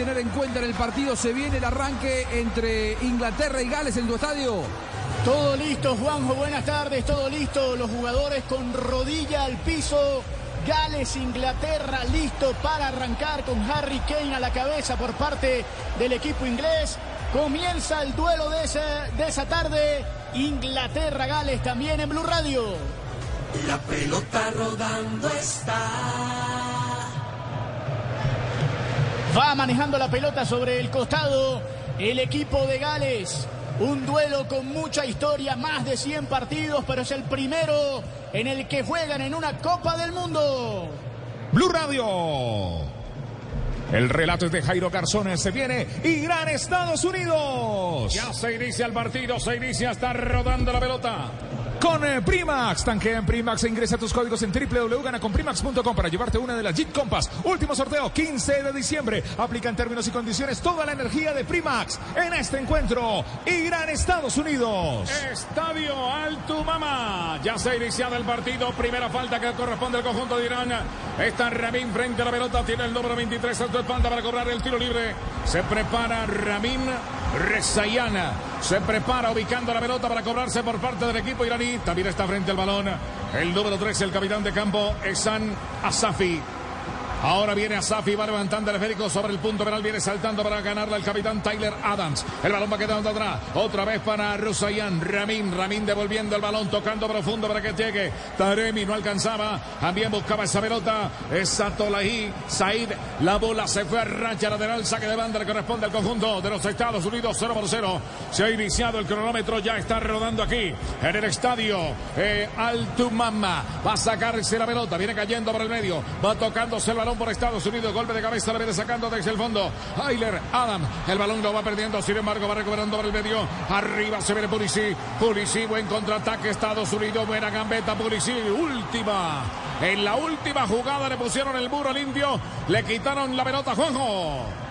Tener en cuenta en el partido se viene el arranque entre Inglaterra y Gales en tu estadio. Todo listo, Juanjo, buenas tardes, todo listo. Los jugadores con rodilla al piso. Gales, Inglaterra, listo para arrancar con Harry Kane a la cabeza por parte del equipo inglés. Comienza el duelo de, ese, de esa tarde. Inglaterra-Gales también en Blue Radio. La pelota rodando está. Va manejando la pelota sobre el costado el equipo de Gales. Un duelo con mucha historia, más de 100 partidos, pero es el primero en el que juegan en una Copa del Mundo. Blue Radio. El relato es de Jairo Garzones. Se viene Irán, Estados Unidos. Ya se inicia el partido, se inicia, está rodando la pelota con eh, Primax. Tanquea en Primax e ingresa tus códigos en www.ganaconprimax.com para llevarte una de las Jeep Compass. Último sorteo, 15 de diciembre. Aplica en términos y condiciones toda la energía de Primax en este encuentro. Irán, Estados Unidos. Estadio Altumama. Ya se ha iniciado el partido. Primera falta que corresponde al conjunto de Irán. Está Ramín frente a la pelota. Tiene el número 23 a su espalda para cobrar el tiro libre. Se prepara Ramín Rezayana. Se prepara ubicando la pelota para cobrarse por parte del equipo iraní. También está frente al balón. El número 13, el capitán de campo, Esan Asafi. Ahora viene Asafi, va levantando el esférico sobre el punto penal, viene saltando para ganarla el capitán Tyler Adams. El balón va quedando atrás, otra vez para Rusayan, Ramin, Ramin devolviendo el balón, tocando profundo para que llegue. Taremi no alcanzaba, también buscaba esa pelota, es Tolahi, Said, la bola se fue a rancha lateral, saque de banda le corresponde al conjunto de los Estados Unidos, 0 por 0. Se ha iniciado el cronómetro, ya está rodando aquí en el estadio eh, Altumama. Va a sacarse la pelota, viene cayendo por el medio, va tocándose el balón por Estados Unidos. Golpe de cabeza, la viene sacando desde el fondo. Ayler Adam. El balón lo va perdiendo, sin embargo, va recuperando por el medio. Arriba se viene Pulisic. Pulisic, buen contraataque. Estados Unidos, buena gambeta. Pulisic, última. En la última jugada le pusieron el muro al indio. Le quitaron la pelota, Juanjo.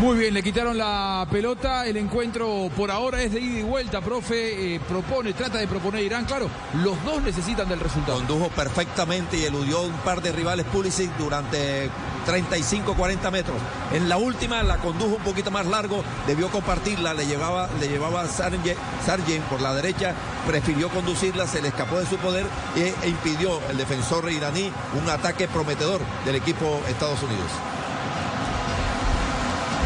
Muy bien, le quitaron la pelota. El encuentro por ahora es de ida y vuelta, profe. Eh, propone, trata de proponer Irán. Claro, los dos necesitan del resultado. Condujo perfectamente y eludió un par de rivales Pulisic durante 35, 40 metros. En la última la condujo un poquito más largo, debió compartirla, le llevaba, le llevaba Sargent por la derecha, prefirió conducirla, se le escapó de su poder e impidió el defensor iraní un ataque prometedor del equipo Estados Unidos.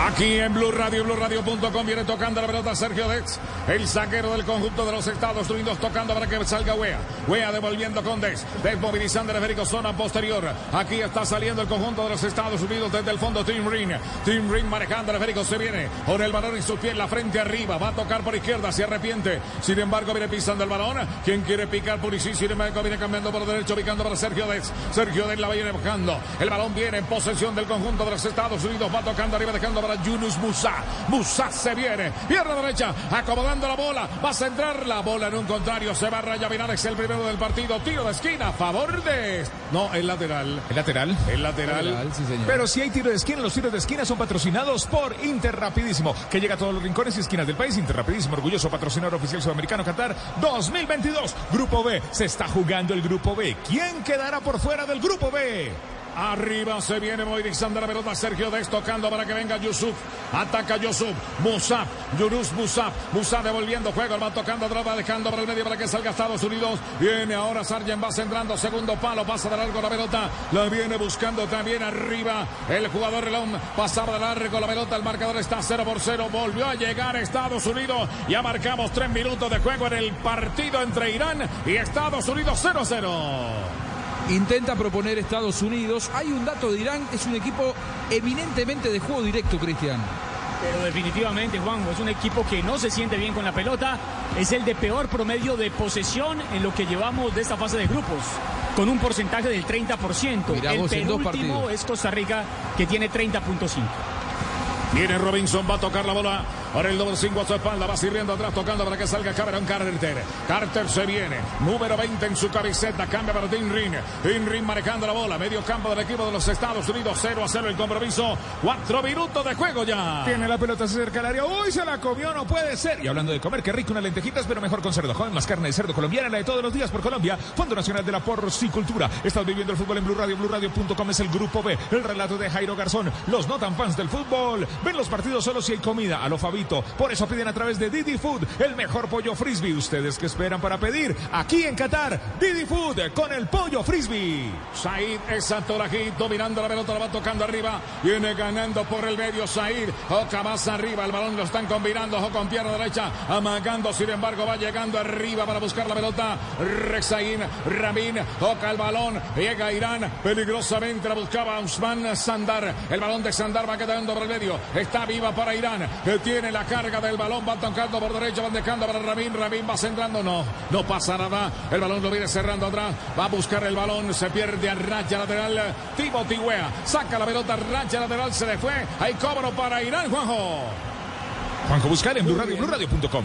Aquí en Blue Radio, BlueRadio.com viene tocando la pelota Sergio Dex, el saquero del conjunto de los Estados Unidos, tocando para que salga Wea. Wea devolviendo con Dex, Dex movilizando el esférico, zona posterior. Aquí está saliendo el conjunto de los Estados Unidos desde el fondo, Tim Ring. Tim Ring manejando el esférico, se viene con el balón en sus pies, la frente arriba, va a tocar por izquierda, se arrepiente. Sin embargo, viene pisando el balón. ¿Quién quiere picar por sí? Sin embargo, viene cambiando por derecho, picando para Sergio Dex. Sergio Dex la viene buscando. El balón viene en posesión del conjunto de los Estados Unidos, va tocando arriba, dejando para Yunus Musa. Musa se viene. Pierna derecha. Acomodando la bola. Va a centrar la bola en un contrario. Se va a Raya es el primero del partido. Tiro de esquina. A favor de. No, el lateral. ¿El lateral? El lateral. Pero si hay tiro de esquina, los tiros de esquina son patrocinados por Interrapidísimo, que llega a todos los rincones y esquinas del país. Interrapidísimo, orgulloso patrocinador oficial sudamericano Qatar 2022. Grupo B. Se está jugando el Grupo B. ¿Quién quedará por fuera del Grupo B? Arriba se viene movilizando la pelota Sergio Dex tocando para que venga Yusuf. Ataca Yusuf. Musab. Yunus Musab. Musab devolviendo juego. Va tocando atrás, dejando para el medio para que salga Estados Unidos. Viene ahora Sargent. Va centrando. Segundo palo. Pasa de largo la pelota. La viene buscando también arriba. El jugador Relón pasaba de largo la pelota. El marcador está 0 por 0. Volvió a llegar Estados Unidos. Ya marcamos 3 minutos de juego en el partido entre Irán y Estados Unidos 0 0. Intenta proponer Estados Unidos. Hay un dato de Irán, es un equipo eminentemente de juego directo, Cristian. Pero definitivamente, Juan, es un equipo que no se siente bien con la pelota. Es el de peor promedio de posesión en lo que llevamos de esta fase de grupos. con un porcentaje del 30%. Mirá el penúltimo es Costa Rica, que tiene 30.5. Viene Robinson, va a tocar la bola. Ahora el doble 5 a su espalda, va sirviendo atrás, tocando para que salga Cameron Carter. Carter se viene, número 20 en su camiseta, cambia para Tim Rin. Tim Rin manejando la bola, medio campo del equipo de los Estados Unidos, 0 a 0 el compromiso. Cuatro minutos de juego ya. Tiene la pelota, se acerca al área. Uy, se la comió, no puede ser. Y hablando de comer, qué rico unas lentejitas, pero mejor con cerdo joven, más carne de cerdo colombiana, la de todos los días por Colombia. Fondo Nacional de la Porcicultura. Estás viviendo el fútbol en Blue Radio, BlueRadio.com es el grupo B. El relato de Jairo Garzón. Los no tan fans del fútbol. Ven los partidos solo si hay comida. A lo Por eso piden a través de Didi Food el mejor pollo frisbee. ¿Ustedes qué esperan para pedir? Aquí en Qatar, Didi Food con el pollo frisbee. Said es Santolají dominando la pelota, la va tocando arriba. Viene ganando por el medio Said. Oca más arriba, el balón lo están combinando. Ojo con pierna derecha, amagando. Sin embargo, va llegando arriba para buscar la pelota. Rexaín, Ramin, toca el balón. Llega Irán, peligrosamente la buscaba Usman Sandar. El balón de Sandar va quedando por el medio. Está viva para Irán, que tiene la carga del balón. Va tocando por derecha, van dejando para Ramin. Ramin va centrando. No, no pasa nada. El balón lo viene cerrando atrás. Va a buscar el balón. Se pierde a raya lateral. Timothy Wea saca la pelota. Raya lateral se le fue. Hay cobro para Irán, Juanjo. Juanjo Buscar en Blue Radio, BlueRadio.com.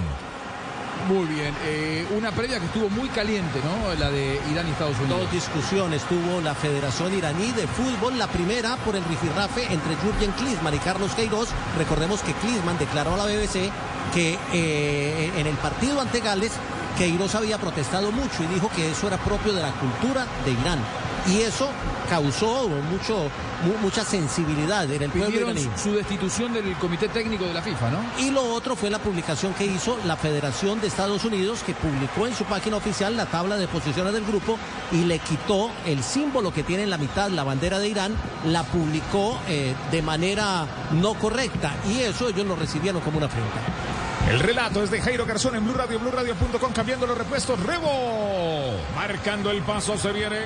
Muy bien. Eh, una previa que estuvo muy caliente, ¿no? La de Irán y Estados Unidos. Dos discusiones tuvo la Federación Iraní de Fútbol. La primera por el rifirrafe entre Jürgen Klinsmann y Carlos Queiroz. Recordemos que Klinsmann declaró a la BBC que eh, en el partido ante Gales Queiroz había protestado mucho y dijo que eso era propio de la cultura de Irán. Y eso causó mucho, mu- mucha sensibilidad en el pueblo Pidieron iraní. su destitución del comité técnico de la FIFA, ¿no? Y lo otro fue la publicación que hizo la Federación de Estados Unidos, que publicó en su página oficial la tabla de posiciones del grupo y le quitó el símbolo que tiene en la mitad, la bandera de Irán, la publicó eh, de manera no correcta y eso ellos lo recibieron como una afrenta. El relato es de Jairo Garzón en Blue Radio, cambiando los repuestos. Rebo. Marcando el paso se viene.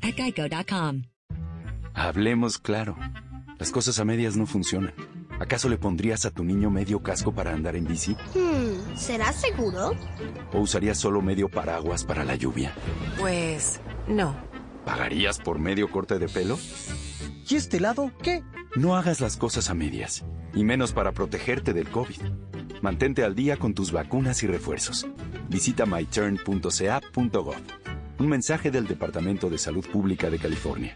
at geico.com. Hablemos claro. Las cosas a medias no funcionan. ¿Acaso le pondrías a tu niño medio casco para andar en bici? Hmm, ¿será seguro? ¿O usarías solo medio paraguas para la lluvia? Pues no. ¿Pagarías por medio corte de pelo? ¿Y este lado qué? No hagas las cosas a medias, y menos para protegerte del COVID. Mantente al día con tus vacunas y refuerzos. Visita myturn.ca.gov. Un mensaje del Departamento de Salud Pública de California.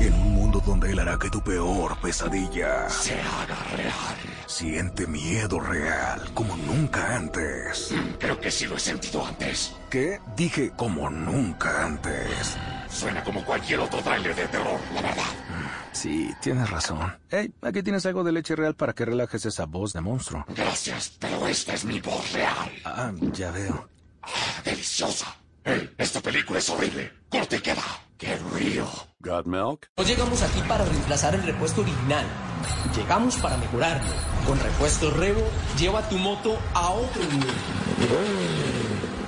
En un mundo donde él hará que tu peor pesadilla se haga real. Siente miedo real como nunca antes. Creo que sí lo he sentido antes. ¿Qué? Dije como nunca antes. Suena como cualquier otro tráiler de terror, la verdad. Sí, tienes razón. Hey, aquí tienes algo de leche real para que relajes esa voz de monstruo. Gracias, pero esta es mi voz real. Ah, ya veo. Ah, deliciosa. Hey, esta película es horrible. Corte y queda. ¡Qué río! ¿Got milk? No llegamos aquí para reemplazar el repuesto original. Llegamos para mejorarlo. Con repuesto Revo, lleva tu moto a otro nivel.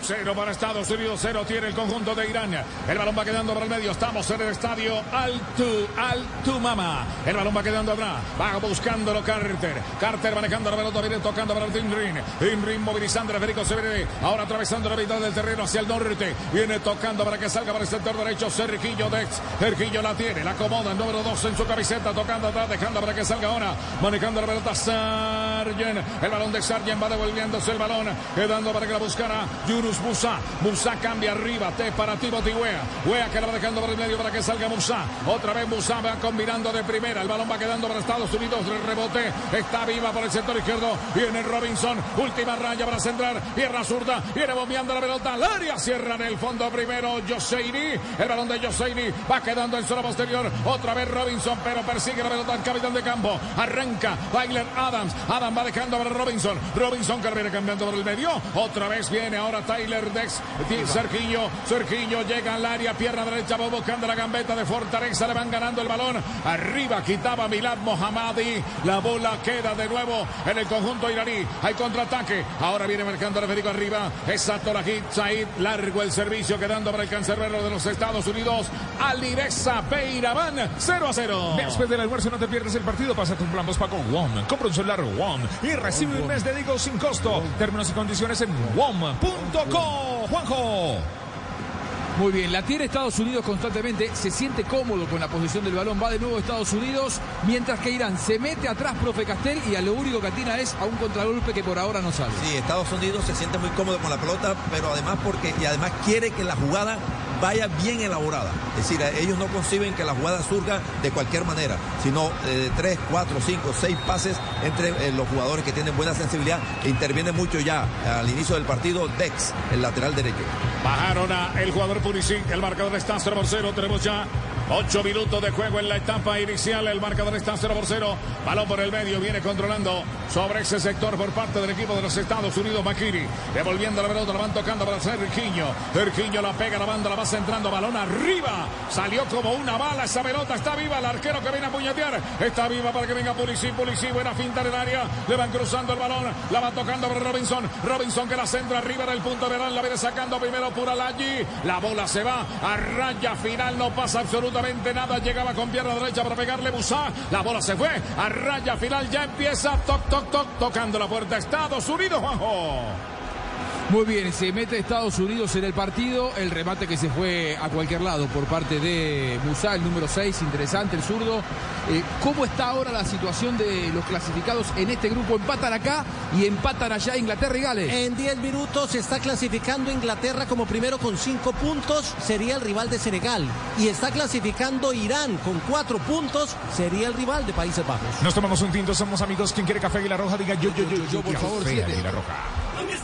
Cero para Estados Unidos, cero tiene el conjunto de Irán. El balón va quedando para el medio. Estamos en el estadio Altu, Altu Mama. El balón va quedando atrás. Va buscándolo Carter. Carter manejando la pelota, viene tocando para Tim Rin. Tim Rin movilizando a Federico Severi. Ahora atravesando la mitad del terreno hacia el norte. Viene tocando para que salga para el sector derecho. Sergillo Dex. Sergillo la tiene, la acomoda. El número 2 en su camiseta, tocando atrás, dejando para que salga ahora. Manejando la pelota Sargent. El balón de Sargent va devolviéndose el balón. Quedando para que la buscara Yunus Musa. Musa cambia arriba. T para Timothy Wea. Wea que la va dejando por el medio para que salga Musa. Otra vez Musa va combinando de primera. El balón va quedando para Estados Unidos. El rebote está viva por el sector izquierdo. Viene Robinson. Última raya para centrar. Pierna zurda. Viene bombeando la pelota al área. Cierra en el fondo primero Joseini. El balón de Joseini va quedando en zona posterior. Otra vez Robinson, pero persigue la pelota al capitán de campo. Arranca Tyler Adams. Adams va dejando para Robinson. Robinson que viene cambiando por el medio. Otra vez viene ahora Tyler Dex. Sergiño, Sergiño llega al área, pierna derecha, va buscando la gambeta de Fortaleza, le van ganando el balón. Arriba quitaba Milad Mohammadi. La bola queda de nuevo en el conjunto iraní. Hay contraataque. Ahora viene marcando Federico arriba. Es Atolajit Said. Largo el servicio quedando para el cancerbero de los Estados Unidos. Alireza Peiraban 0 a 0. Después del almuerzo no te pierdas el partido. Pásate un plan para con WOM. Compra un celular WOM y recibe un mes de Digo sin costo. Términos y condiciones en Juanjo. Muy bien, la tiene Estados Unidos constantemente, se siente cómodo con la posición del balón, va de nuevo Estados Unidos, mientras que Irán se mete atrás, profe Castel, y a lo único que atina es a un contragolpe que por ahora no sale. Sí, Estados Unidos se siente muy cómodo con la pelota, pero además porque, y además quiere que la jugada vaya bien elaborada. Es decir, ellos no conciben que la jugada surja de cualquier manera, sino de tres, cuatro, cinco, seis pases entre eh, los jugadores que tienen buena sensibilidad e interviene mucho ya al inicio del partido Dex, el lateral derecho. Bajaron a el jugador Pulisic, el marcador está 0 por 0, tenemos ya 8 minutos de juego en la etapa inicial. El marcador está 0 por 0. Balón por el medio. Viene controlando sobre ese sector por parte del equipo de los Estados Unidos. Makiri devolviendo la pelota. La van tocando para Sergiño. Sergiño la pega, la banda, la va centrando. Balón arriba. Salió como una bala esa pelota. Está viva. El arquero que viene a puñetear. Está viva para que venga Pulisic. Pulisic buena finta en el área. Le van cruzando el balón. La va tocando para Robinson. Robinson que la centra arriba en el punto de La viene sacando primero Pura allí. La bola se va a raya final. No pasa absolutamente nada. Llegaba con pierna derecha para pegarle Musa. La bola se fue a raya final. Ya empieza toc, toc, toc, tocando la puerta. Estados Unidos, Juanjo. Muy bien, se mete Estados Unidos en el partido. El remate que se fue a cualquier lado por parte de Musa, el número 6, interesante, el zurdo. Eh, ¿Cómo está ahora la situación de los clasificados en este grupo? Empatan acá y empatan allá Inglaterra y Gales. En 10 minutos se está clasificando Inglaterra como primero con 5 puntos, sería el rival de Senegal. Y está clasificando Irán con 4 puntos, sería el rival de Países Bajos. Nos tomamos un tinto, somos amigos. Quien quiere café y la roja, diga yo, yo, yo, yo, yo por favor, siete. la roja. ¿Dónde?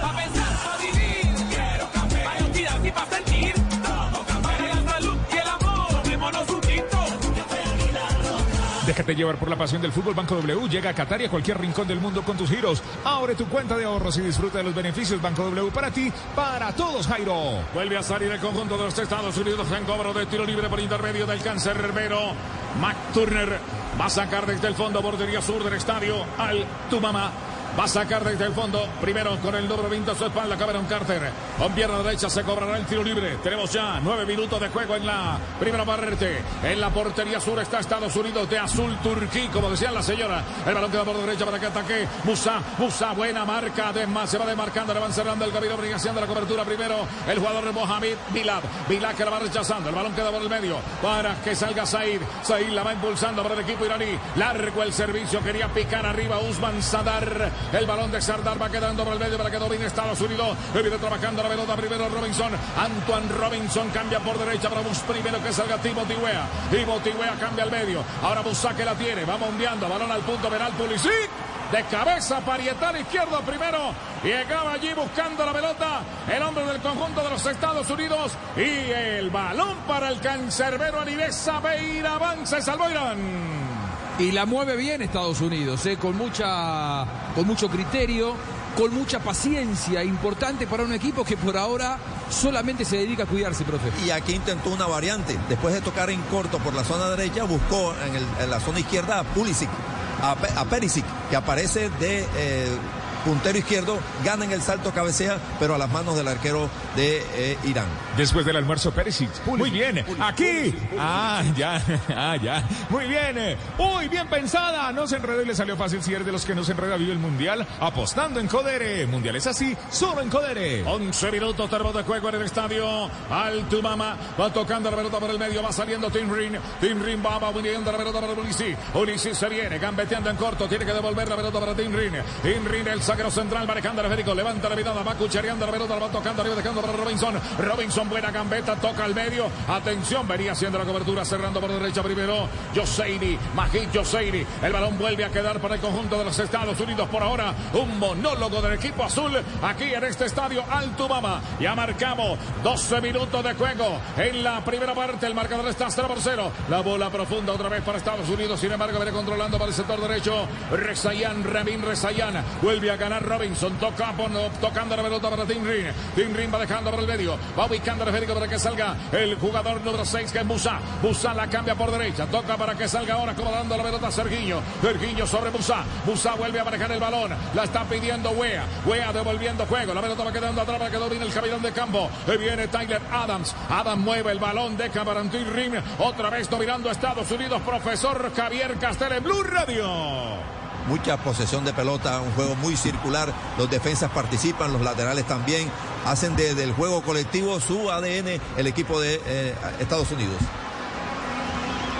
Pa' pensar, pa' vivir. Quiero café. Pa' identidad y pa' sentir. Todo café. la salud y el amor. Tomémonos un tinto. Café Águila Roja. Déjate llevar por la pasión del fútbol. Banco W llega a Qatar y a cualquier rincón del mundo con tus giros. Abre tu cuenta de ahorros y disfruta de los beneficios. Banco W para ti, para todos, Jairo. Vuelve a salir el conjunto de los Estados Unidos en cobro de tiro libre por intermedio del cáncer herbero. Mac Turner va a sacar desde el fondo bordería sur del estadio al Tumama. Va a sacar desde el fondo, primero con el número 20 a su espalda, Cameron Carter. Con pierna derecha se cobrará el tiro libre. Tenemos ya nueve minutos de juego en la primera parte. En la portería sur está Estados Unidos de azul turquí, como decía la señora. El balón queda por derecha para que ataque Musa. Musa, buena marca. Además, se va demarcando, le van cerrando el camino, de la cobertura. Primero el jugador Mohamed Bilad. Bilad que la va rechazando. El balón queda por el medio para que salga Said. Said la va impulsando para el equipo iraní. Largo el servicio, quería picar arriba Usman Sadar. El balón de Sardar va quedando por el medio para que domine Estados Unidos. Viene trabajando la pelota primero Robinson. Antoine Robinson cambia por derecha para Bus primero que salga Timothy Wea. Timothy Wea cambia al medio. Ahora Busa que la tiene. Va mondeando. Balón al punto penal Pulisic. De cabeza parietal izquierdo primero. Llegaba allí buscando la pelota. El hombre del conjunto de los Estados Unidos. Y el balón para el cancerbero Alireza Beira. Avanza, salvó Irán. Y la mueve bien Estados Unidos, ¿eh? con, mucha, con mucho criterio, con mucha paciencia, importante para un equipo que por ahora solamente se dedica a cuidarse, profe. Y aquí intentó una variante. Después de tocar en corto por la zona derecha, buscó en, la zona izquierda a Pulisic, a, a Perisic, que aparece de... Eh, puntero izquierdo, gana en el salto, cabecea, pero a las manos del arquero de eh, Irán. Después del almuerzo, Perisic. Muy bien, aquí. Ah, ya, ah, ya. Muy bien, muy bien pensada. No se enredó y le salió fácil si eres de los que no se enreda, vive el mundial apostando en Codere. Mundial es así, solo en Codere. 11 minutos, termo de juego en el estadio. Altumama va tocando la pelota por el medio, va saliendo Tinrin. Tinrin va, va uniendo la pelota para Ulisi. Ulisi se viene, gambeteando en corto, tiene que devolver la pelota para Tinrin. Tinrin, el zaguero central, manejando el Federico, levanta la mirada, va cuchareando la pelota, la va tocando arriba, dejando para Robinson. Robinson, buena gambeta, toca al medio. Atención, venía haciendo la cobertura, cerrando por derecha primero. Joseini, Majid Joseini. El balón vuelve a quedar para el conjunto de los Estados Unidos. Por ahora, un monólogo del equipo azul aquí en este estadio Altumama. Ya marcamos 12 minutos de juego en la primera parte. El marcador está 0 por 0. La bola profunda otra vez para Estados Unidos. Sin embargo, viene controlando para el sector derecho. Rezayan, Ramin Rezayan. Vuelve a ganar Robinson. Toca, tocando la pelota para Tim Rin. Tim Rin va dejando por el medio. Va ubicando el esférico para que salga el jugador número 6 que es Musa. Musa la cambia por derecha. Toca para que salga ahora acomodando la pelota a Sergiño. Sergiño sobre Musa. Musa vuelve a manejar el balón. La está pidiendo Wea. Wea devolviendo juego. La pelota va quedando atrás para que domine el capitán de campo. Ahí viene Tyler Adams. Adams mueve el balón. Deja para Tim Rin. Otra vez dominando a Estados Unidos. Profesor Javier Castel en Blue Radio. Mucha posesión de pelota, un juego muy circular. Los defensas participan, los laterales también. Hacen desde el juego colectivo su ADN el equipo de eh, Estados Unidos.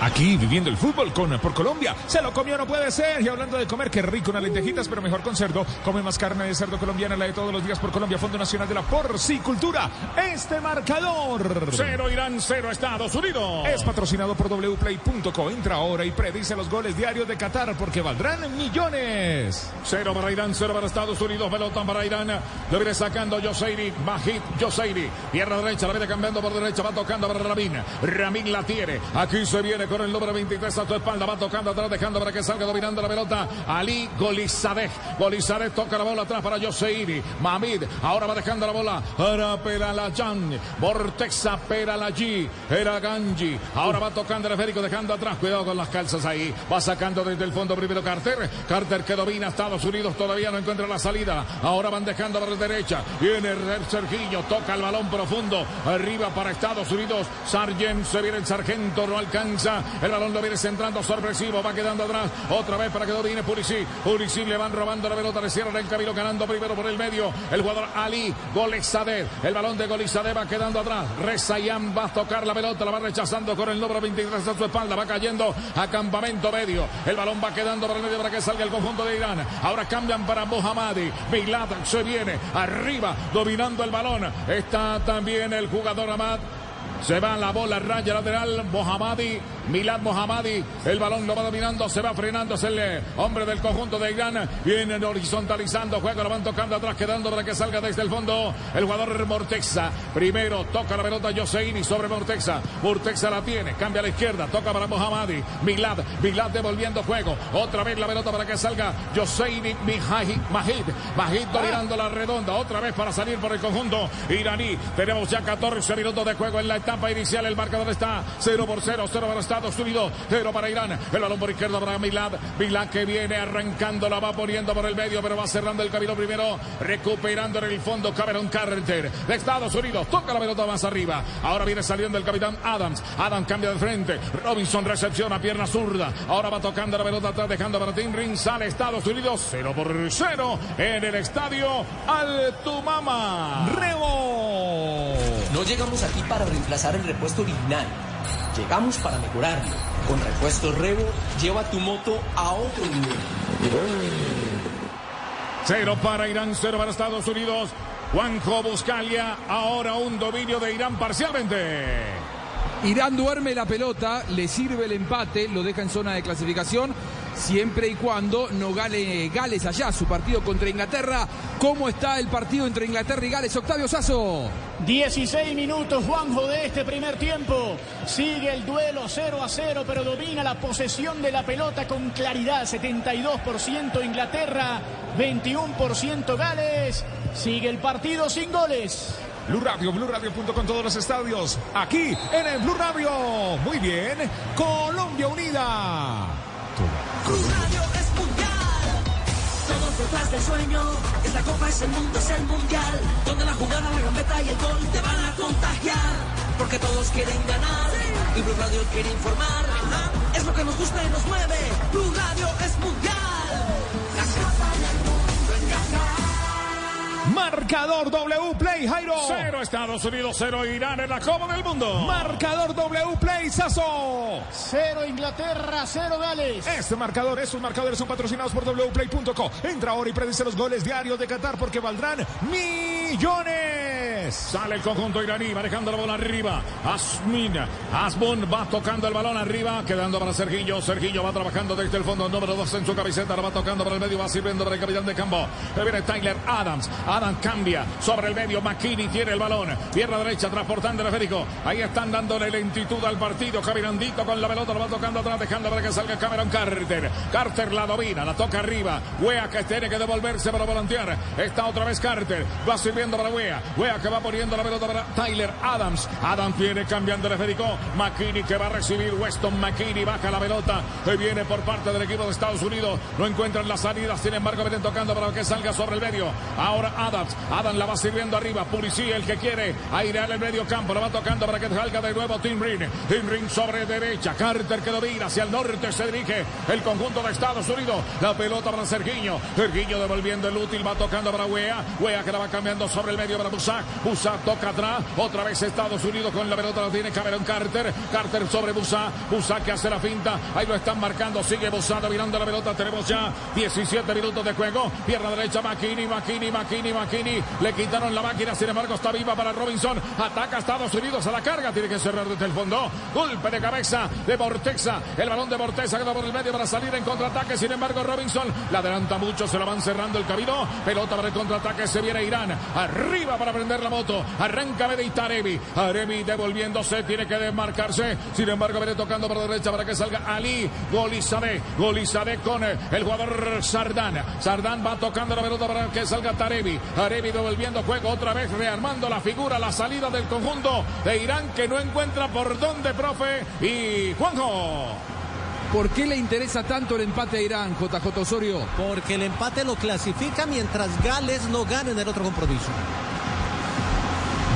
Aquí viviendo el fútbol con por Colombia. Se lo comió, no puede ser. Y hablando de comer, qué rico unas lentejitas, pero mejor con cerdo. Come más carne de cerdo colombiana, la de todos los días por Colombia, Fondo Nacional de la Porcicultura. Este marcador. Cero Irán, cero Estados Unidos. Es patrocinado por wplay.co. Entra ahora y predice los goles diarios de Qatar porque valdrán millones. Cero para Irán, cero para Estados Unidos. Pelota para Irán. Lo viene sacando Yoseiri. Majid Yoseiri. Pierna derecha, la viene cambiando por derecha. Va tocando para Ramin. Ramin la tiene. Aquí se viene con el número 23 a tu espalda. Va tocando atrás, dejando para que salga dominando la pelota. Ali Golizadeh. Golizadeh toca la bola atrás para Yoseiri. Mamid. Ahora va dejando la bola para Peralayan. Vortexa Peralaji. Eraganji. Ahora va tocando el esférico, dejando atrás. Cuidado con las calzas ahí. Va sacando desde el fondo primero Carter. Carter que domina Estados Unidos. Todavía no encuentra la salida. Ahora van dejando para la derecha. Viene Sergiño. Toca el balón profundo. Arriba para Estados Unidos. Sargent. Se viene el sargento. No alcanza. El balón lo viene centrando. Sorpresivo. Va quedando atrás. Otra vez para que domine Pulisic. Pulisic le van robando la pelota. Le cierran el camino ganando primero por el medio. El jugador Ali Golexader. El balón de Golexader va quedando atrás. Rezayan va a tocar la pelota. La va rechazando con el número 23 a su espalda. Va cayendo a campamento medio. El balón va quedando por el medio para que salga el conjunto de Irán. Ahora cambian para Mohammadi. Milad se viene arriba dominando el balón. Está también el jugador Ahmad. Se va la bola, raya lateral, Mohammadi, Milad Mohammadi, el balón lo va dominando, se va frenando, es el eh, hombre del conjunto de Irán, vienen horizontalizando, juega, lo van tocando atrás, quedando para que salga desde el fondo el jugador Mortexa. Primero toca la pelota Joseini sobre Mortexa, Mortexa la tiene, cambia a la izquierda, toca para Mohammadi, Milad, Milad devolviendo juego, otra vez la pelota para que salga Joseini Mahid, Mahid dominando la redonda, otra vez para salir por el conjunto iraní. Tenemos ya 14 minutos de juego en la etapa inicial. El marcador está 0 por 0, 0 para Estados Unidos, 0 para Irán. El balón por izquierda para Milad. Milad que viene arrancando, la va poniendo por el medio, pero va cerrando el camino primero, recuperando en el fondo Cameron Carter de Estados Unidos. Toca la pelota más arriba. Ahora viene saliendo el capitán Adams. Adams cambia de frente. Robinson recepciona pierna zurda. Ahora va tocando la pelota atrás, dejando para Tim Ring. Sale Estados Unidos 0 por 0 en el estadio Altumama. Rebo. No llegamos aquí para reemplazar el repuesto original. Llegamos para mejorarlo. Con repuesto Revo, lleva tu moto a otro nivel. Cero para Irán, cero para Estados Unidos. Juanjo Buscalia, ahora un dominio de Irán parcialmente. Irán duerme la pelota, le sirve el empate, lo deja en zona de clasificación, siempre y cuando no gane Gales allá, su partido contra Inglaterra. ¿Cómo está el partido entre Inglaterra y Gales? Octavio Sazo. 16 minutos, Juanjo, de este primer tiempo. Sigue el duelo 0 a 0, pero domina la posesión de la pelota con claridad. 72% Inglaterra, 21% Gales. Sigue el partido sin goles. Blue Radio, BlueRadio.com todos los estadios. Aquí en el Blue Radio. Muy bien. Colombia Unida. Todos detrás del sueño. Esta copa es el mundo, es el mundial. Donde la jugada, la gambeta y el gol te van a contagiar. Porque todos quieren ganar. Y Blue Radio quiere informar. Es lo que nos gusta y nos mueve. Blue Radio es mundial. Marcador W Play, Jairo. Cero Estados Unidos, cero Irán en la Copa del Mundo. Marcador W Play, Sazo. 0 Inglaterra, 0 Gales. Este marcador, estos marcadores son patrocinados por wplay.co. Entra ahora y predice los goles diarios de Qatar porque valdrán millones. Sale el conjunto iraní, manejando la bola arriba. Asmin, Asmun va tocando el balón arriba, quedando para Sergillo. Sergillo va trabajando desde el fondo, número 2 en su camiseta, ahora va tocando para el medio, va sirviendo para el capitán de campo. Le viene Tyler Adams. Adams cambia sobre el medio, McKinney tiene el balón. Pierna derecha, transportando el Federico. Ahí están dándole lentitud al partido. Caminandito con la pelota, lo va tocando atrás, dejando para que salga Cameron Carter. Carter la domina, la toca arriba. Wea que tiene que devolverse para volantear. Está otra vez Carter. Va sirviendo para Wea. Wea que va poniendo la pelota para Tyler Adams. Adams viene cambiando el Federico. McKinney que va a recibir. Weston McKinney baja la pelota. Que viene por parte del equipo de Estados Unidos. No encuentran las salidas. Sin embargo, vienen tocando para que salga sobre el medio. Ahora Adams. Adams la va sirviendo arriba. Purici el que quiere airear el medio campo. La va tocando para que salga de nuevo Tim Ring. Tim Ring sobre derecha. Carter que domina hacia el norte. Se dirige el conjunto de Estados Unidos. La pelota para Sergiño. Sergiño devolviendo el útil. Va tocando para Wea. Wea que la va cambiando sobre el medio para Busak. Busak toca atrás. Otra vez Estados Unidos con la pelota. La tiene Cameron Carter. Carter sobre Busak. Busak que hace la finta. Ahí lo están marcando. Sigue Busak dominando la pelota. Tenemos ya 17 minutos de juego. Pierna derecha. Makini, Makini, Makini, Makini. Le quitaron la máquina. Sin embargo, está viva para Robinson. Ataca Estados Unidos a la carga. Tiene que cerrar desde el fondo. Golpe de cabeza de Bortexa. El balón de Bortexa queda por el medio para salir en contraataque. Sin embargo, Robinson la adelanta mucho. Se la van cerrando el camino. Pelota para el contraataque. Se viene Irán. Arriba para prender la moto. Arranca Mede y Taremi. Taremi devolviéndose. Tiene que desmarcarse. Sin embargo, viene tocando por la derecha para que salga Ali. Golizade. Golizade con el jugador Sardán. Sardán va tocando la pelota para que salga Taremi. Taremi devolviendo juego otra vez. Rearmando la figura. La salida del conjunto de Irán que no encuentra por dónde, profe. Y Juanjo. ¿Por qué le interesa tanto el empate a Irán, JJ Osorio? Porque el empate lo clasifica mientras Gales no gane en el otro compromiso.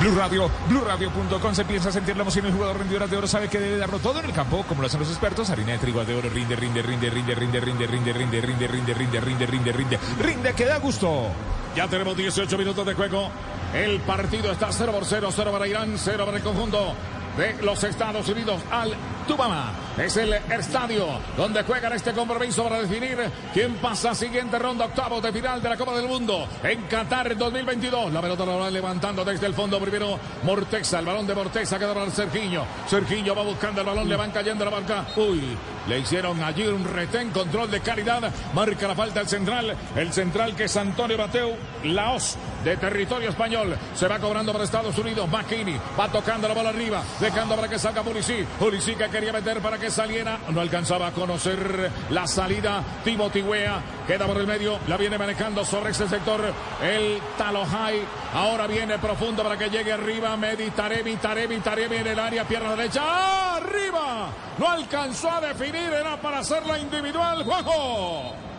Blue Radio, BlueRadio.com se piensa sentir la emoción. El jugador rendidor de oro sabe que debe darlo todo en el campo, como lo hacen los expertos. Harina de trigo de oro rinde, rinde, rinde, rinde, rinde, rinde, rinde, rinde, rinde, rinde, rinde, rinde, rinde, rinde, rinde, que da gusto. Ya tenemos 18 minutos de juego. El partido está 0 por 0, 0 para Irán, 0 para el conjunto de los Estados Unidos al Tubama. Es el estadio donde juegan este compromiso para definir quién pasa a siguiente ronda, octavo de final de la Copa del Mundo en Qatar 2022. La pelota la va levantando desde el fondo primero Mortexa, el balón de Mortexa queda para Sergiño. Sergiño va buscando el balón, le van cayendo la marca. Uy, le hicieron allí un retén, control de calidad. Marca la falta el central, el central que es Antonio Bateu, Laos de territorio español. Se va cobrando para Estados Unidos. McKinney va tocando la bola arriba, dejando para que salga Pulisic. Pulisic que quería meter para que saliera. No alcanzaba a conocer la salida. Timothy Wea queda por el medio. La viene manejando sobre ese sector el Talohai. Ahora viene profundo para que llegue arriba. Medi Taremi, Taremi, Taremi en el área. Pierna derecha. ¡Arriba! No alcanzó a definir. Era para hacerla individual. ¡Juego!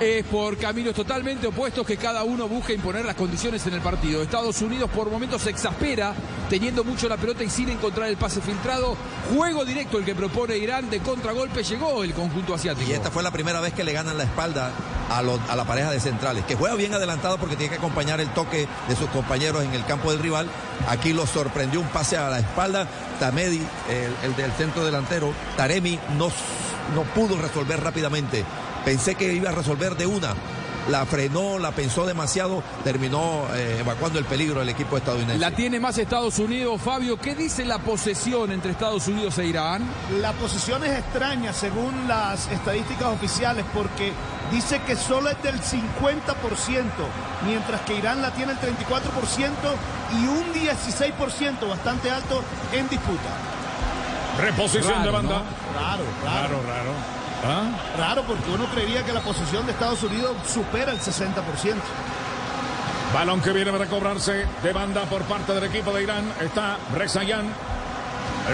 Es por caminos totalmente opuestos que cada uno busca imponer las condiciones en el partido. Estados Unidos por momentos se exaspera teniendo mucho la pelota y sin encontrar el pase filtrado. Juego directo el que propone Irán de contragolpe llegó el conjunto asiático. Y esta fue la primera vez que le ganan la espalda a, la pareja de centrales, que juega bien adelantado porque tiene que acompañar el toque de sus compañeros en el campo del rival. Aquí lo sorprendió un pase a la espalda. Tamedi, el, el del centro delantero, Taremi no, no pudo resolver rápidamente. Pensé que iba a resolver de una. La frenó, la pensó demasiado, terminó eh, evacuando el peligro del equipo estadounidense. La tiene más Estados Unidos, Fabio. ¿Qué dice la posesión entre Estados Unidos e Irán? La posesión es extraña según las estadísticas oficiales porque dice que solo es del 50%, mientras que Irán la tiene el 34% y un 16% bastante alto en disputa. Reposición Raro, de banda. ¿no? Raro, raro. Raro, raro. ¿Ah? Raro porque uno creería que la posesión de Estados Unidos supera el 60%. Balón que viene para cobrarse de banda por parte del equipo de Irán. Está Rezayan.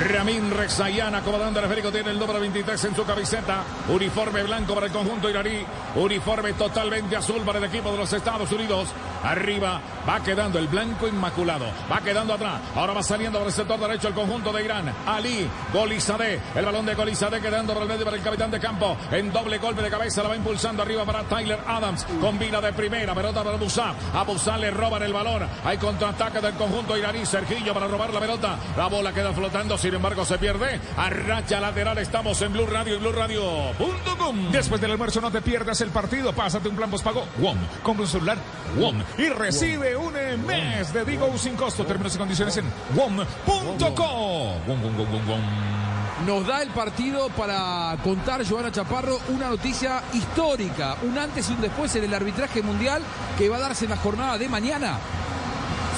Ramin Rezayan acomodando el esférico. Tiene el número 23 en su camiseta. Uniforme blanco para el conjunto iraní. Uniforme totalmente azul para el equipo de los Estados Unidos. Arriba va quedando el blanco inmaculado. Va quedando atrás. Ahora va saliendo por el sector derecho el conjunto de Irán. Ali, Golizadeh. El balón de Golizadeh quedando por medio para el capitán de campo. En doble golpe de cabeza la va impulsando arriba para Tyler Adams. Combina de primera. Pelota para Busa. A Busa le roban el balón. Hay contraataque del conjunto iraní. Sergillo para robar la pelota. La bola queda flotando. Sin embargo, se pierde. A racha lateral estamos en Blue Radio y Blue Radio.com. Después del almuerzo no te pierdas el partido. Pásate un plan postpago WOM. Compra un celular WOM y recibe un mes de Digo sin costo. Términos y condiciones en WOM.co. Wom, wom, wom, wom, wom. Nos da el partido para contar, Joana Chaparro, una noticia histórica, un antes y un después en el arbitraje mundial que va a darse en la jornada de mañana.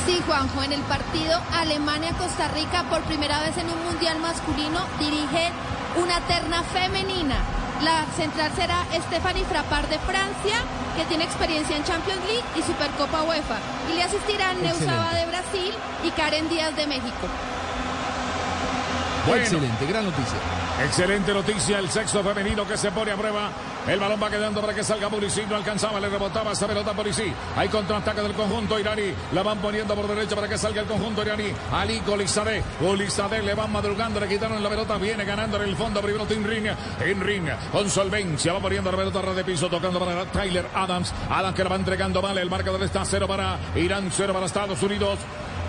Sí, Juanjo, en el partido Alemania-Costa Rica, por primera vez en un mundial masculino, dirige una terna femenina. La central será Stephanie Frappard de Francia, que tiene experiencia en Champions League y Supercopa UEFA. Y le asistirán Neusaba de Brasil y Karen Díaz de México. Bueno. Excelente, gran noticia. Excelente noticia, el sexto femenino que se pone a prueba. El balón va quedando para que salga Pulisic, no alcanzaba, le rebotaba esa pelota Pulisic. Hay contraataque del conjunto iraní, la van poniendo por derecha para que salga el conjunto iraní. Ali Golizadeh, Golizadeh le van madrugando, le quitaron la pelota, viene ganando en el fondo primero Tim Ring, Tim Ring con solvencia, va poniendo la pelota a ras de piso, tocando para Tyler Adams, Adams que la va entregando mal, el marcador está cero para Irán, cero para Estados Unidos.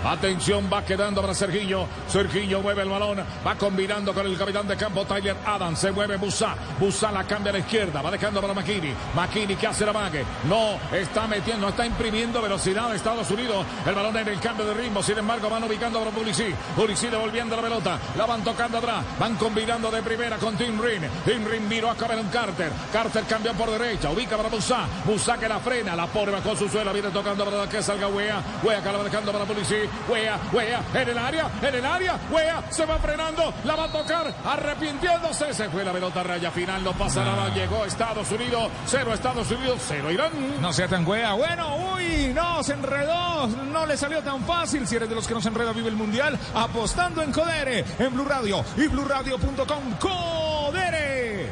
Atención, va quedando para Serginho. Serginho mueve el balón. Va combinando con el capitán de campo Tyler Adams. Se mueve Busa. Busa la cambia a la izquierda. Va dejando para Makini. Makini que hace la mague. No está metiendo, está imprimiendo velocidad de Estados Unidos. El balón en el cambio de ritmo. Sin embargo, van ubicando para Pulisic. Pulisic devolviendo la pelota. La van tocando atrás. Van combinando de primera con Tim Rin. Tim Rin miró a Cameron Carter. Carter cambia por derecha. Ubica para Busa. Busa que la frena. La pone bajo su suela. Viene tocando para que salga Wea. Wea que la va dejando para Pulisic. Wea, Wea, en el área, en el área, Wea, se va frenando, la va a tocar, arrepintiéndose, se fue la pelota raya final, no pasa nada, llegó Estados Unidos, cero Estados Unidos, cero Irán. No sea tan wea. Bueno, uy, no, se enredó. No le salió tan fácil. Si eres de los que no se enreda, vive el mundial. Apostando en Codere, en Blue Radio y BlueRadio.com. Codere.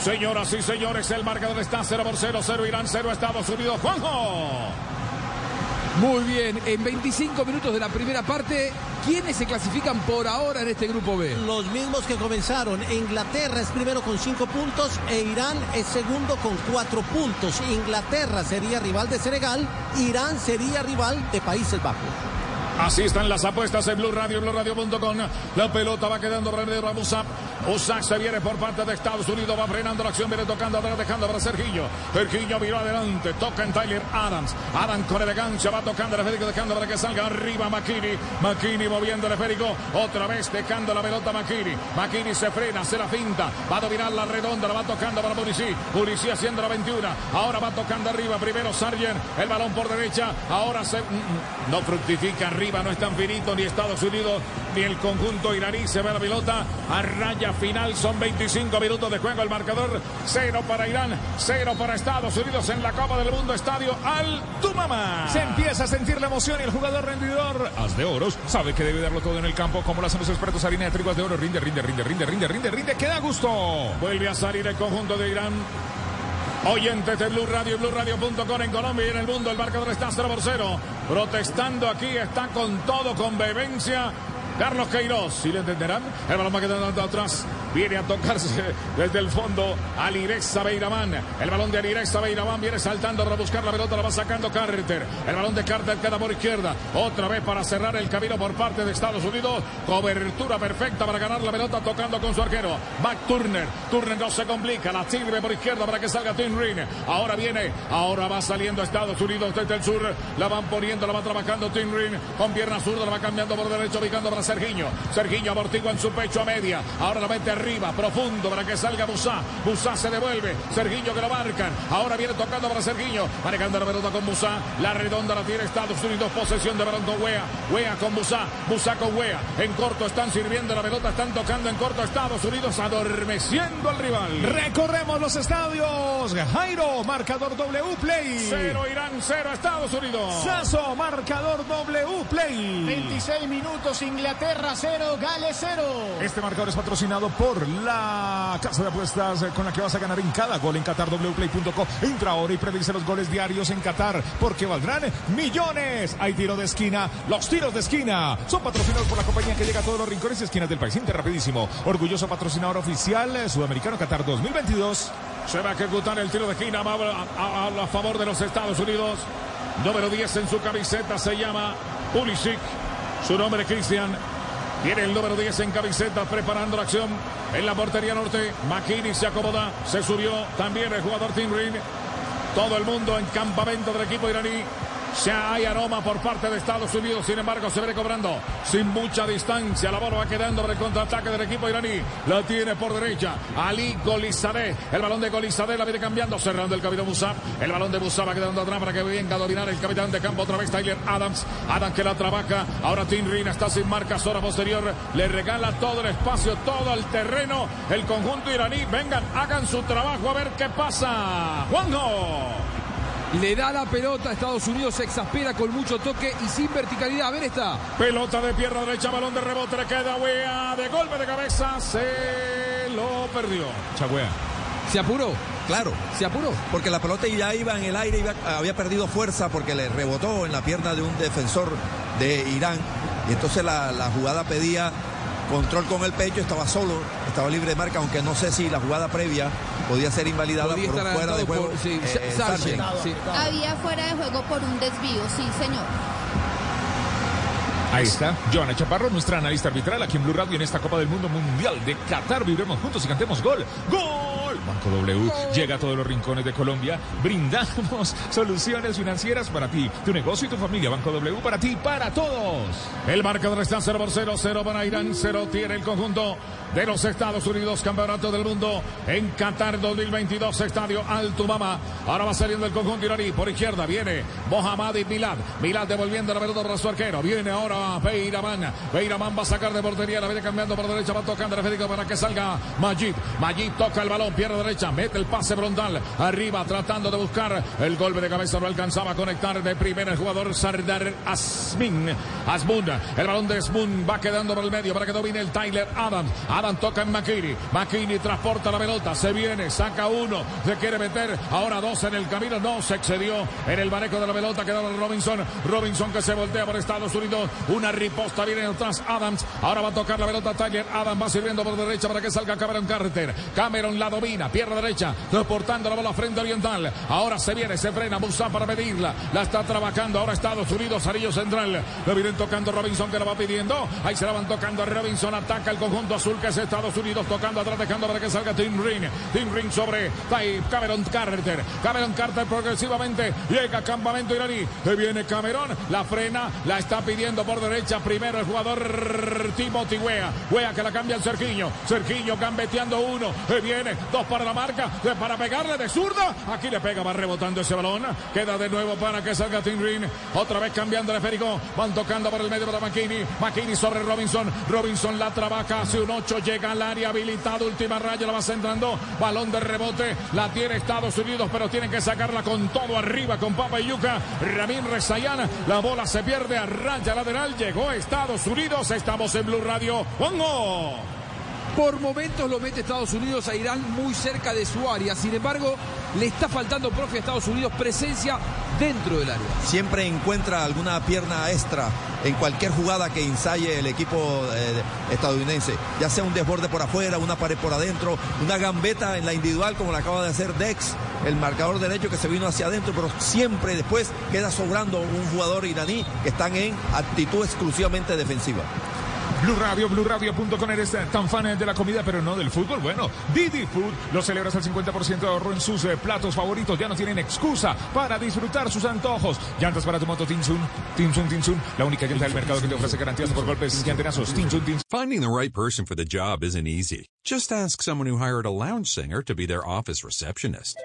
Señoras y señores, el marcador está 0 por 0, 0 Irán, 0 Estados Unidos. Juanjo. Muy bien, en 25 minutos de la primera parte, ¿quiénes se clasifican por ahora en este grupo B? Los mismos que comenzaron. Inglaterra es primero con cinco puntos e Irán es segundo con cuatro puntos. Inglaterra sería rival de Senegal, Irán sería rival de Países Bajos. Así están las apuestas en Blue Radio, BlueRadio.com. La pelota va quedando para el Musab. Usac se viene por parte de Estados Unidos, va frenando la acción, viene tocando atrás, dejando para Sergillo. Sergillo miró adelante, toca en Tyler Adams. Adams con elegancia va tocando el esférico, dejando para que salga arriba McKinney. McKinney moviendo el esférico, otra vez dejando la pelota McKinney. McKinney se frena, se la finta, va a dominar la redonda, la va tocando para Pulisic. Pulisic haciendo la 21, ahora va tocando arriba, primero Sargent, el balón por derecha, ahora se... No fructifica arriba, no es tan finito ni Estados Unidos ni el conjunto iraní. Se ve la pelota a raya final. Son 25 minutos de juego. El marcador cero para Irán, cero para Estados Unidos en la Copa del Mundo. Estadio Al Tumama. Se empieza a sentir la emoción y el jugador rendidor, As de Oros, sabe que debe darlo todo en el campo, como lo hacen los expertos harina de trigo As de Oro. Rinde, rinde, rinde, rinde, rinde, rinde, rinde, que da gusto. Vuelve a salir el conjunto de Irán. Oyentes de Blue Radio BlueRadio.com en Colombia y en el mundo. El marcador está 0 por 0. Protestando aquí, está con todo, con vehemencia. Carlos Queiroz, si le entenderán. El balón va quedando atrás. Viene a tocarse desde el fondo Alirexa Beiraman. El balón de Alirexa Beiraman viene saltando para buscar la pelota, la va sacando Carter. El balón de Carter queda por izquierda. Otra vez para cerrar el camino por parte de Estados Unidos. Cobertura perfecta para ganar la pelota tocando con su arquero. Back Turner. Turner no se complica. La sirve por izquierda para que salga Tim Ring. Ahora viene. Ahora va saliendo Estados Unidos desde el sur. La van poniendo, la va trabajando Tim Ring. Con pierna zurda la va cambiando por derecho, ubicando para Sergiño. Sergiño amortigua en su pecho a media. Ahora la mete arriba, profundo para que salga Busá. Busá se devuelve. Sergiño que lo marcan. Ahora viene tocando para Sergiño. Manejando la pelota con Busá. La redonda la tiene Estados Unidos. Posesión de balón con Wea. Wea con Busá. Busá con Wea. En corto están sirviendo la pelota. Están tocando en corto Estados Unidos. Adormeciendo al rival. Recorremos los estadios. Jairo, marcador W Play. Cero Irán, cero Estados Unidos. Sasso, marcador W Play. 26 minutos, Inglaterra 0, Gales 0. Este marcador es patrocinado por la casa de apuestas eh, con la que vas a ganar en cada gol en qatarwplay.co. Entra ahora y predice los goles diarios en Qatar porque valdrán millones. Hay tiro de esquina. Los tiros de esquina son patrocinados por la compañía que llega a todos los rincones y esquinas del país. Inter rapidísimo. Orgulloso patrocinador oficial eh, sudamericano Qatar 2022. Se va a ejecutar el tiro de esquina a- a- a favor de los Estados Unidos. Número 10 en su camiseta se llama Pulisic. Su nombre es Cristian. Tiene el número 10 en camiseta preparando la acción en la portería norte. McKinney se acomoda, se subió también el jugador Tim Ring. Todo el mundo en campamento del equipo iraní. Se hay aroma por parte de Estados Unidos, sin embargo se viene cobrando sin mucha distancia. La bola va quedando por el contraataque del equipo iraní. La tiene por derecha Ali Golizadeh. El balón de Golizadeh la viene cambiando, cerrando el capitán Musab. El balón de Musab va quedando atrás para que venga a dominar el capitán de campo otra vez Tyler Adams. Adams que la trabaja. Ahora Tim Rin está sin marca, zona posterior. Le regala todo el espacio, todo el terreno. El conjunto iraní. Vengan, hagan su trabajo a ver qué pasa. Juanjo. Le da la pelota a Estados Unidos, se exaspera con mucho toque y sin verticalidad. A ver esta. Pelota de pierna derecha, balón de rebote, le queda Wea de golpe de cabeza, se lo perdió. Chagüea. ¿Se apuró? Claro. ¿Se apuró? Porque la pelota ya iba en el aire, iba- había perdido fuerza porque le rebotó en la pierna de un defensor de Irán. Y entonces la, la jugada pedía control con el pecho, estaba solo, estaba libre de marca, aunque no sé si la jugada previa podía ser invalidada Podía por fuera de juego. por- sí, eh, Sargent, Sargent. sí. Había fuera de juego por un desvío, sí, señor. Ahí está, Joana Chaparro, nuestra analista arbitral aquí en Blue Radio en esta Copa del Mundo Mundial de Qatar. Vibremos juntos y cantemos gol. ¡Gol! Banco W llega a todos los rincones de Colombia. Brindamos soluciones financieras para ti, tu negocio y tu familia. Banco W para ti, para todos. El marcador está 0 por 0, 0 para Irán, 0 tiene el conjunto de los Estados Unidos, Campeonato del Mundo en Qatar 2022, Estadio Altumama. Ahora va saliendo el conjunto iraní, por izquierda viene Mohamed y Milad. Milad devolviendo la pelota para su arquero. Viene ahora Beiraman. Beiraman va a sacar de portería, la viene cambiando por derecha, va tocando Federico para que salga Majid. Majid toca el balón, pierde derecha, mete el pase frontal. Arriba tratando de buscar el golpe de cabeza, no alcanzaba a conectar de primera el jugador Sardar Asmin. Asmun, el balón de Asmun va quedando por el medio para que domine el Tyler Adams. Adams toca en McKinney. McKinney transporta la pelota, se viene, saca uno, se quiere meter. Ahora dos en el camino, no se excedió en el manejo de la pelota. Quedaba Robinson. Robinson que se voltea por Estados Unidos. Una riposta viene atrás Adams. Ahora va a tocar la pelota Tyler Adams. Va sirviendo por derecha para que salga Cameron Carter. Cameron la domina, pierna derecha, transportando la bola frente oriental. Ahora se viene, se frena Musa para medirla. La está trabajando ahora Estados Unidos, Arillo Central. Lo vienen tocando Robinson que la va pidiendo. Ahí se la van tocando Robinson. Ataca el conjunto azul que es Estados Unidos tocando atrás, dejando para que salga Tim Ring. Tim Ring sobre Cameron Carter. Cameron Carter progresivamente llega a campamento iraní. Ahí viene Cameron, la frena, la está pidiendo por derecha. Primero el jugador Timothy Wea. Wea que la cambia el Cerquiño. Cerquiño gambeteando uno. Ahí viene, dos para la marca, de- para pegarle de zurda. Aquí le pega, va rebotando ese balón. Queda de nuevo para que salga Tim Ring. Otra vez cambiando el esférico. Van tocando por el medio para McKinney. McKinney sobre Robinson. Robinson la trabaja. Hace un 8. Llega al área habilitado. Última raya. La va centrando. Balón de rebote. La tiene Estados Unidos. Pero tienen que sacarla con todo arriba. Con Papa y Yuca. Ramin Rezayana. La bola se pierde a raya lateral. Llegó Estados Unidos. Estamos en Blue Radio. ¡Pongo! Por momentos lo mete Estados Unidos a Irán muy cerca de su área. Sin embargo, le está faltando, profe, a Estados Unidos presencia dentro del área. Siempre encuentra alguna pierna extra en cualquier jugada que ensaye el equipo eh, estadounidense, ya sea un desborde por afuera, una pared por adentro, una gambeta en la individual como la acaba de hacer Dex, el marcador derecho que se vino hacia adentro, pero siempre después queda sobrando un jugador iraní que están en actitud exclusivamente defensiva. Blue Radio, BlueRadio.com eres tan fan de la comida pero no del fútbol. Bueno, Didi Food lo celebras al 50% de ahorro en sus eh, platos favoritos. Ya no tienen excusa para disfrutar sus antojos. Llantas para tu moto Tinsun, Tinsun, Tinsun, la única llanta del mercado que te ofrece garantías por golpes y antenazos. Tinsun, Tinsun. Finding the right person for the job isn't easy. Just ask someone who hired a lounge singer to be their office receptionist.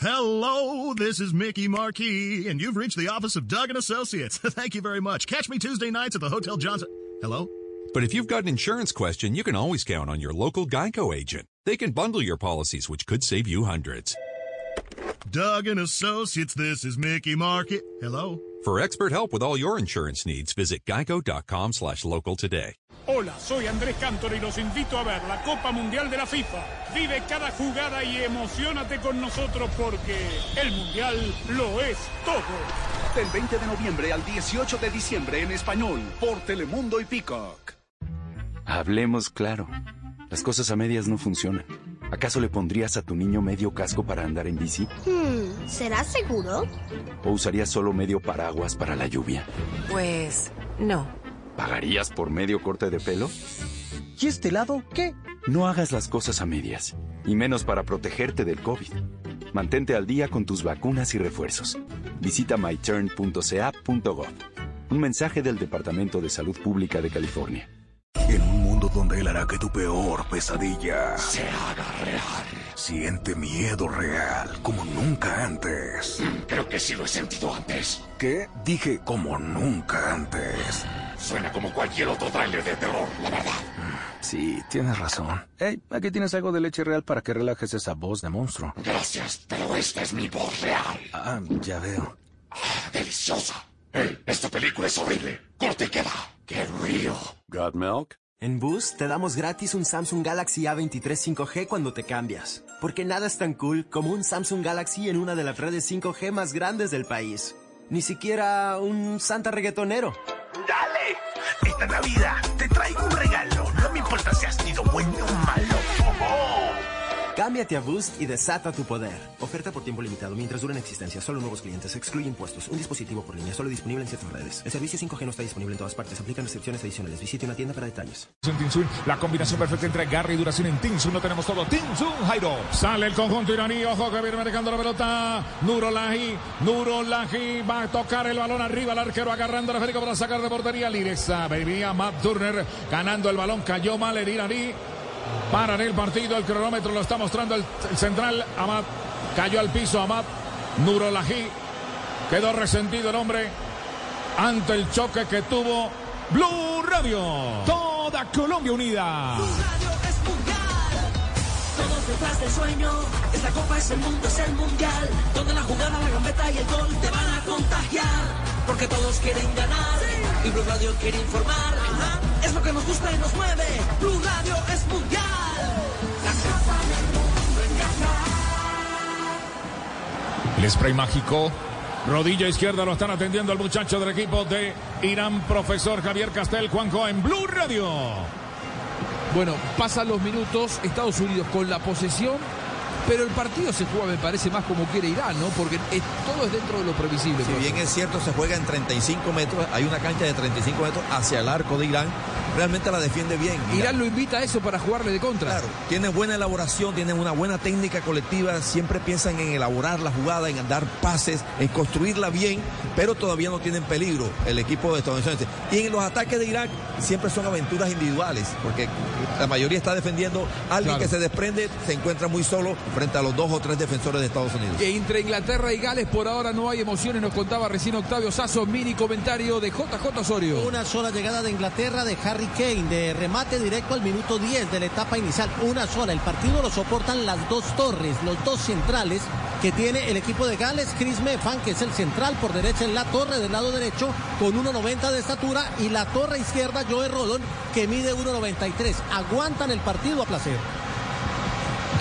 Hello, this is Mickey Marquis, and you've reached the office of Doug and Associates. Thank you very much. Catch me Tuesday nights at the Hotel Johnson. Hello? But if you've got an insurance question, you can always count on your local Geico agent. They can bundle your policies, which could save you hundreds. Doug and Associates, this is Mickey Market. Hello? For expert help with all your insurance needs, visit geico.com slash local today. Hola, soy Andrés Cantor y los invito a ver la Copa Mundial de la FIFA. Vive cada jugada y emocionate con nosotros porque el Mundial lo es todo. Del 20 de noviembre al 18 de diciembre en español por Telemundo y Peacock. Hablemos claro. Las cosas a medias no funcionan. ¿Acaso le pondrías a tu niño medio casco para andar en bici? Hmm, ¿será seguro? ¿O usarías solo medio paraguas para la lluvia? Pues no. ¿Pagarías por medio corte de pelo? ¿Y este lado qué? No hagas las cosas a medias, y menos para protegerte del COVID. Mantente al día con tus vacunas y refuerzos. Visita myturn.ca.gov. Un mensaje del Departamento de Salud Pública de California. En un mundo donde él hará que tu peor pesadilla se haga real. Siente miedo real como nunca antes. Creo que sí lo he sentido antes. ¿Qué? Dije como nunca antes. Suena como cualquier otro trailer de terror, la verdad. Sí, tienes razón. Hey, aquí tienes algo de leche real para que relajes esa voz de monstruo. Gracias, pero esta es mi voz real. Ah, ya veo. Ah, deliciosa. Hey, esta película es horrible. Corte y queda. ¡Qué río! ¿Got milk? En Boost te damos gratis un Samsung Galaxy A23 5G cuando te cambias. Porque nada es tan cool como un Samsung Galaxy en una de las redes 5G más grandes del país. Ni siquiera un Santa reggaetonero. ¡Dale! Esta Navidad te traigo un regalo. No me importa si has sido bueno o malo. Cámbiate a Boost y desata tu poder. Oferta por tiempo limitado mientras dura en existencia. Solo nuevos clientes. Excluye impuestos. Un dispositivo por línea. Solo disponible en ciertas redes. El servicio 5G no está disponible en todas partes. Aplican restricciones adicionales. Visite una tienda para detalles. Tinsun, la combinación perfecta entre garra y duración en Tinsun. No tenemos todo. Tinsun, Jairo. Sale el conjunto iraní. Ojo que viene marcando la pelota. Nurolahi. Nurolahi va a tocar el balón arriba. El arquero agarrando a Federico para sacar de portería. Lireza. Venía Matt Turner ganando el balón. Cayó mal el iraní. Paran el partido, el cronómetro lo está mostrando el, el central. Amat cayó al piso. Amat Nurolahi quedó resentido el hombre ante el choque que tuvo Blue Radio. Toda Colombia unida. Blue Radio es mundial. Todos detrás del sueño. Esta copa es el mundo, es el mundial. Donde la jugada, la gambeta y el gol te van a contagiar. Porque todos quieren ganar. Y Blue Radio quiere informar. Es lo que nos gusta y nos mueve. Blue Radio es mundial. La copa del mundo en casa. El spray mágico. Rodilla izquierda lo están atendiendo el muchacho del equipo de Irán, profesor Javier Castel, Juanjo en Blue Radio. Bueno, pasan los minutos, Estados Unidos con la posesión, pero el partido se juega, me parece, más como quiere Irán, ¿no? Porque es- todo es dentro de lo previsible. Si bien es cierto, se juega en 35 metros, hay una cancha de 35 metros hacia el arco de Irán, realmente la defiende bien. Irán lo invita a eso para jugarle de contra. Claro, tiene buena elaboración, tiene una buena técnica colectiva, siempre piensan en elaborar la jugada, en dar pases, en construirla bien, pero todavía no tienen peligro el equipo de estadounidense. Y en los ataques de Irak siempre son aventuras individuales, porque la mayoría está defendiendo, alguien Claro. que se desprende se encuentra muy solo frente a los dos o tres defensores de Estados Unidos. Que entre Inglaterra y Gales por ahora no hay emociones, nos contaba recién Octavio Sasso, mini comentario de JJ Osorio. Una sola llegada de Inglaterra de Harry Kane, de remate directo al minuto 10 de la etapa inicial. Una sola. El partido lo soportan las dos torres, los dos centrales que tiene el equipo de Gales. Chris Mefan, que es el central por derecha en la torre del lado derecho, con 1.90 de estatura. Y la torre izquierda, Joe Rodon, que mide 1.93. Aguantan el partido a placer.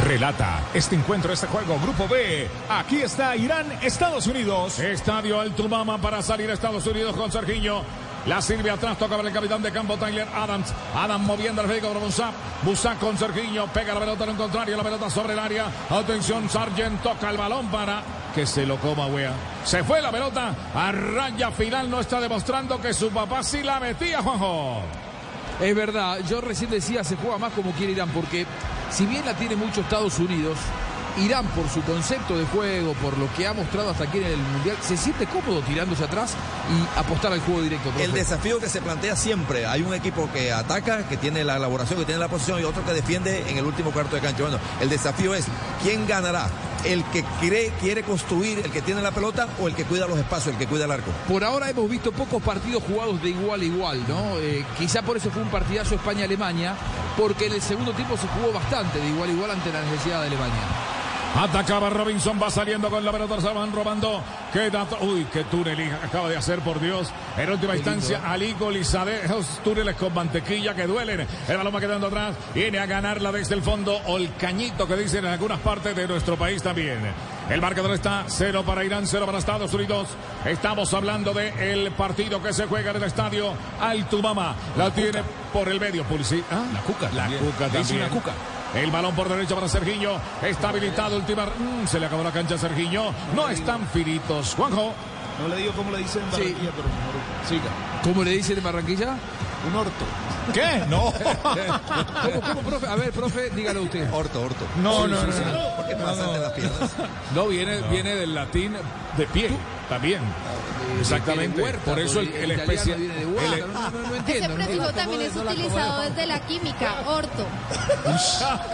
Relata este encuentro, este juego, Grupo B. Aquí está Irán, Estados Unidos. Estadio Altumama para salir a Estados Unidos con Sergiño. La sirve atrás, toca para el capitán de campo Tyler Adams. Adams moviendo el Federico para Busak. Con Sergiño. Pega la pelota en un contrario. La pelota sobre el área. Atención, Sargent toca el balón para que se lo coma, wea. Se fue la pelota. A raya final no está demostrando que su papá sí la metía, Juanjo. Es verdad, yo recién decía se juega más como quiere Irán, porque si bien la tiene mucho Estados Unidos, Irán por su concepto de juego, por lo que ha mostrado hasta aquí en el Mundial, se siente cómodo tirándose atrás y apostar al juego directo. profe. El desafío que se plantea siempre, hay un equipo que ataca, que tiene la elaboración, que tiene la posición y otro que defiende en el último cuarto de cancha. Bueno, el desafío es quién ganará, el que cree, quiere construir, el que tiene la pelota o el que cuida los espacios, el que cuida el arco. Por ahora hemos visto pocos partidos jugados de igual a igual, ¿no? Eh, quizá por eso fue un partidazo España-Alemania, porque en el segundo tiempo se jugó bastante de igual a igual ante la necesidad de Alemania. Atacaba Robinson, va saliendo con la pelota, se van robando. Qué dato, uy, qué túnel acaba de hacer, por Dios. En última instancia, Ali Golizade, esos túneles con mantequilla que duelen. El balón va quedando atrás, viene a ganarla desde el fondo, o el cañito que dicen en algunas partes de nuestro país también. El marcador está cero para Irán, cero para Estados Unidos. Estamos hablando del el partido que se juega en el estadio Altumama. La, tiene por el medio, Pulsi. ¿Ah? La Cuca. La Cuca Le hice también. una Cuca. El balón por derecha para Sergiño. Está habilitado última. Mm, se le acabó la cancha a Sergiño. No están finitos. Juanjo. No le digo cómo le dicen en Sí. Barranquilla, pero mejor siga. ¿Cómo le dicen en Barranquilla? Un orto. ¿Qué? No. ¿Cómo, cómo, profe? A ver, profe, dígalo usted. Orto, orto. No, Sí, no, sí, no, sí. no. ¿Por qué No, pasan no. de las piernas? No, viene, viene del latín de pie, también. Exactamente. de huerta, Por eso el, el especial. viene de huerta, el- no, no, no Ese entiendo. no prefijo también es utilizado desde la química, orto.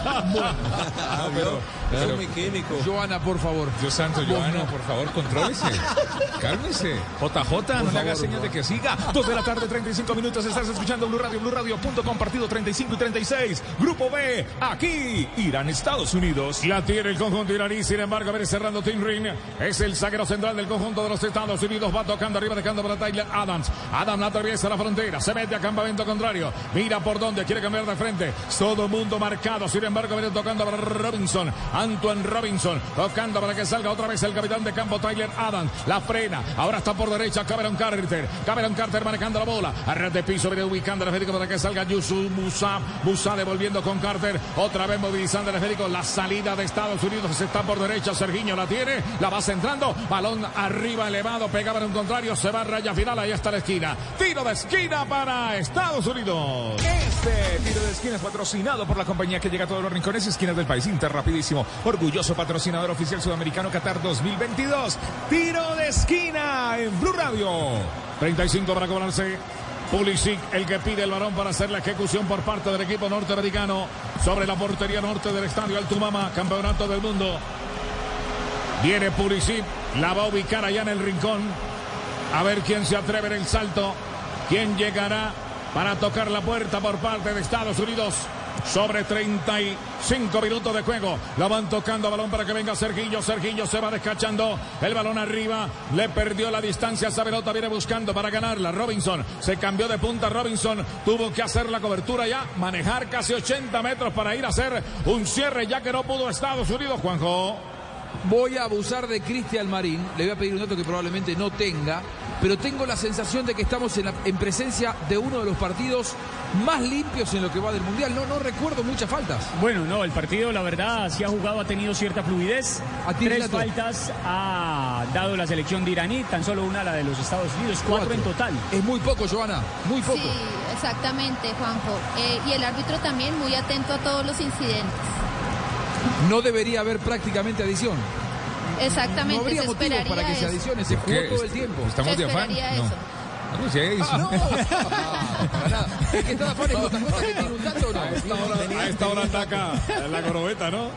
No, pero, pero- es muy químico. Joana, por favor. Dios santo, Joana, por favor, contrólese. Cálmese. JJ, no le haga señas de que siga. Dos de la tarde, 35 minutos. Estás escuchando Blue Radio, BlueRadio.com, partido 35 y 36. Grupo B, aquí, Irán, Estados Unidos. La tiene el conjunto iraní, sin embargo, a ver, cerrando Tim Ring. Es el zaguero central del conjunto de los Estados Unidos. Va tocando arriba, dejando para Tyler Adams. Adams atraviesa la frontera, se mete a campamento contrario. Mira por dónde quiere cambiar de frente. Todo mundo marcado, sin embargo, viene tocando para Robinson. Antoine Robinson, tocando para que salga otra vez el capitán de campo, Tyler Adams. La frena, ahora está por derecha Cameron Carter. Cameron Carter manejando la bola. A red de piso, viene ubicando el esférico para que salga Yusuf Musa. Musa devolviendo con Carter. Otra vez movilizando el esférico. La salida de Estados Unidos está por derecha. Sergiño la tiene. La va centrando. Balón arriba elevado. Pegaba en un contrario. Se va a raya final. Ahí está la esquina. Tiro de esquina para Estados Unidos. Este tiro de esquina es patrocinado por la compañía que llega a todos los rincones y esquinas del país. Inter Rapidísimo. Orgulloso patrocinador oficial sudamericano Qatar 2022. Tiro de esquina en Blue Radio. 35 para cobrarse. Pulisic, el que pide el varón para hacer la ejecución por parte del equipo norteamericano sobre la portería norte del estadio Altumama, campeonato del mundo. Viene Pulisic, la va a ubicar allá en el rincón. A ver quién se atreve en el salto. ¿Quién llegará para tocar la puerta por parte de Estados Unidos? Sobre 35 minutos de juego. La van tocando balón para que venga Sergillo. Sergillo se va descachando. El balón arriba. Le perdió la distancia. Esa pelota viene buscando para ganarla. Robinson se cambió de punta. Robinson tuvo que hacer la cobertura ya. Manejar casi 80 metros para ir a hacer un cierre ya que no pudo Estados Unidos, Juanjo. Voy a abusar de Cristian Marín. Le voy a pedir un dato que probablemente no tenga. Pero tengo la sensación de que estamos en, la- en presencia de uno de los partidos más limpios en lo que va del Mundial. No, no recuerdo muchas faltas. Bueno, no, el partido, la verdad, si ha jugado, ha tenido cierta fluidez. ti, Tres faltas ha dado la selección de iraní, tan solo una la de los Estados Unidos, cuatro, en total. Es muy poco, Joana, muy poco. Sí, exactamente, Juanjo. Eh, y el árbitro también muy atento a todos los incidentes. No debería haber prácticamente adición. Exactamente, No habría se esperaría para que se adicione, se ¿Por jugó todo el tiempo. ¿Estamos de afán? No. Ah, no. Ah, para nada. Es que está no. A esta hora, a esta hora ataca la corobeta, ¿no?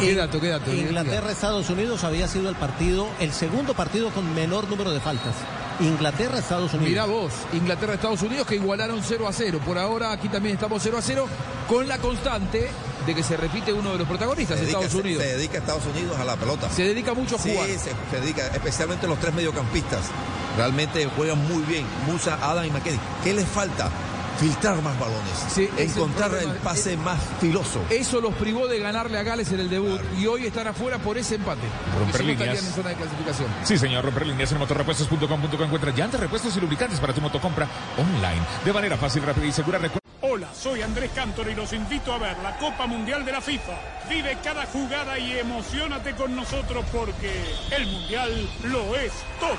¿Qué dato, qué dato? Inglaterra-Estados Unidos había sido el partido, el segundo partido con menor número de faltas. Inglaterra-Estados Unidos. Mirá vos, Inglaterra, Estados Unidos que igualaron 0 a 0. Por ahora aquí también estamos 0 a 0 con la constante de que se repite uno de los protagonistas, dedica, Estados Unidos. se dedica Estados Unidos a la pelota. Se dedica mucho a Sí, jugar. se, se dedica, especialmente los tres mediocampistas. Realmente juegan muy bien. Musa, Adam y McKenny. ¿Qué les falta? Filtrar más balones. Sí, el encontrar el, pase más filoso. Eso los privó de ganarle a Gales en el debut y hoy están afuera por ese empate. Romper líneas. estarían en zona de clasificación. Sí, señor, romper líneas en motorrepuestos.com.co encuentra llantas, repuestos y lubricantes para tu motocompra online. De manera fácil, rápida y segura. Hola, soy Andrés Cantor y los invito a ver la Copa Mundial de la FIFA. Vive cada jugada y emocionate con nosotros porque el Mundial lo es todo.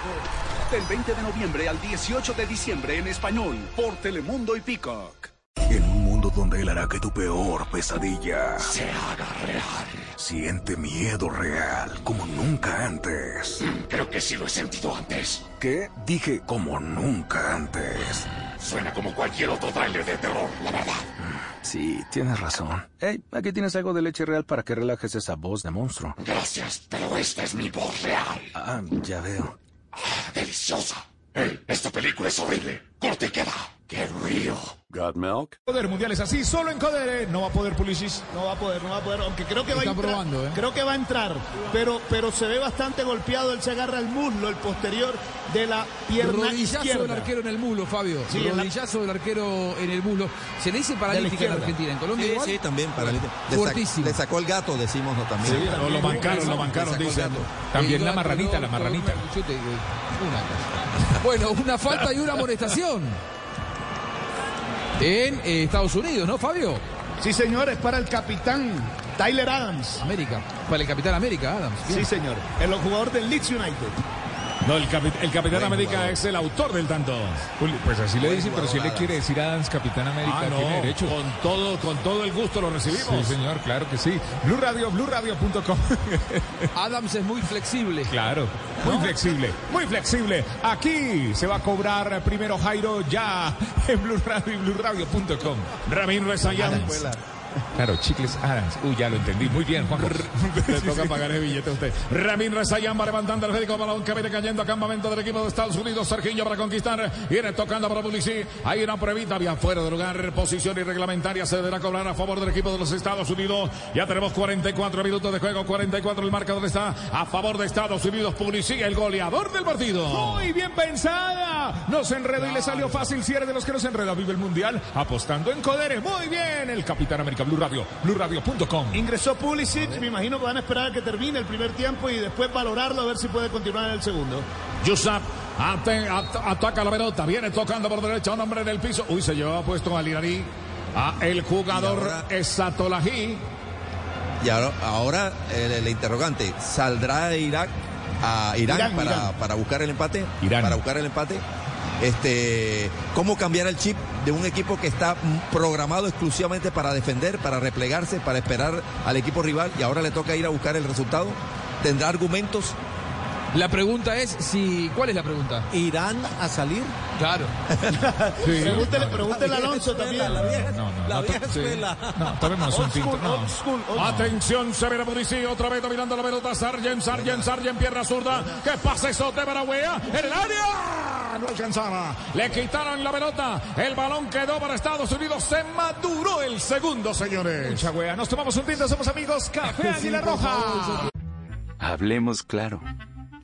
Del 20 de noviembre al 18 de diciembre en español por Telemundo y Peacock. En un mundo donde él hará que tu peor pesadilla Se haga real. siente miedo real como nunca antes. Creo que sí lo he sentido antes. ¿Qué? Dije como nunca antes. Suena como cualquier otro trailer de terror, la verdad. Sí, tienes razón. Hey, aquí tienes algo de leche real para que relajes esa voz de monstruo. Gracias, pero esta es mi voz real. Ah, ya veo. Ah, deliciosa. Hey, esta película es horrible. Corte y queda. ¡Qué río! Got milk? Poder mundial es así, solo en Codere. No va a poder Pulisic. No va a poder, no va a poder, aunque creo que va a entrar. probando, ¿eh? Creo que va a entrar, pero, pero se ve bastante golpeado. Él se agarra el muslo, el posterior de la pierna Rodillazo del izquierda. arquero en el muslo, Fabio. Sí, la- Rodillazo del arquero en el muslo. Se le dice paralítica en. Argentina. En Colombia Sí, igual. sí, también sac- Fuertísimo. le sacó el gato, decimos ¿no? también. Sí, lo, lo bancaron, lo bancaron, dicen. También la marranita, la marranita. una-. Bueno, una falta y una amonestación. En eh, Estados Unidos, ¿no, Fabio? Sí, señor, es para el capitán Tyler Adams. América. Para el Capitán América, Adams. Bien. Sí, señor. El jugador del Leeds United. No, el, capi- el Capitán América es el autor del tanto. Pues así le dicen, pero si le quiere decir a Adams Capitán América, Ah, no, tiene derecho. Con todo, con todo el gusto lo recibimos. Sí, señor, claro que sí. Blue Radio, BlueRadio.com. Adams es muy flexible. Claro, muy flexible, muy flexible. Aquí se va a cobrar primero Jairo ya en Blue Radio y BlueRadio.com. Ramín Rezayán. Claro, Chicles Adams. Uy, ya lo entendí. Muy bien, Juan. Le toca pagar el billete a usted. Ramín Rezayán va levantando el médico balón que viene cayendo a campamento del equipo de Estados Unidos. Serginho para conquistar. Viene tocando para Pulisic. Hay una pruebita. Había fuera de lugar. Posición irreglamentaria. Se deberá cobrar a favor del equipo de los Estados Unidos. Ya tenemos 44 minutos de juego. 44 el marcador está a favor de Estados Unidos. Pulisic, el goleador del partido. Muy bien pensada. No se enredó y le salió fácil. Si eres de los que no se enreda, vive el mundial apostando en Codere. Muy bien. El Capitán América Blue Radio, BlueRadio.com. Ingresó Pulisic, me imagino que van a esperar a que termine el primer tiempo y después valorarlo a ver si puede continuar en el segundo. Yusap at- ataca la pelota, viene tocando por derecha un hombre en el piso. Uy, se llevaba puesto al iraní. A el jugador Esatolají. Y ahora, ahora el, el interrogante, ¿saldrá Irak a Irán, Irán, para, Irán. para buscar el empate? Irán. Para buscar el empate. Este, ¿Cómo cambiar el chip de un equipo que está programado exclusivamente para defender, para replegarse, para esperar al equipo rival y ahora le toca ir a buscar el resultado? ¿Tendrá argumentos? La pregunta es si. ¿Cuál es la pregunta? ¿Irán a salir? Claro. Sí. Pregúntele, pregúntele a Alonso también. La vieja, No, no, la no, vieja sí. escuela. No, tomémonos un school, No. old school, old- Atención, se ve a Pulisic, otra vez dominando la pelota. Sargent, Sargent, Sargent, pierna zurda. ¿Qué pasa eso de Baragüea? En el área. No alcanzaba. Le quitaron la pelota. El balón quedó para Estados Unidos. Se maduró el segundo, señores. Mucha wea. Nos tomamos un tinto, somos amigos. Café Águila Roja. Hablemos claro.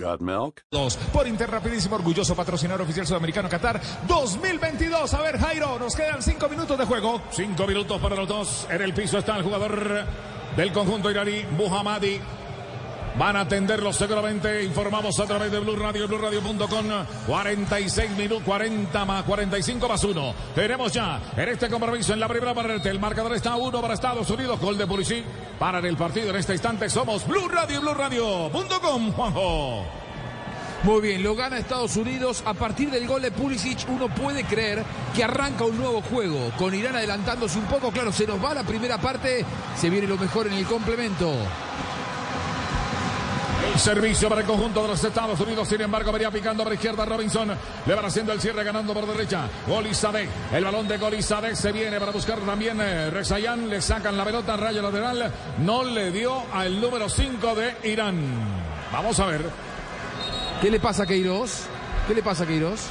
Got milk? Dos. Por Interrapidísimo, orgulloso patrocinador oficial sudamericano Qatar 2022. A ver, Jairo, nos quedan cinco minutos de juego. Cinco minutos para los dos. En el piso está el jugador del conjunto iraní, Muhammadi. Van a atenderlo seguramente. Informamos a través de Blue Radio, BlueRadio.com. 46 minutos, 40 más 45 más 1. Tenemos ya en este compromiso en la primera parte. El marcador está 1 para Estados Unidos. Gol de Pulisic. Para el partido en este instante somos Blue Radio, BlueRadio.com. Juanjo. Muy bien, lo gana Estados Unidos. A partir del gol de Pulisic, uno puede creer que arranca un nuevo juego. Con Irán adelantándose un poco, claro, se nos va la primera parte. Se viene lo mejor en el complemento. Servicio para el conjunto de los Estados Unidos, sin embargo, venía picando por izquierda Robinson. Le van haciendo el cierre, ganando por derecha. Golizadeh. El balón de Golizadeh se viene para buscar también eh. Le sacan la pelota, rayo lateral. No le dio al número 5 de Irán. Vamos a ver. ¿Qué le pasa a Queiroz? ¿Qué le pasa a Queiroz?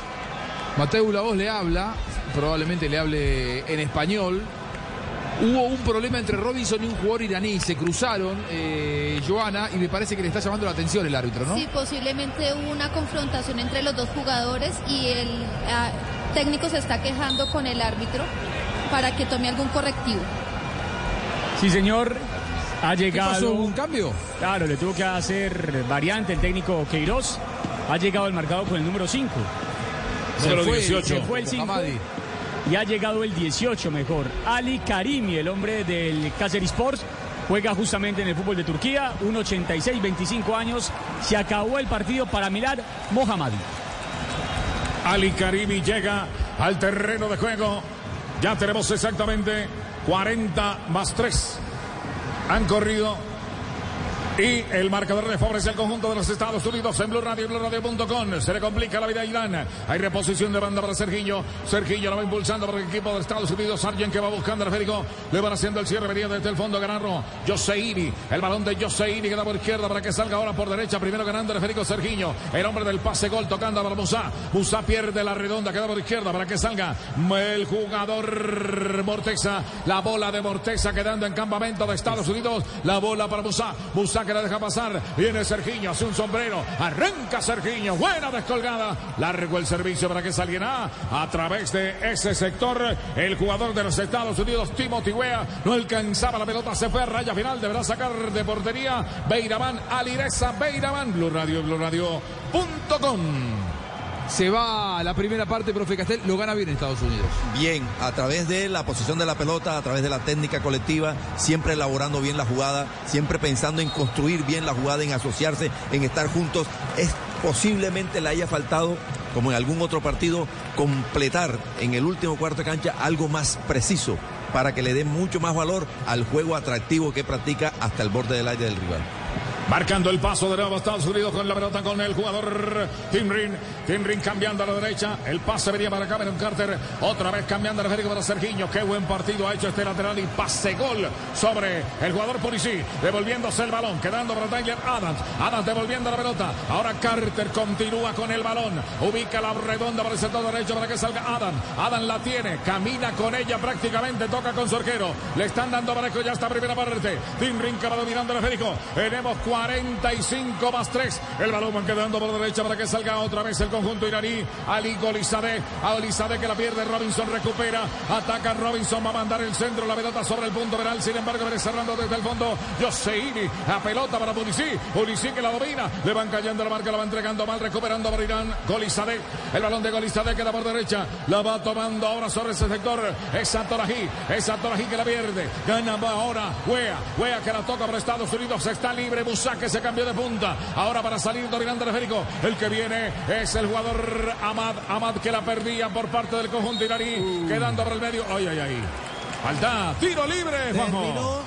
Mateo la voz le habla, probablemente le hable en español. Hubo un problema entre Robinson y un jugador iraní, se cruzaron, eh, Joana, y me parece que le está llamando la atención el árbitro, ¿no? Sí, posiblemente hubo una confrontación entre los dos jugadores y el ah, técnico se está quejando con el árbitro para que tome algún correctivo. Sí, señor. Ha llegado. pasó? ¿Hubo un cambio? Claro, le tuvo que hacer variante el técnico Queiroz. Ha llegado el marcado con el número 5. Número se fue, 18. Se fue el 5. Y ha llegado el 18 mejor. Ali Karimi, el hombre del Kayseri Sports. Juega justamente en el fútbol de Turquía, 1.86, 25 años. Se acabó el partido para Milad Mohammadi. Ali Karimi llega al terreno de juego. Ya tenemos exactamente 40 más 3. Han corrido Y el marcador le favorece al conjunto de los Estados Unidos en Blue Radio y BlueRadio.com. Se le complica la vida a Irán. Hay reposición de banda para Serginho. Serginho lo va impulsando para el equipo de Estados Unidos. Sargent que va buscando al Federico. Le van haciendo el cierre. Venía desde el fondo ganarlo. Joseini. El balón de Joseini queda por izquierda para que salga ahora por derecha. Primero ganando el Federico Serginho. El hombre del pase gol tocando para Musa. Musa pierde la redonda. Queda por izquierda para que salga el jugador Morteza. La bola de Morteza quedando en campamento de Estados Unidos. La bola para Musa. Musa que la deja pasar. Viene Serginho, hace un sombrero. Arranca Serginho. Buena descolgada. Largo el servicio para que saliera a través de ese sector. El jugador de los Estados Unidos, Timothy Wea, no alcanzaba la pelota. Se fue a raya final. Deberá sacar de portería. Beiraman, Alireza Beiraman. Blue Radio, Blue Radio.com. Se va la primera parte, profe Castel, lo gana bien Estados Unidos. Bien, a través de la posición de la pelota, a través de la técnica colectiva, siempre elaborando bien la jugada, siempre pensando en construir bien la jugada, en asociarse, en estar juntos. Es posiblemente le haya faltado, como en algún otro partido, completar en el último cuarto de cancha algo más preciso para que le dé mucho más valor al juego atractivo que practica hasta el borde del aire del rival. Marcando el paso de nuevo a Estados Unidos con la pelota con el jugador Timrin. Timrin cambiando a la derecha. El pase venía para Cameron Carter. Otra vez cambiando el Federico para Sergiño. Qué buen partido ha hecho este lateral y pase gol sobre el jugador Pulisic. Devolviéndose el balón. Quedando para Tyler Adams. Adams devolviendo la pelota. Ahora Carter continúa con el balón. Ubica la redonda para el sector derecho para que salga Adams. Adams la tiene. Camina con ella prácticamente. Toca con su arquero. Le están dando para ya esta primera parte. Timrin que va dominando el Federico. Tenemos 45 más 3. El balón va quedando por derecha para que salga otra vez el conjunto iraní. Ali Golizadeh. Golizadeh que la pierde. Robinson recupera. Ataca Robinson. Va a mandar el centro. La pelota sobre el punto penal. Sin embargo, viene cerrando desde el fondo. Joseini. La pelota para Pulisic. Pulisic que la domina. Le van cayendo la marca. La va entregando mal. Recuperando para Irán. Golizadeh. El balón de Golizadeh queda por derecha. La va tomando ahora sobre ese sector. Es Satorají. Es Satorají que la pierde. Gana ahora. Wea. Wea que la toca para Estados Unidos. Está libre. Musa que se cambió de punta. Ahora para salir dominando el esférico. El que viene es el jugador Ahmad. Ahmad que la perdía por parte del conjunto iraní. Quedando por el medio. Ay, ay, ay. Falta. Tiro libre, Juanjo. Terminó,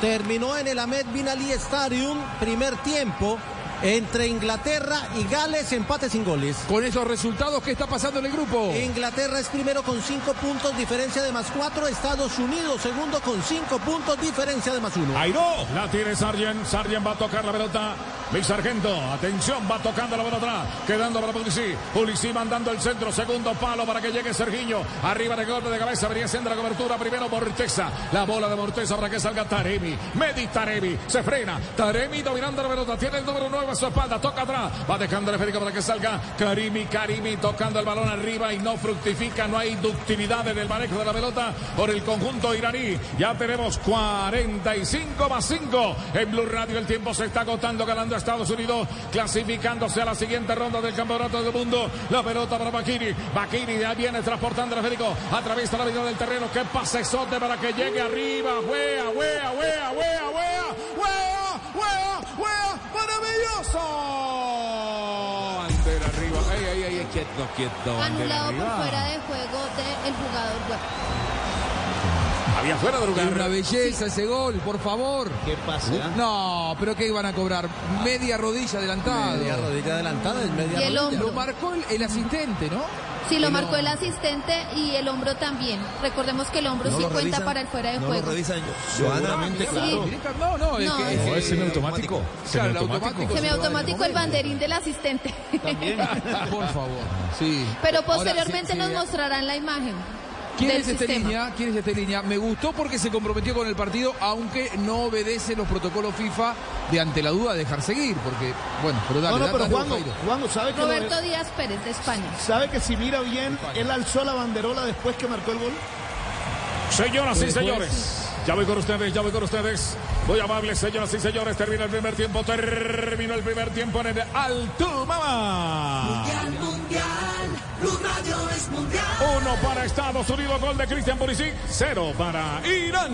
terminó en el Ahmed Bin Ali Stadium, primer tiempo. Entre Inglaterra y Gales, empate sin goles. Con esos resultados, ¿qué está pasando en el grupo? Inglaterra es primero con cinco puntos, diferencia de más cuatro. Estados Unidos, segundo con cinco puntos, diferencia de más uno. Airo, la tiene Sargent. Sargent va a tocar la pelota. Luis Sargento, atención, va tocando la pelota. Quedando para Pulisic. Pulisic mandando el centro, segundo palo para que llegue Sergiño. Arriba de golpe de cabeza, venía siendo la cobertura. Primero Morteza. La bola de Morteza para que salga Taremi. Medi Taremi. Se frena. Taremi dominando la pelota. Tiene el número 9 su espalda. Toca atrás. Va dejando el esférico para que salga Karimi. Karimi tocando el balón arriba y no fructifica. No hay ductilidad en el manejo de la pelota por el conjunto iraní. Ya tenemos 45 más 5 en Blue Radio. El tiempo se está agotando, ganando a Estados Unidos, clasificándose a la siguiente ronda del Campeonato del Mundo. La pelota para Bakiri. Bakiri ya viene transportando el esférico a través de la vida del terreno. Que pase sote para que llegue arriba. Wea, wea, wea, wea, wea, Maravilloso. Bandera arriba. Ay, ay, ay, quieto, quieto. Anulado por fuera de juego del jugador. Bueno, Había fuera de lugar. Una belleza ese gol, por favor. ¿Qué pasa? No, pero ¿qué iban a cobrar? Media rodilla adelantada. Media rodilla adelantada es media Y el rodilla. hombro. Lo marcó el, el asistente, ¿no? Sí, lo marcó el asistente y el hombro también. Recordemos que el hombro No sí cuenta revisan, para el fuera de no juego. lo revisan. Seguramente, claro. Directa- No, no, es No, que. es No, es semiautomático. Claro, el Semiautomático. automático. Semiautomático el banderín del asistente. Por favor. Sí. Pero Ahora, posteriormente sí, nos sí. mostrarán la imagen. ¿Quién es este sistema. línea? ¿Quién es este línea? Me gustó porque se comprometió con el partido, aunque no obedece los protocolos FIFA de ante la duda dejar seguir, porque, bueno, pero dale, No, no, pero Juan. Juan, ¿sabe que, lo- Roberto Díaz Pérez de España. sabe que si mira bien, él alzó la banderola después que marcó el gol? Señoras y señores, ya voy con ustedes, ya voy con ustedes. Muy amables, señoras y señores, termina el primer tiempo, terminó el primer tiempo en el Alto Mama. Mundial, mundial, Blue Radio es mundial. Uno para Estados Unidos, gol de Christian Pulisic, cero para Irán.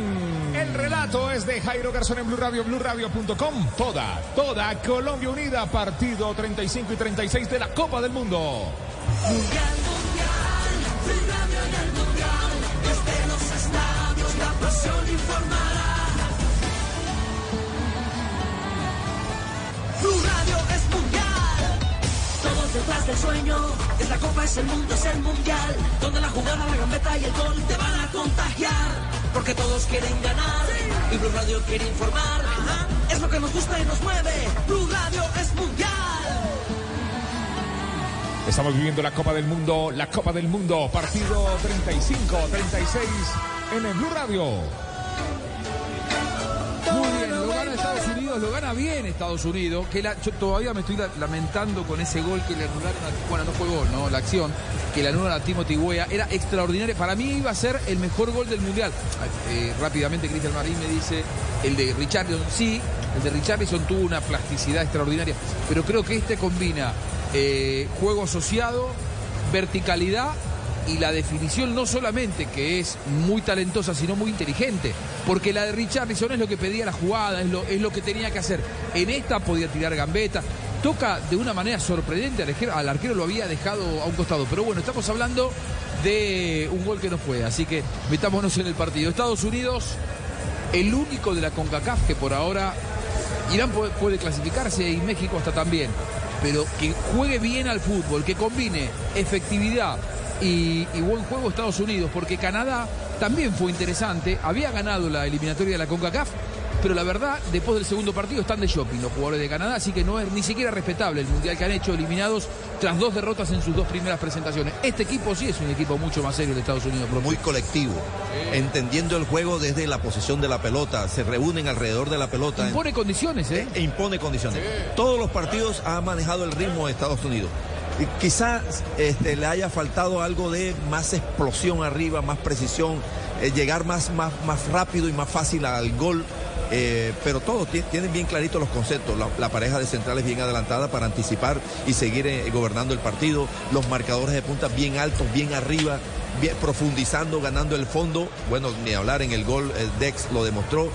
El relato es de Jairo Garzón en Blue Radio, BlueRadio.com. Toda, toda Colombia unida, partido 35 y 36 de la Copa del Mundo. Mundial, mundial, Blue Radio en el mundial. Desde los estadios la pasión informará. Blue Radio es mundial. Detrás del sueño. Es la copa, es el mundo, es el mundial. Donde la jugada, la gambeta y el gol te van a contagiar. Porque todos quieren ganar. Y Blue Radio quiere informar. Es lo que nos gusta y nos mueve. Blue Radio es mundial. Estamos viviendo la Copa del Mundo, la Copa del Mundo, partido 35, 36 en el Blue Radio. Gana Estados Unidos, lo gana bien Estados Unidos. Que la- yo todavía me estoy la- lamentando con ese gol que le anularon a, bueno, no fue gol, ¿no? La acción que le anularon a Timothy Weah era extraordinaria. Para mí iba a ser el mejor gol del Mundial. Eh, rápidamente Cristian Marín me dice, el de Richarlison, sí, el de Richarlison tuvo una plasticidad extraordinaria, pero creo que este combina eh, juego asociado, verticalidad y la definición no solamente que es muy talentosa, sino muy inteligente, porque la de Richarlison es lo que pedía la jugada, es lo, es lo que tenía que hacer. En esta podía tirar gambeta, toca de una manera sorprendente, al arquero, al arquero lo había dejado a un costado, pero bueno, estamos hablando de un gol que no fue, así que metámonos en el partido. Estados Unidos, el único de la CONCACAF que por ahora Irán puede, puede clasificarse y México hasta también. Pero que juegue bien al fútbol, que combine efectividad y, y buen juego Estados Unidos, porque Canadá también fue interesante, había ganado la eliminatoria de la CONCACAF, pero la verdad, después del segundo partido están de shopping los jugadores de Canadá, así que no es ni siquiera respetable el mundial que han hecho eliminados tras dos derrotas en sus dos primeras presentaciones. Este equipo sí es un equipo mucho más serio de Estados Unidos. Muy colectivo, entendiendo el juego desde la posición de la pelota, se reúnen alrededor de la pelota. Impone condiciones, ¿eh? E impone condiciones. Todos los partidos ha manejado el ritmo de Estados Unidos. Quizás este, le haya faltado algo de más explosión arriba, más precisión, eh, llegar más, más, más rápido y más fácil al gol. Eh, pero todos ti- tienen bien claritos los conceptos. La, la pareja de centrales bien adelantada para anticipar y seguir eh, gobernando el partido. Los marcadores de punta bien altos, bien arriba, profundizando, ganando el fondo. Bueno, ni hablar en el gol, el Dex lo demostró.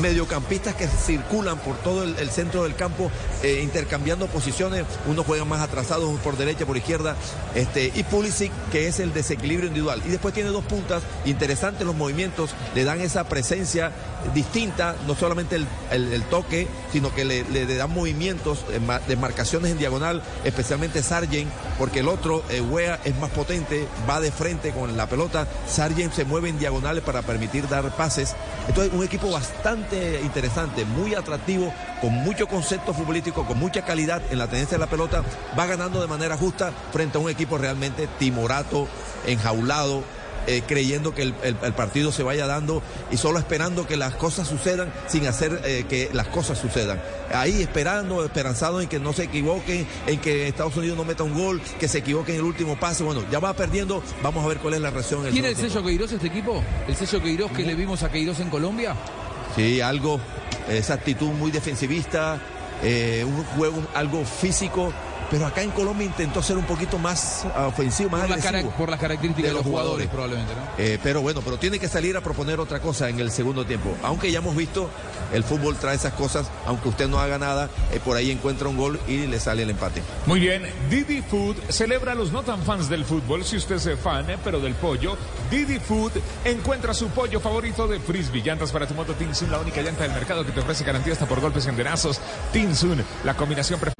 Mediocampistas que circulan por todo el, centro del campo, eh, intercambiando posiciones. Unos juegan más atrasados, por derecha, por izquierda. Este, y Pulisic, que es el desequilibrio individual. Y después tiene dos puntas interesantes los movimientos, le dan esa presencia distinta, no solamente el, toque, sino que le, dan movimientos eh, ma- de marcaciones en diagonal, especialmente Sargent, porque el otro, eh, Wea, es más potente, va de frente la pelota, Sargent se mueve en diagonales para permitir dar pases. Entonces, un equipo bastante interesante, muy atractivo, con mucho concepto futbolístico, con mucha calidad en la tenencia de la pelota, va ganando de manera justa frente a un equipo realmente timorato, enjaulado, eh, creyendo que el, el- el partido se vaya dando y solo esperando que las cosas sucedan sin hacer eh, que las cosas sucedan. Ahí esperando, esperanzado en que no se equivoquen, en que Estados Unidos no meta un gol, que se equivoque en el último pase. Bueno, ya va perdiendo, vamos a ver cuál es la reacción. en el ¿Tiene el segundo sello Queiroz este equipo? ¿El sello Queiroz que le vimos a Queiroz en Colombia? Sí, algo, esa actitud muy defensivista, eh, un juego algo físico, pero acá en Colombia intentó ser un poquito más ofensivo, más Por, agresivo. por las características de, los jugadores, probablemente, ¿no? Eh, pero bueno, pero tiene que salir a proponer otra cosa en el segundo tiempo. Aunque ya hemos visto, el fútbol trae esas cosas, aunque usted no haga nada, eh, por ahí encuentra un gol y le sale el empate. Muy bien, Didi Food celebra a los no tan fans del fútbol, si usted es fan, eh, pero del pollo. Didi Food encuentra su pollo favorito de frisbee. Llantas para tu moto Tinsun, la única llanta del mercado que te ofrece garantía hasta por golpes y enderazos. Tinsun, la combinación preferida.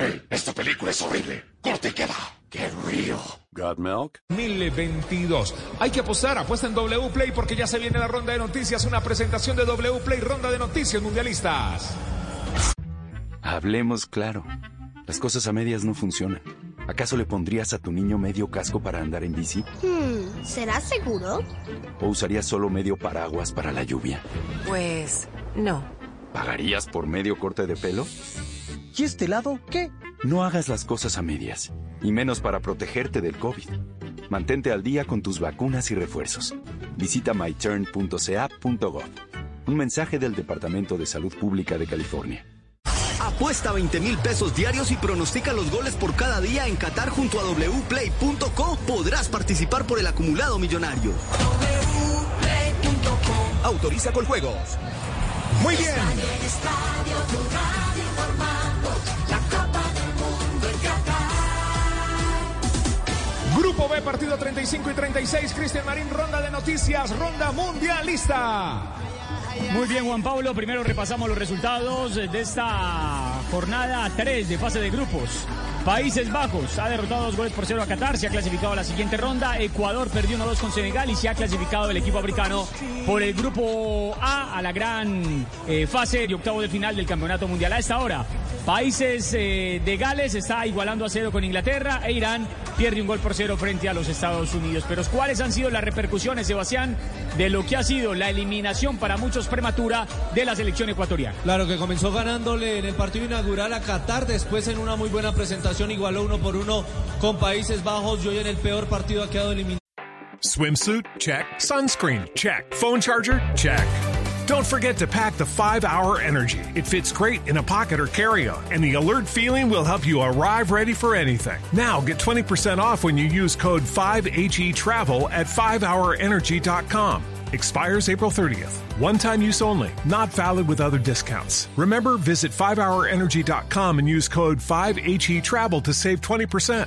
Hey, esta película es horrible. Corte y queda. ¡Qué río! Got milk? 2022. Hay que apostar, apuesta en W Play porque ya se viene la ronda de noticias, una presentación de W Play, ronda de noticias mundialistas. Hablemos claro. Las cosas a medias no funcionan. ¿Acaso le pondrías a tu niño medio casco para andar en bici? Hmm, ¿será seguro? ¿O usarías solo medio paraguas para la lluvia? Pues no. ¿Pagarías por medio corte de pelo? ¿Y este lado qué? No hagas las cosas a medias, y menos para protegerte del COVID. Mantente al día con tus vacunas y refuerzos. Visita myturn.ca.gov. Un mensaje del Departamento de Salud Pública de California. Apuesta 20 mil pesos diarios y pronostica los goles por cada día en Qatar junto a wplay.co. Podrás participar por el acumulado millonario. Autoriza con juegos. Muy bien. Grupo B, partido 35 y 36. Cristian Marín, ronda de noticias, ronda mundialista. Muy bien, Juan Pablo. Primero repasamos los resultados de esta jornada 3 de fase de grupos. Países Bajos ha derrotado dos goles por cero a Qatar, se ha clasificado a la siguiente ronda. Ecuador perdió 1-2 con Senegal y se ha clasificado el equipo africano por el grupo A a la gran eh, fase de octavo de final del campeonato mundial. A esta hora, Países eh, de Gales está igualando a cero con Inglaterra e Irán pierde un gol por cero frente a los Estados Unidos. Pero ¿cuáles han sido las repercusiones, Sebastián, de lo que ha sido la eliminación para muchos prematura de la selección ecuatoriana? Claro que comenzó ganándole en el partido inaugural a Qatar, después en una muy buena presentación igualó uno por uno con Países Bajos y hoy en el peor partido ha quedado eliminado. Swimsuit? Check. Sunscreen? Check. Phone charger? Check. Don't forget to pack the 5 Hour Energy. It fits great in a pocket or carry on, and the alert feeling will help you arrive ready for anything. Now get 20% off when you use code 5HE Travel at 5hourenergy.com. Expires April 30th. One time use only, not valid with other discounts. Remember, visit 5hourenergy.com and use code 5HE Travel to save 20%.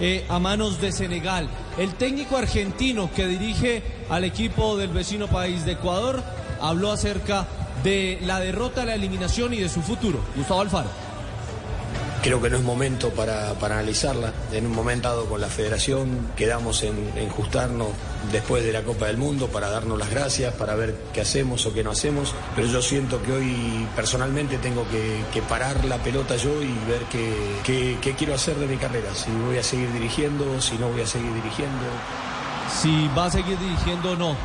Eh, a manos de Senegal. El técnico argentino que dirige al equipo del vecino país de Ecuador habló acerca de la derrota, la eliminación y de su futuro. Gustavo Alfaro. Creo que no es momento para, para analizarla. En un momento dado con la federación quedamos en, en después de la Copa del Mundo para darnos las gracias, para ver qué hacemos o qué no hacemos. Pero yo siento que hoy personalmente tengo que, parar la pelota yo y ver qué, qué quiero hacer de mi carrera. Si voy a seguir dirigiendo, si no voy a seguir dirigiendo. Si va a seguir dirigiendo o no.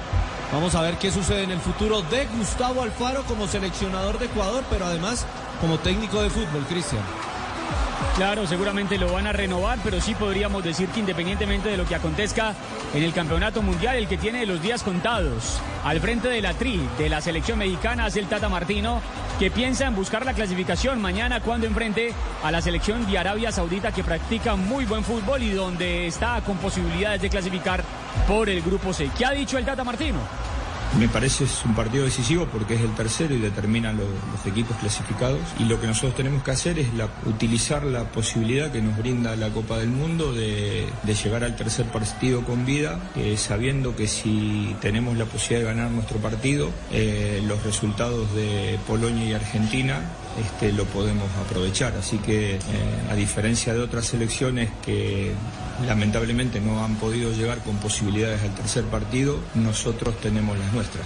Vamos a ver qué sucede en el futuro de Gustavo Alfaro como seleccionador de Ecuador, pero además como técnico de fútbol, Cristian. Claro, seguramente lo van a renovar, pero sí podríamos decir que independientemente de lo que acontezca en el Campeonato Mundial, el que tiene los días contados al frente de la TRI, de la selección mexicana, es el Tata Martino, que piensa en buscar la clasificación mañana cuando enfrente a la selección de Arabia Saudita, que practica muy buen fútbol y donde está con posibilidades de clasificar por el Grupo C. ¿Qué ha dicho el Tata Martino? Me parece es un partido decisivo porque es el tercero y determina lo, los equipos clasificados. Y lo que nosotros tenemos que hacer es la, utilizar la posibilidad que nos brinda la Copa del Mundo de, de llegar al tercer partido con vida, eh, sabiendo que si tenemos la posibilidad de ganar nuestro partido, eh, los resultados de Polonia y Argentina este, lo podemos aprovechar. Así que, eh, a diferencia de otras selecciones que lamentablemente no han podido llegar con posibilidades al tercer partido, nosotros tenemos las nuestras.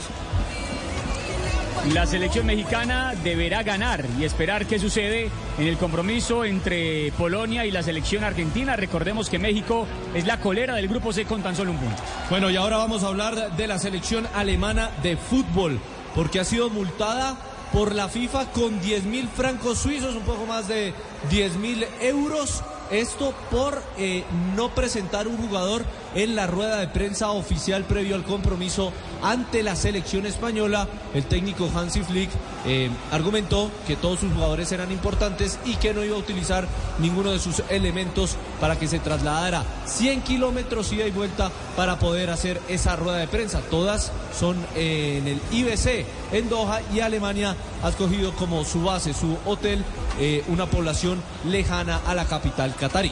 La selección mexicana deberá ganar y esperar qué sucede en el compromiso entre Polonia y la selección argentina. Recordemos que México es la colera del grupo C con tan solo un punto. Bueno, y ahora vamos a hablar de la selección alemana de fútbol, porque ha sido multada por la FIFA con 10 mil francos suizos, un poco más de 10 mil euros. Esto por eh, no presentar un jugador en la rueda de prensa oficial previo al compromiso ante la selección española. El técnico Hansi Flick eh, argumentó que todos sus jugadores eran importantes y que no iba a utilizar ninguno de sus elementos para que se trasladara 100 kilómetros ida y vuelta para poder hacer esa rueda de prensa. Todas son eh, en el IBC en Doha y Alemania ha escogido como su base, su hotel, eh, una población lejana a la capital catarí.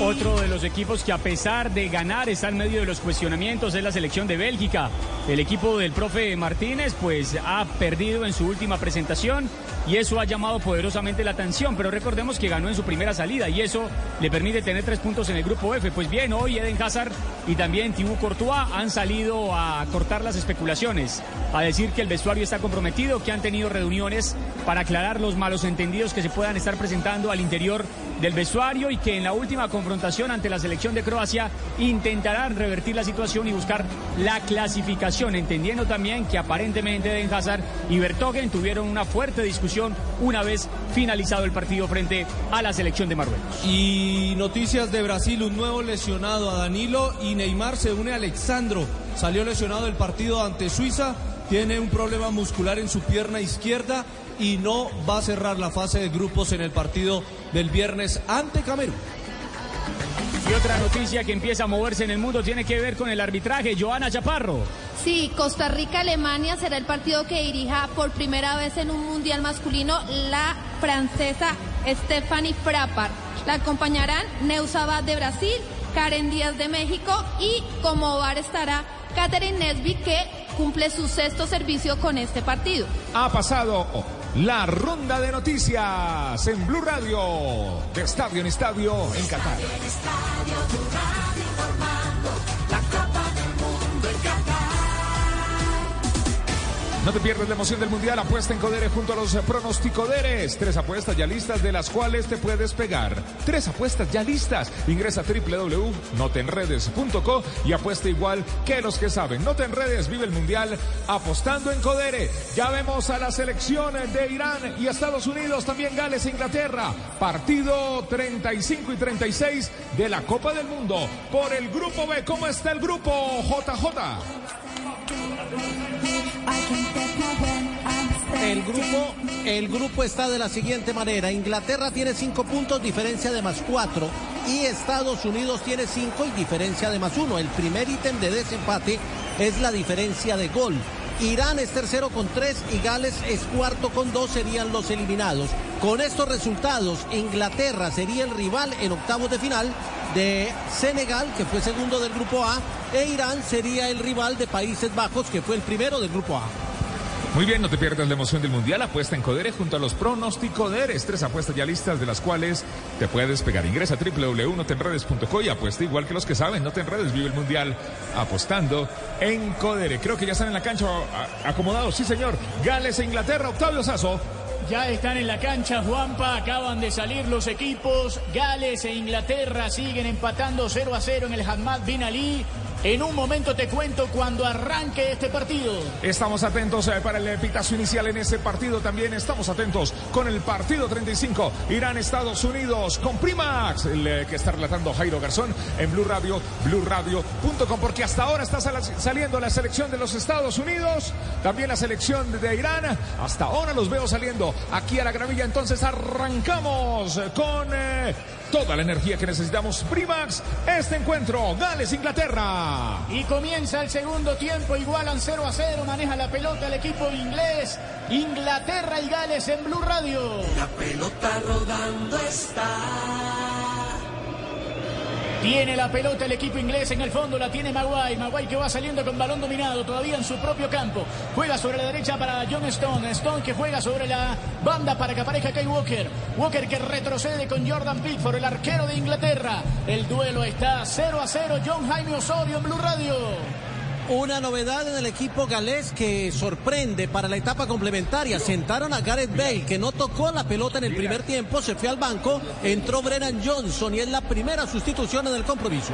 Otro de los equipos que a pesar de ganar está en medio de los cuestionamientos es la selección de Bélgica. El equipo del profe Martínez pues ha perdido en su última presentación y eso ha llamado poderosamente la atención, pero recordemos que ganó en su primera salida y eso le permite tener tres puntos en el grupo F. Pues bien, hoy Eden Hazard y también Thibaut Courtois han salido a cortar las especulaciones, a decir que el vestuario está comprometido, que han tenido reuniones para aclarar los malos entendidos que se puedan estar presentando al interior del vestuario y que en la última confrontación ante la selección de Croacia intentarán revertir la situación y buscar la clasificación, entendiendo también que aparentemente Eden Hazard y Bertogen tuvieron una fuerte discusión una vez finalizado el partido frente a la selección de Marruecos. Y noticias de Brasil, un nuevo lesionado a Danilo y Neymar se une a Alexandro. Salió lesionado del partido ante Suiza, tiene un problema muscular en su pierna izquierda y no va a cerrar la fase de grupos en el partido del viernes ante Camerún. Y otra noticia que empieza a moverse en el mundo tiene que ver con el arbitraje. Joana Chaparro. Sí, Costa Rica-Alemania será el partido que dirija por primera vez en un mundial masculino la francesa Stephanie Frappart. La acompañarán Neusaba de Brasil, Karen Díaz de México y como bar estará Catherine Nesby que cumple su sexto servicio con este partido. Ha pasado la ronda de noticias en Blue Radio, de estadio en estadio en Qatar. No te pierdas la emoción del Mundial. Apuesta en Codere junto a los pronosticoderes. Tres apuestas ya listas de las cuales te puedes pegar. Tres apuestas ya listas. Ingresa a www.notenredes.co y apuesta igual que los que saben. No te enredes, vive el Mundial apostando en Codere. Ya vemos a la selección de Irán y Estados Unidos, también Gales e Inglaterra. Partido 35 y 36 de la Copa del Mundo por el Grupo B. ¿Cómo está el grupo JJ? El grupo, el grupo está de la siguiente manera. Inglaterra tiene cinco puntos, diferencia de más cuatro. Y Estados Unidos tiene cinco y diferencia de más uno. El primer ítem de desempate es la diferencia de gol. Irán es tercero con tres y Gales es cuarto con dos, serían los eliminados. Con estos resultados, Inglaterra sería el rival en octavos de final de Senegal, que fue segundo del grupo A, e Irán sería el rival de Países Bajos, que fue el primero del grupo A. Muy bien, no te pierdas la emoción del Mundial. Apuesta en Codere junto a los pronosticoderes. Tres apuestas ya listas de las cuales te puedes pegar. Ingresa a www.notenredes.co y apuesta igual que los que saben. No te enredes, vive el Mundial apostando en Codere. Creo que ya están en la cancha acomodados. Sí, señor. Gales e Inglaterra. Octavio Sazo. Ya están en la cancha, Juanpa. Acaban de salir los equipos. Gales e Inglaterra siguen empatando 0 a 0 en el Hamad Bin Ali. En un momento te cuento cuando arranque este partido. Estamos atentos eh, para el epitazo inicial en ese partido. También estamos atentos con el partido 35. Irán, Estados Unidos, con Primax, el eh, que está relatando Jairo Garzón en Blue Radio, BlueRadio.com, porque hasta ahora está sal- saliendo la selección de los Estados Unidos, también la selección de Irán. Hasta ahora los veo saliendo aquí a la gravilla. Entonces arrancamos con eh, toda la energía que necesitamos. Primax, este encuentro, Gales, Inglaterra. Y comienza el segundo tiempo, igualan 0 a 0, maneja la pelota el equipo inglés. Inglaterra y Gales en Blue Radio. La pelota rodando está. Tiene la pelota el equipo inglés en el fondo, la tiene Maguire. Maguire que va saliendo con balón dominado todavía en su propio campo. Juega sobre la derecha para John Stone. Stone que juega sobre la banda para que aparezca Kay Walker. Walker que retrocede con Jordan Pickford, el arquero de Inglaterra. El duelo está 0 a 0. John Jaime Osorio en Blue Radio. Una novedad en el equipo galés que sorprende para la etapa complementaria. Sentaron a Gareth Bale, que no tocó la pelota en el primer tiempo, se fue al banco, entró Brennan Johnson y es la primera sustitución en el compromiso.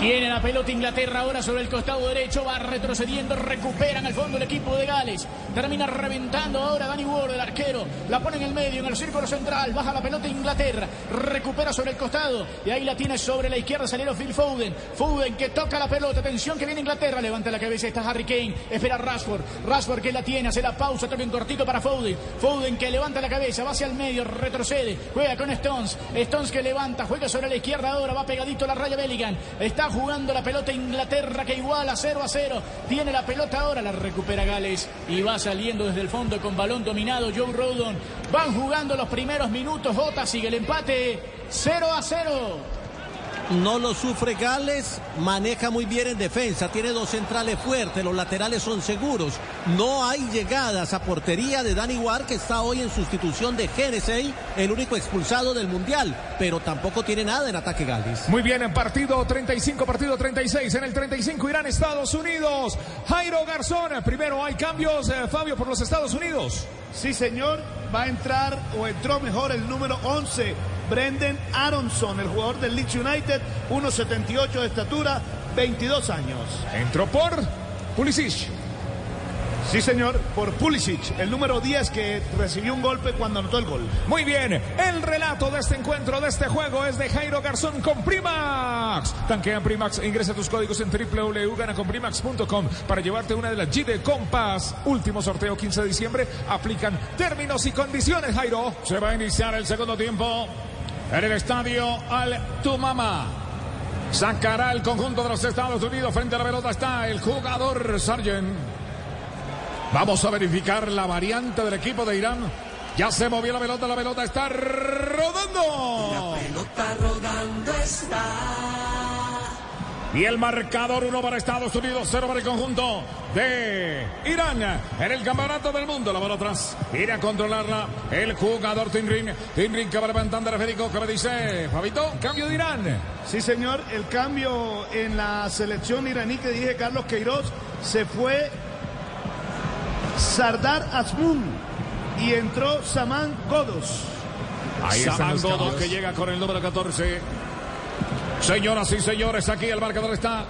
Tiene la pelota Inglaterra ahora sobre el costado derecho, va retrocediendo, recuperan al fondo el equipo de Gales. Termina reventando ahora Danny Ward, el arquero. La pone en el medio, en el círculo central, baja la pelota Inglaterra, recupera sobre el costado y ahí la tiene sobre la izquierda, salió Phil Foden. Foden que toca la pelota, atención que viene Inglaterra, levanta la cabeza, está Harry Kane, espera Rashford. Rashford que la tiene, hace la pausa, toca un cortito para Foden. Foden que levanta la cabeza, va hacia el medio, retrocede, juega con Stones. Stones que levanta, juega sobre la izquierda ahora, va pegadito a la raya Bellingham. Está jugando la pelota Inglaterra que iguala 0 a 0. Tiene la pelota ahora, la recupera Gales y va saliendo desde el fondo con balón dominado Joe Rodon. Van jugando los primeros minutos, Jota sigue el empate 0 a 0. No lo sufre Gales, maneja muy bien en defensa, tiene dos centrales fuertes, los laterales son seguros, no hay llegadas a portería de Dani War que está hoy en sustitución de Genesey, el único expulsado del Mundial, pero tampoco tiene nada en ataque Gales. Muy bien, en partido 35, partido 36, en el 35 Irán, Estados Unidos. Jairo Garzón, primero hay cambios, eh, Fabio, por los Estados Unidos. Sí, señor, va a entrar o entró mejor el número 11, Brendan Aronson, el jugador del Leeds United, 1.78 de estatura, 22 años. Entró por Pulisic. Sí, señor, por Pulisic, el número 10 que recibió un golpe cuando anotó el gol. Muy bien, el relato de este encuentro, de este juego, es de Jairo Garzón con Primax. Tanquea en Primax ingresa tus códigos en www.ganaconprimax.com para llevarte una de las G de Compass. Último sorteo 15 de diciembre. Aplican términos y condiciones, Jairo. Se va a iniciar el segundo tiempo en el estadio Al Tumama. Sacará el conjunto de los Estados Unidos. Frente a la pelota está el jugador Sargent. Vamos a verificar la variante del equipo de Irán. Ya se movió la pelota, la pelota está rodando. La pelota rodando está. Y el marcador 1 para Estados Unidos, 0 para el conjunto de Irán en el campeonato del mundo. La bola atrás, ir a controlarla el jugador Tinrin. Tinrin que va levantando a Federico, que me dice, Fabito, cambio de Irán. Sí, señor, el cambio en la selección iraní que dije Carlos Queiroz se fue Sardar Asmun y entró Saman Godos. Ahí Saman Godos que llega con el número 14. Señoras y señores, aquí el marcador está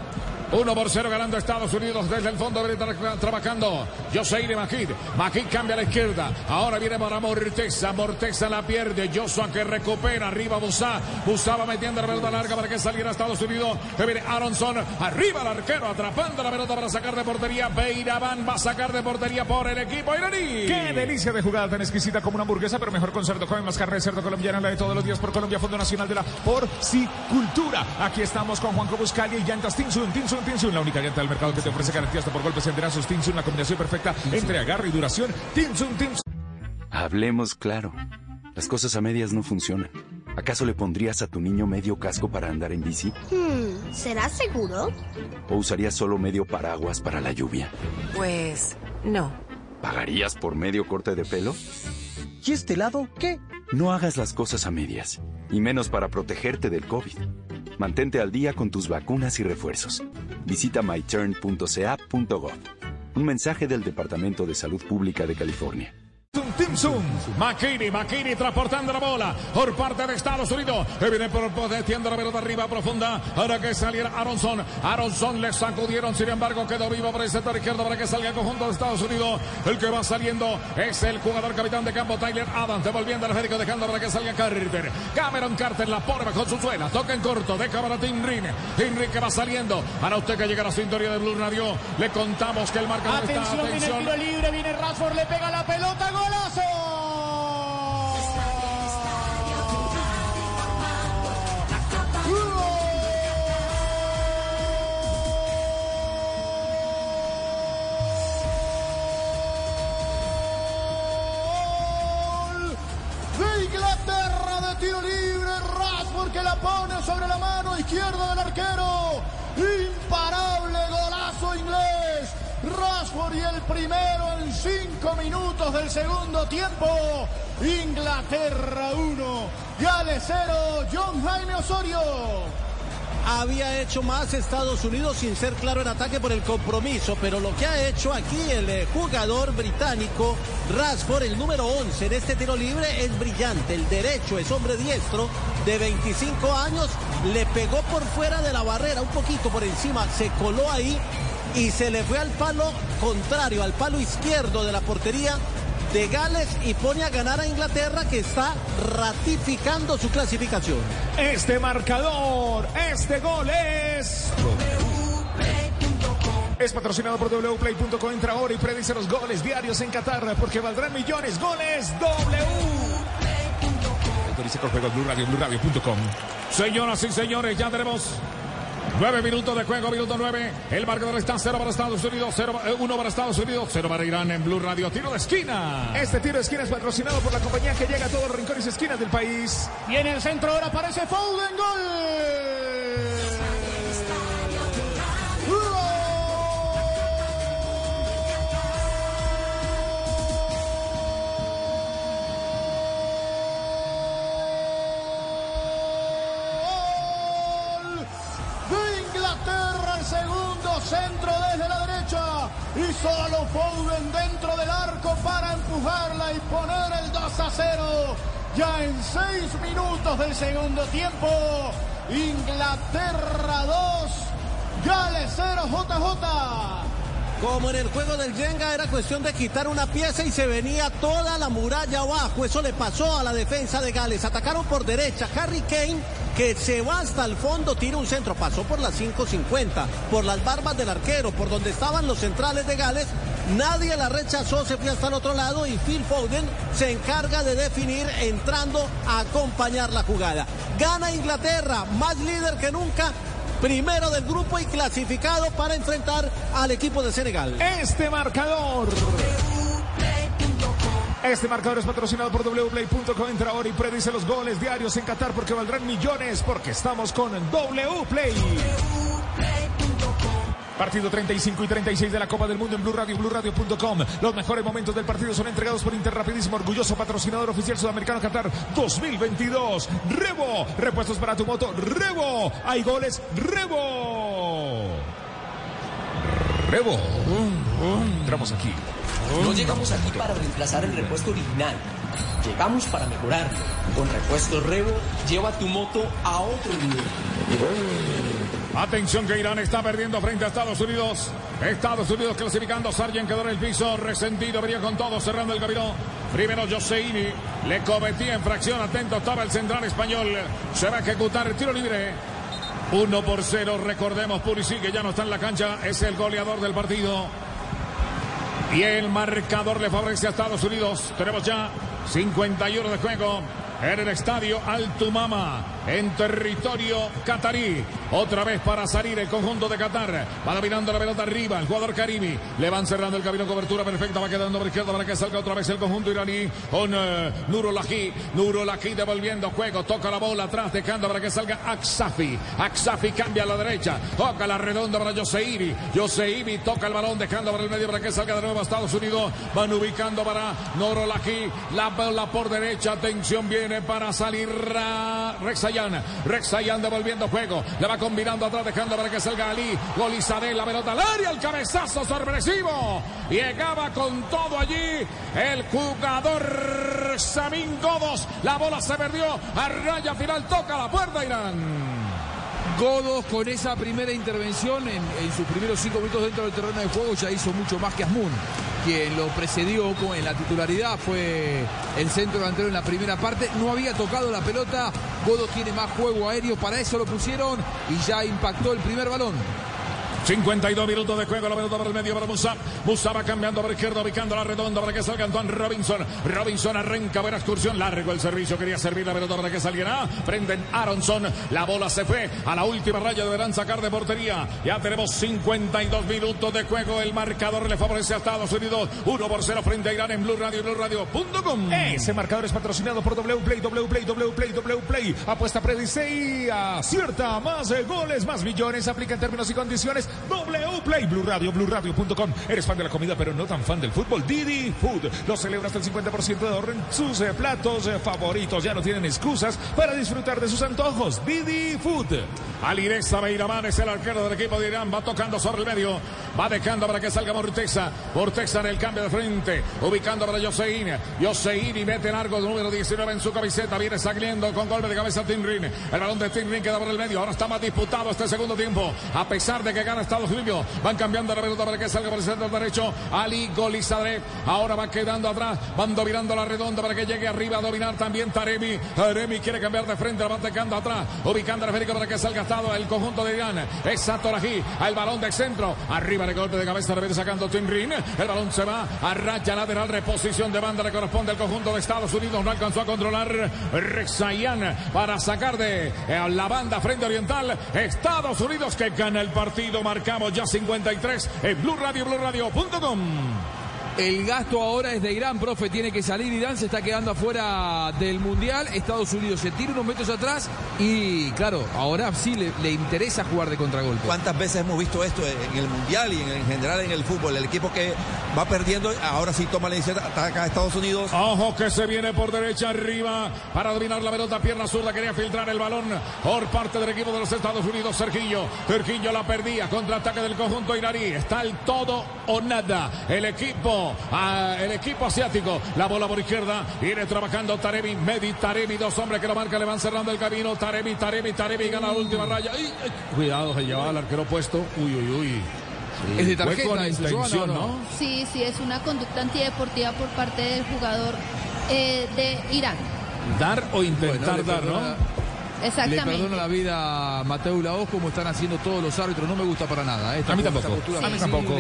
1 por 0 ganando Estados Unidos desde el fondo tra trabajando. Joseire Majid. Majid cambia a la izquierda. Ahora viene para Morteza. Morteza la pierde. Joshua que recupera. Arriba Busa. Busa va metiendo la pelota larga para que saliera Estados Unidos. Que viene Aronson. Arriba el arquero atrapando la pelota para sacar de portería. Beiraban va a sacar de portería por el equipo iraní. Qué delicia de jugada tan exquisita como una hamburguesa, pero mejor con cerdo. Come más carne de cerdo colombiana, la de todos los días por Colombia, Fondo Nacional de la Porcicultura. Aquí estamos con Juanco Buscalia y Llantas Tinsun. Tinsun Tinsun, la única llanta del mercado que te ofrece garantía hasta por golpes y enterazos. Tinsun, la combinación perfecta entre agarre y duración. Tinsun, Tinsun. Hablemos claro. Las cosas a medias no funcionan. ¿Acaso le pondrías a tu niño medio casco para andar en bici? Hmm, ¿será seguro? ¿O usarías solo medio paraguas para la lluvia? Pues no. ¿Pagarías por medio corte de pelo? ¿Y este lado qué? No hagas las cosas a medias, y menos para protegerte del COVID. Mantente al día con tus vacunas y refuerzos. Visita myturn.ca.gov. Un mensaje del Departamento de Salud Pública de California. Timsun, Makini, Makini transportando la bola por parte de Estados Unidos. Que viene por metiendo la pelota arriba profunda. Ahora que saliera Aronson. Aronson le sacudieron, sin embargo, quedó vivo por el sector izquierdo para que salga el conjunto de Estados Unidos. El que va saliendo es el jugador capitán de campo, Tyler Adams, devolviendo al Federico, dejando para que salga Carter. Cameron Carter la pone con su suela, toca en corto, deja para Tim Rin. Tim Rin que va saliendo. Para usted que llega a la sintonía de Blue Radio, le contamos que el marcador está. Atención, viene el tiro libre, viene Rashford, le pega la pelota, golazo. de Inglaterra de tiro libre, Rashford que la pone sobre la mano izquierda del arquero. Imparable golazo inglés. Rashford y el primero en cinco minutos del segundo tiempo. Inglaterra 1, Gales 0, John Jaime Osorio. Había hecho más Estados Unidos sin ser claro en ataque por el compromiso, pero lo que ha hecho aquí el eh, jugador británico Rashford, el número 11 en este tiro libre, es brillante. El derecho es hombre diestro de 25 años, le pegó por fuera de la barrera, un poquito por encima, se coló ahí y se le fue al palo contrario, al palo izquierdo de la portería de Gales y pone a ganar a Inglaterra que está ratificando su clasificación. Este marcador, este gol es... Es patrocinado por wplay.com. Entra ahora y predice los goles diarios en Qatar porque valdrán millones. Goles W. Autoriza con juegos Blue Radio, BlueRadio.com. Señoras y señores, ya tenemos Nueve minutos de juego, minuto nueve. El marcador está cero para Estados Unidos, cero, eh, uno para Estados Unidos, cero para Irán en Blue Radio. Tiro de esquina. Este tiro de esquina es patrocinado por la compañía que llega a todos los rincones y esquinas del país. Y en el centro ahora aparece Foden, gol. Solo Foden dentro del arco para empujarla y poner el 2 a 0. Ya en seis minutos del segundo tiempo, Inglaterra 2, Gales 0, JJ. Como en el juego del Jenga era cuestión de quitar una pieza y se venía toda la muralla abajo. Eso le pasó a la defensa de Gales. Atacaron por derecha. Harry Kane, que se va hasta el fondo, tira un centro. Pasó por las 5.50, por las barbas del arquero, por donde estaban los centrales de Gales. Nadie la rechazó, se fue hasta el otro lado y Phil Foden se encarga de definir entrando a acompañar la jugada. Gana Inglaterra, más líder que nunca, primero del grupo y clasificado para enfrentar al equipo de Senegal. Este marcador. Este marcador es patrocinado por wplay.com. Entra ahora y predice los goles diarios en Qatar porque valdrán millones porque estamos con Wplay. Partido 35 y 36 de la Copa del Mundo en Blue Radio, BlueRadio.com. Los mejores momentos del partido son entregados por Interrapidísimo, orgulloso patrocinador oficial sudamericano Qatar 2022. Revo, repuestos para tu moto. Revo, hay goles. Revo. Revo. Entramos aquí. No llegamos aquí para reemplazar el repuesto original. Llegamos para mejorarlo. Con repuesto Revo, lleva tu moto a otro nivel. Atención que Irán está perdiendo frente a Estados Unidos. Estados Unidos clasificando. Sargent quedó en el piso. Resentido. Venía con todo cerrando el camino. Primero Joseini. Le cometía en fracción. Atento estaba el central español. Se va a ejecutar el tiro libre. 1 por 0. Recordemos, Pulisic que ya no está en la cancha. Es el goleador del partido. Y el marcador le favorece a Estados Unidos. Tenemos ya 51 de juego en el estadio Altumama, en territorio catarí. Otra vez para salir el conjunto de Qatar. Va dominando la pelota arriba. El jugador Karimi. Le van cerrando el camino. Cobertura perfecta. Va quedando por izquierda para que salga otra vez el conjunto iraní. Con uh, Nuro Laji. Nuro Laji devolviendo juego. Toca la bola atrás. Dejando para que salga Aksafi. Aksafi cambia a la derecha. Toca la redonda para Yoseiri. Yoseiri toca el balón. Dejando para el medio para que salga de nuevo a Estados Unidos. Van ubicando para Nuro Laji. La bola por derecha. Atención bien para salir Rexayan. Rexayan devolviendo juego. Le va combinando atrás, dejando para que salga Ali. Golizadeh, la pelota al área, el cabezazo sorpresivo. Llegaba con todo allí el jugador Samin Godos. La bola se perdió. A raya final toca la puerta Irán. Godos con esa primera intervención en, sus primeros cinco minutos dentro del terreno de juego ya hizo mucho más que Asmun. Quien lo precedió con, en la titularidad fue el centro delantero en la primera parte. No había tocado la pelota. Godos tiene más juego aéreo. Para eso lo pusieron y ya impactó el primer balón. 52 minutos de juego, la pelota para el medio para Musa. Musa va cambiando por izquierda, ubicando la redonda para que salga Antoine Robinson. Robinson arranca, buena excursión, largo el servicio, quería servir la pelota para que saliera. Prenden Aronson, la bola se fue a la última raya, deberán sacar de portería. Ya tenemos 52 minutos de juego, el marcador le favorece a Estados Unidos. 1 por 0 frente a Irán en Blue Radio, Blue Radio.com. Ese marcador es patrocinado por Wplay, Wplay, Wplay, Wplay. Apuesta, predice y acierta. Más goles, más millones. Aplica en términos y condiciones. W Play, Blue Radio, BlueRadio.com. Eres fan de la comida, pero no tan fan del fútbol. Didi Food. Lo celebra hasta el 50% de ahorro en sus eh, platos eh, favoritos. Ya no tienen excusas para disfrutar de sus antojos. Didi Food. Alireza Beiramán es el arquero del equipo de Irán. Va tocando sobre el medio. Va dejando para que salga Mortexa. Mortexa en el cambio de frente. Ubicando para Josein. Josein y mete largo número 19 en su camiseta. Viene saliendo con golpe de cabeza Tinrin. El balón de Tinrin queda por el medio. Ahora está más disputado este segundo tiempo. A pesar de que gana Estados Unidos. Van cambiando la pelota para que salga por el centro derecho. Ali Golizadeh. Ahora va quedando atrás. Van dominando la redonda para que llegue arriba a dominar también Taremi. Taremi quiere cambiar de frente. La va atacando atrás. Ubicando a Federico para que salga estado el conjunto de Irán. Es Satoraji. Al balón de centro. Arriba de golpe de cabeza. Repite sacando Tinrin. El balón se va a raya lateral. Reposición de banda le corresponde al conjunto de Estados Unidos. No alcanzó a controlar Rexayan para sacar de eh, la banda frente oriental. Estados Unidos que gana el partido. Marcamos ya 53 en Blue Radio, BlueRadio.com. El gasto ahora es de Irán, profe. Tiene que salir Irán, se está quedando afuera del Mundial. Estados Unidos se tira unos metros atrás y, claro, ahora sí le, le interesa jugar de contragolpe. ¿Cuántas veces hemos visto esto en el Mundial y en, en general en el fútbol? El equipo que va perdiendo, ahora sí toma la iniciativa, ataca a Estados Unidos. Ojo que se viene por derecha arriba para dominar la pelota, pierna zurda, quería filtrar el balón por parte del equipo de los Estados Unidos, Serginho. Serginho la perdía, contraataque del conjunto iraní. Está el todo o nada. El equipo, ah, el equipo asiático, la bola por izquierda, viene trabajando Taremi, Medi, Taremi, dos hombres que lo marcan, le van cerrando el camino. Taremi, Taremi, Taremi, gana la última raya. Ay, ay, Cuidado, se llevaba el arquero puesto. Uy, uy, uy. Es de Fue tarjeta con eso, intención, Joana, ¿o ¿no? no? Sí, sí, es una conducta antideportiva por parte del jugador eh, de Irán. Dar o intentar Bueno, dar, ¿no? Perdona- Le Exactamente. perdono la vida a Mateo Laos como están haciendo todos los árbitros. No me gusta para nada. ¿eh? Esta A mí tampoco. postura A mí tampoco.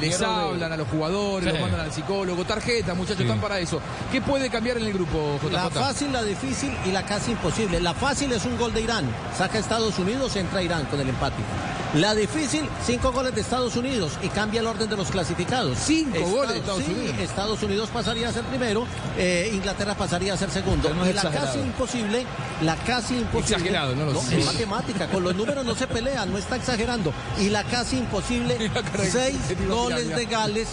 Les hablan a los jugadores, Sí. los mandan al psicólogo. Tarjeta, muchachos, están para eso. ¿Qué puede cambiar en el grupo, JJ? La fácil, la difícil y la casi imposible. La fácil es un gol de Irán. Saca Estados Unidos, entra Irán con el empate. La difícil, cinco goles de Estados Unidos y cambia el orden de los clasificados. Cinco Estados- goles de Estados sí, Unidos. Estados Unidos pasaría a ser primero, eh, Inglaterra pasaría a ser segundo. No y la exagerado. casi imposible, la casi imposible. Exagerado, no lo sé. es matemática, con los números no se pelean, no está exagerando. Y la casi imposible, seis goles de Gales.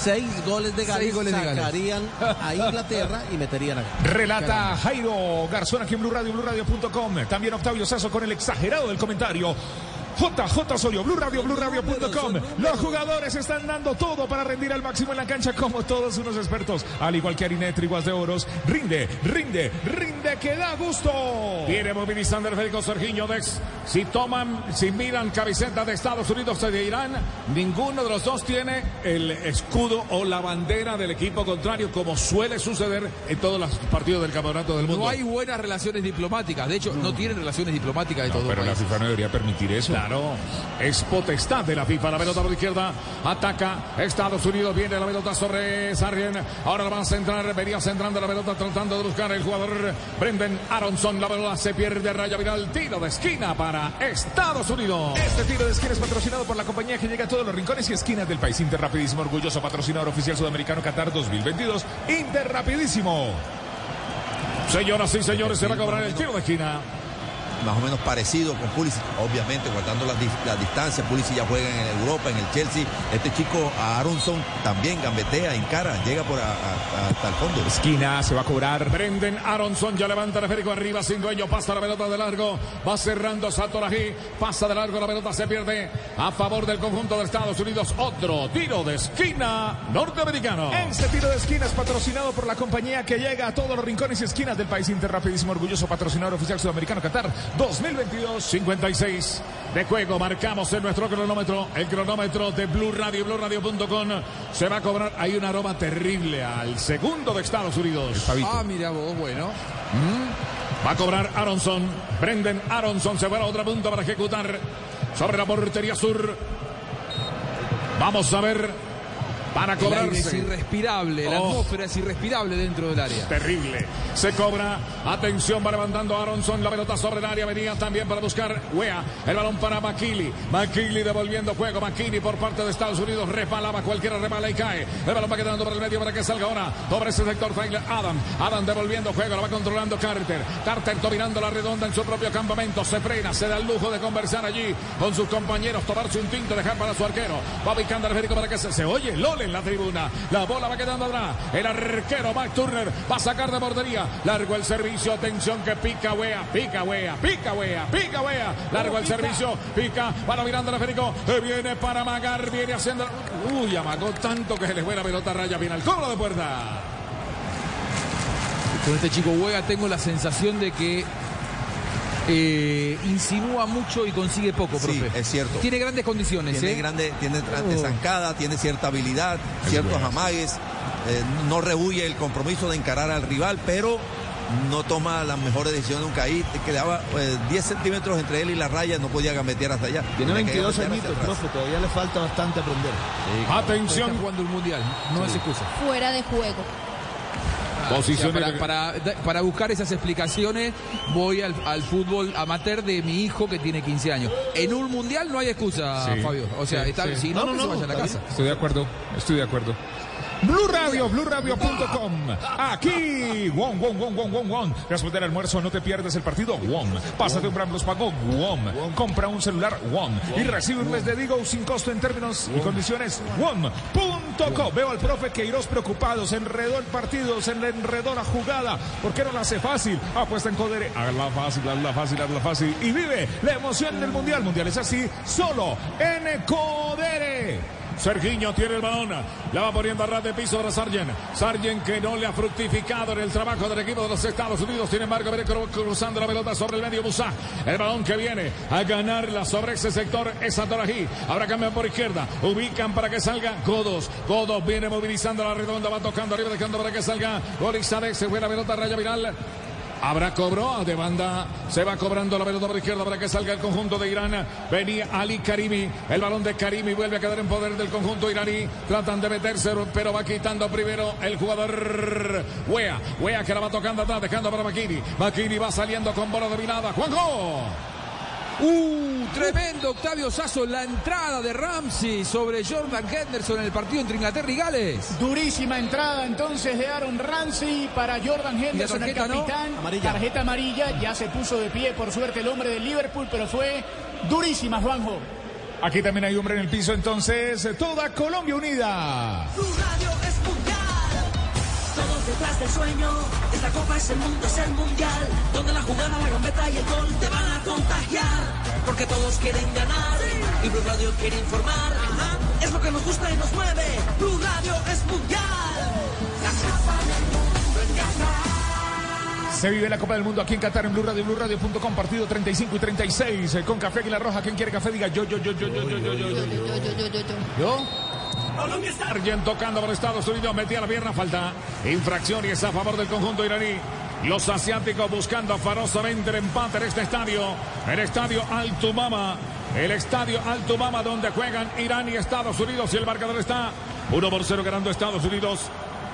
Seis goles de Gales de sacarían a Inglaterra y meterían a Relata Jairo Garzón aquí en Blue Radio, BlueRadio.com. También Octavio Sazo con el exagerado del comentario. JJ Osorio, Blue Radio, BlueRadio.com. Los jugadores están dando todo para rendir al máximo en la cancha como todos unos expertos. Al igual que Arinet Triguas de Oros. Rinde, rinde, rinde que da gusto. Viene movilizando el Federico Serginho Dex. Si toman, si miran camiseta de Estados Unidos o de Irán, ninguno de los dos tiene el escudo o la bandera del equipo contrario, como suele suceder en todos los partidos del campeonato del mundo. No hay buenas relaciones diplomáticas. De hecho, no tienen relaciones diplomáticas de todos pero la países. FIFA no debería permitir eso. Claro, es potestad de la FIFA. La pelota por la izquierda, ataca Estados Unidos, viene la pelota sobre Sarrien. Ahora la van a centrar, venía centrando la pelota, tratando de buscar el jugador Brendan Aronson. La pelota se pierde, raya viral, tiro de esquina para Estados Unidos. Este tiro de esquina es patrocinado por la compañía que llega a todos los rincones y esquinas del país. Interrapidísimo, orgulloso patrocinador oficial sudamericano Qatar 2022. Interrapidísimo. Señoras y señores, se va a cobrar el tiro de esquina. Más o menos parecido con Pulisic, obviamente guardando las, las distancias. Pulisic ya juega en Europa, en el Chelsea. Este chico, Aronson, también gambetea, encara, llega por a- a- hasta el fondo. Esquina se va a cobrar. Brendan Aronson ya levanta el esférico arriba sin dueño, pasa la pelota de largo, va cerrando Satoraji, pasa de largo, la pelota se pierde a favor del conjunto de Estados Unidos. Otro tiro de esquina norteamericano. Este tiro de esquina es patrocinado por la compañía que llega a todos los rincones y esquinas del país. Interrapidísimo, orgulloso patrocinador oficial sudamericano Qatar 2022. 56 de juego, marcamos en nuestro cronómetro, el cronómetro de Blue Radio, BlueRadio.com. Se va a cobrar, hay un aroma terrible al segundo de Estados Unidos. Ah, mira vos, bueno. Va a cobrar Aronson. Brendan Aronson se va a la otra punta para ejecutar sobre la portería sur. Vamos a ver para aire es cobrarse. irrespirable, la Oh. atmósfera es irrespirable dentro del área. Terrible. Se cobra. Atención, va levantando Aronson. La pelota sobre el área. Venía también para buscar Wea. El balón para McKinley. McKinley devolviendo juego. McKinley por parte de Estados Unidos. Repalaba. Cualquiera repala y cae. El balón va quedando por el medio para que salga ahora. Sobre ese sector Tyler Adam. Adam devolviendo juego. Lo va controlando Carter. Carter dominando la redonda en su propio campamento. Se frena. Se da el lujo de conversar allí con sus compañeros. Tomarse un tinto. Dejar para su arquero. Va ubicando al para que se, se oye. Lole en la tribuna. La bola va quedando atrás. El arquero Mac Turner va a sacar de portería. Largo el servicio. Atención que pica Wea. Pica Wea. Pica Wea. Pica Wea. Largo el servicio. Pica. Va dominando el esférico. Eh, Viene para Magar. Viene haciendo. Uy, amagó tanto que se le fue la pelota raya. Viene al cobro de puerta. Con este chico Huega tengo la sensación de que eh, insinúa mucho y consigue poco, Sí, profe. es cierto. Tiene grandes condiciones, Tiene ¿eh? grande, tiene tra- Oh. zancada, tiene cierta habilidad, ciertos bueno. amagues, eh, no rehuye el compromiso de encarar al rival, pero no toma las mejores decisiones nunca ahí. Quedaba eh, 10 centímetros entre él y la raya, no podía gambetear hasta allá. Tiene Tenía que 22 gambetear añitos, profe, todavía le falta bastante aprender. Atención. Está jugando el mundial, no es excusa. Fuera de juego. Posiciones para, para- para buscar esas explicaciones voy al, al fútbol amateur de mi hijo que tiene 15 años. En un mundial no hay excusa, Sí. Fabio. O sea, Sí, está, sí. si no, que se vaya a la casa. Estoy de acuerdo, estoy de acuerdo. Blue Radio, BlueRadio.com. Aquí, Won, Won, Won, Won, Won, Won. Después del almuerzo no te pierdes el partido, Won. Pásate un Brambles Pago, Won. Compra un celular, Won. Y recibe un mes de Digo sin costo en términos y condiciones, Won.co. Veo al profe Queiroz preocupado, se enredó el partido, se le enredó la jugada. ¿Por qué no la hace fácil? Apuesta en Codere, hazla fácil, hazla fácil, hazla fácil. Y vive la emoción del Mundial. Mundial es así, solo en Codere. Sergiño tiene el balón, la va poniendo a ras de piso para Sargent. Sargent que no le ha fructificado en el trabajo del equipo de los Estados Unidos. Sin embargo, viene cru- cruzando la pelota sobre el medio Musa. El balón que viene a ganarla sobre ese sector es Atorají. Ahora cambian por izquierda. Ubican para que salga Godos. Godos viene movilizando la redonda, va tocando arriba, dejando para que salga Gorizadeh. Se fue la pelota raya viral. Habrá cobro de banda. Se va cobrando la pelota por izquierda para que salga el conjunto de Irán. Venía Ali Karimi. El balón de Karimi vuelve a quedar en poder del conjunto iraní. Tratan de meterse, pero va quitando primero el jugador Wea. Wea que la va tocando atrás, dejando para Makini. Makini va saliendo con bola dominada. Juanjo. Uh, tremendo Octavio Sasso, la entrada de Ramsey sobre Jordan Henderson en el partido entre Inglaterra y Gales. Durísima entrada entonces de Aaron Ramsey para Jordan Henderson, el no? capitán. Amarilla. Tarjeta amarilla, ya se puso de pie por suerte el hombre del Liverpool, pero fue durísima, Juanjo. Aquí también hay hombre en el piso, entonces toda Colombia unida. Tu radio es mundial. Todos detrás del sueño. Esta copa es el mundo, es el mundial. Donde la jugada, la gambeta y el gol te van a contagiar. Porque todos quieren ganar. Y Blue Radio quiere informar. Es lo que nos gusta y nos mueve. Blue Radio es mundial. La copa del mundo en Qatar. Se vive la Copa del Mundo aquí en Qatar en Blue Radio, BlueRadio.com, partido 35 y 36. eh, Con Café Águila Roja, ¿quién quiere café? Diga yo, yo, yo, yo, yo, yo, yo, yo, yo. Yo, yo, yo, yo, yo. ¿Yo? Sargent tocando por Estados Unidos, metía la pierna, falta. Infracción y es a favor del conjunto iraní. Los asiáticos buscando afarosamente el empate en este estadio. El estadio Altumama. El estadio Altumama donde juegan Irán y Estados Unidos. Y el marcador está 1 por 0 ganando Estados Unidos.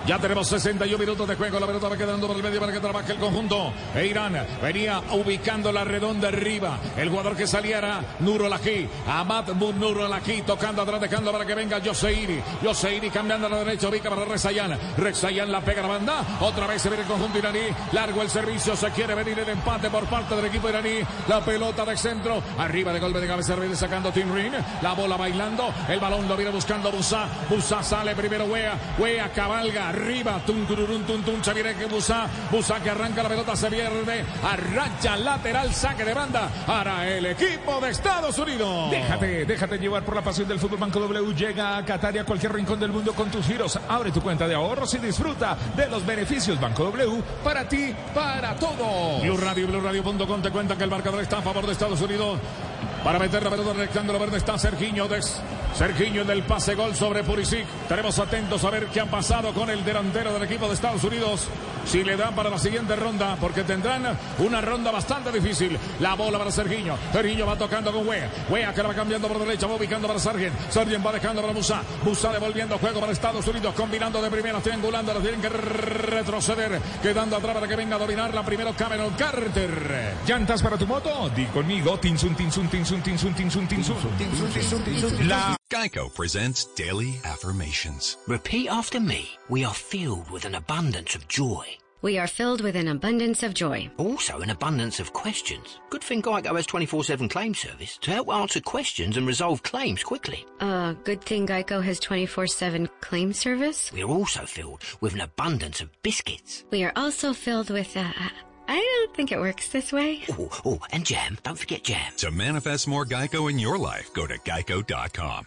Ya tenemos 61 minutos de juego. La pelota va quedando por el medio para que trabaje el conjunto. E Irán venía ubicando la redonda arriba. El jugador que saliera, Nuro Lají. Ahmad Nuro Lají tocando atrás, dejando para que venga Yoseiri. Yoseiri cambiando a la derecha, ubica para Rezayan. Rezayan la pega a la banda. Otra vez se viene el conjunto iraní. Largo el servicio. Se quiere venir el empate por parte del equipo iraní. La pelota de centro. Arriba de golpe de cabeza. Viene sacando Tim Ring. La bola bailando. El balón lo viene buscando Busa. Busa sale primero. Wea. Wea cabalga arriba. Tum, tururun, tum, tum. Se viene que Busa. Busa que arranca la pelota. Se pierde. Arrancha lateral. Saque de banda. Para el equipo de Estados Unidos. Déjate, déjate llevar por la pasión del fútbol. Banco W llega a Qatar y a cualquier rincón del mundo con tus giros. Abre tu cuenta de ahorros y disfruta de los beneficios Banco W para ti, para todos. Blue Radio, BlueRadio.com te cuenta que el marcador está a favor de Estados Unidos. Para meter la pelota rectángulo verde está Sergiño Des. Sergiño del pase gol sobre Purisic. Estaremos atentos a ver qué ha pasado con el delantero del equipo de Estados Unidos. Si le dan para la siguiente ronda, porque tendrán una ronda bastante difícil. La bola para Sergiño. Sergiño va tocando con Wea. Wea que la va cambiando por derecha, va ubicando para Sargent. Sargent va dejando para Musa. Musa devolviendo juego para Estados Unidos, combinando de primera, triangulando, la tienen que retroceder. Quedando atrás para que venga a dominar la primero Cameron Carter. ¿Llantas para tu moto? Di conmigo, tinsun, tinsun, tinsun, tinsun, tinsun, tinsun. La Geico presents Daily Affirmations. Repeat after me. We are filled with an abundance of joy. We are filled with an abundance of joy. Also, an abundance of questions. Good thing Geico has 24 7 claim service to help answer questions and resolve claims quickly. Uh, good thing Geico has 24 7 claim service. We are also filled with an abundance of biscuits. We are also filled with, uh, I don't think it works this way. Oh, oh, and jam. Don't forget jam. To manifest more Geico in your life, go to geico.com.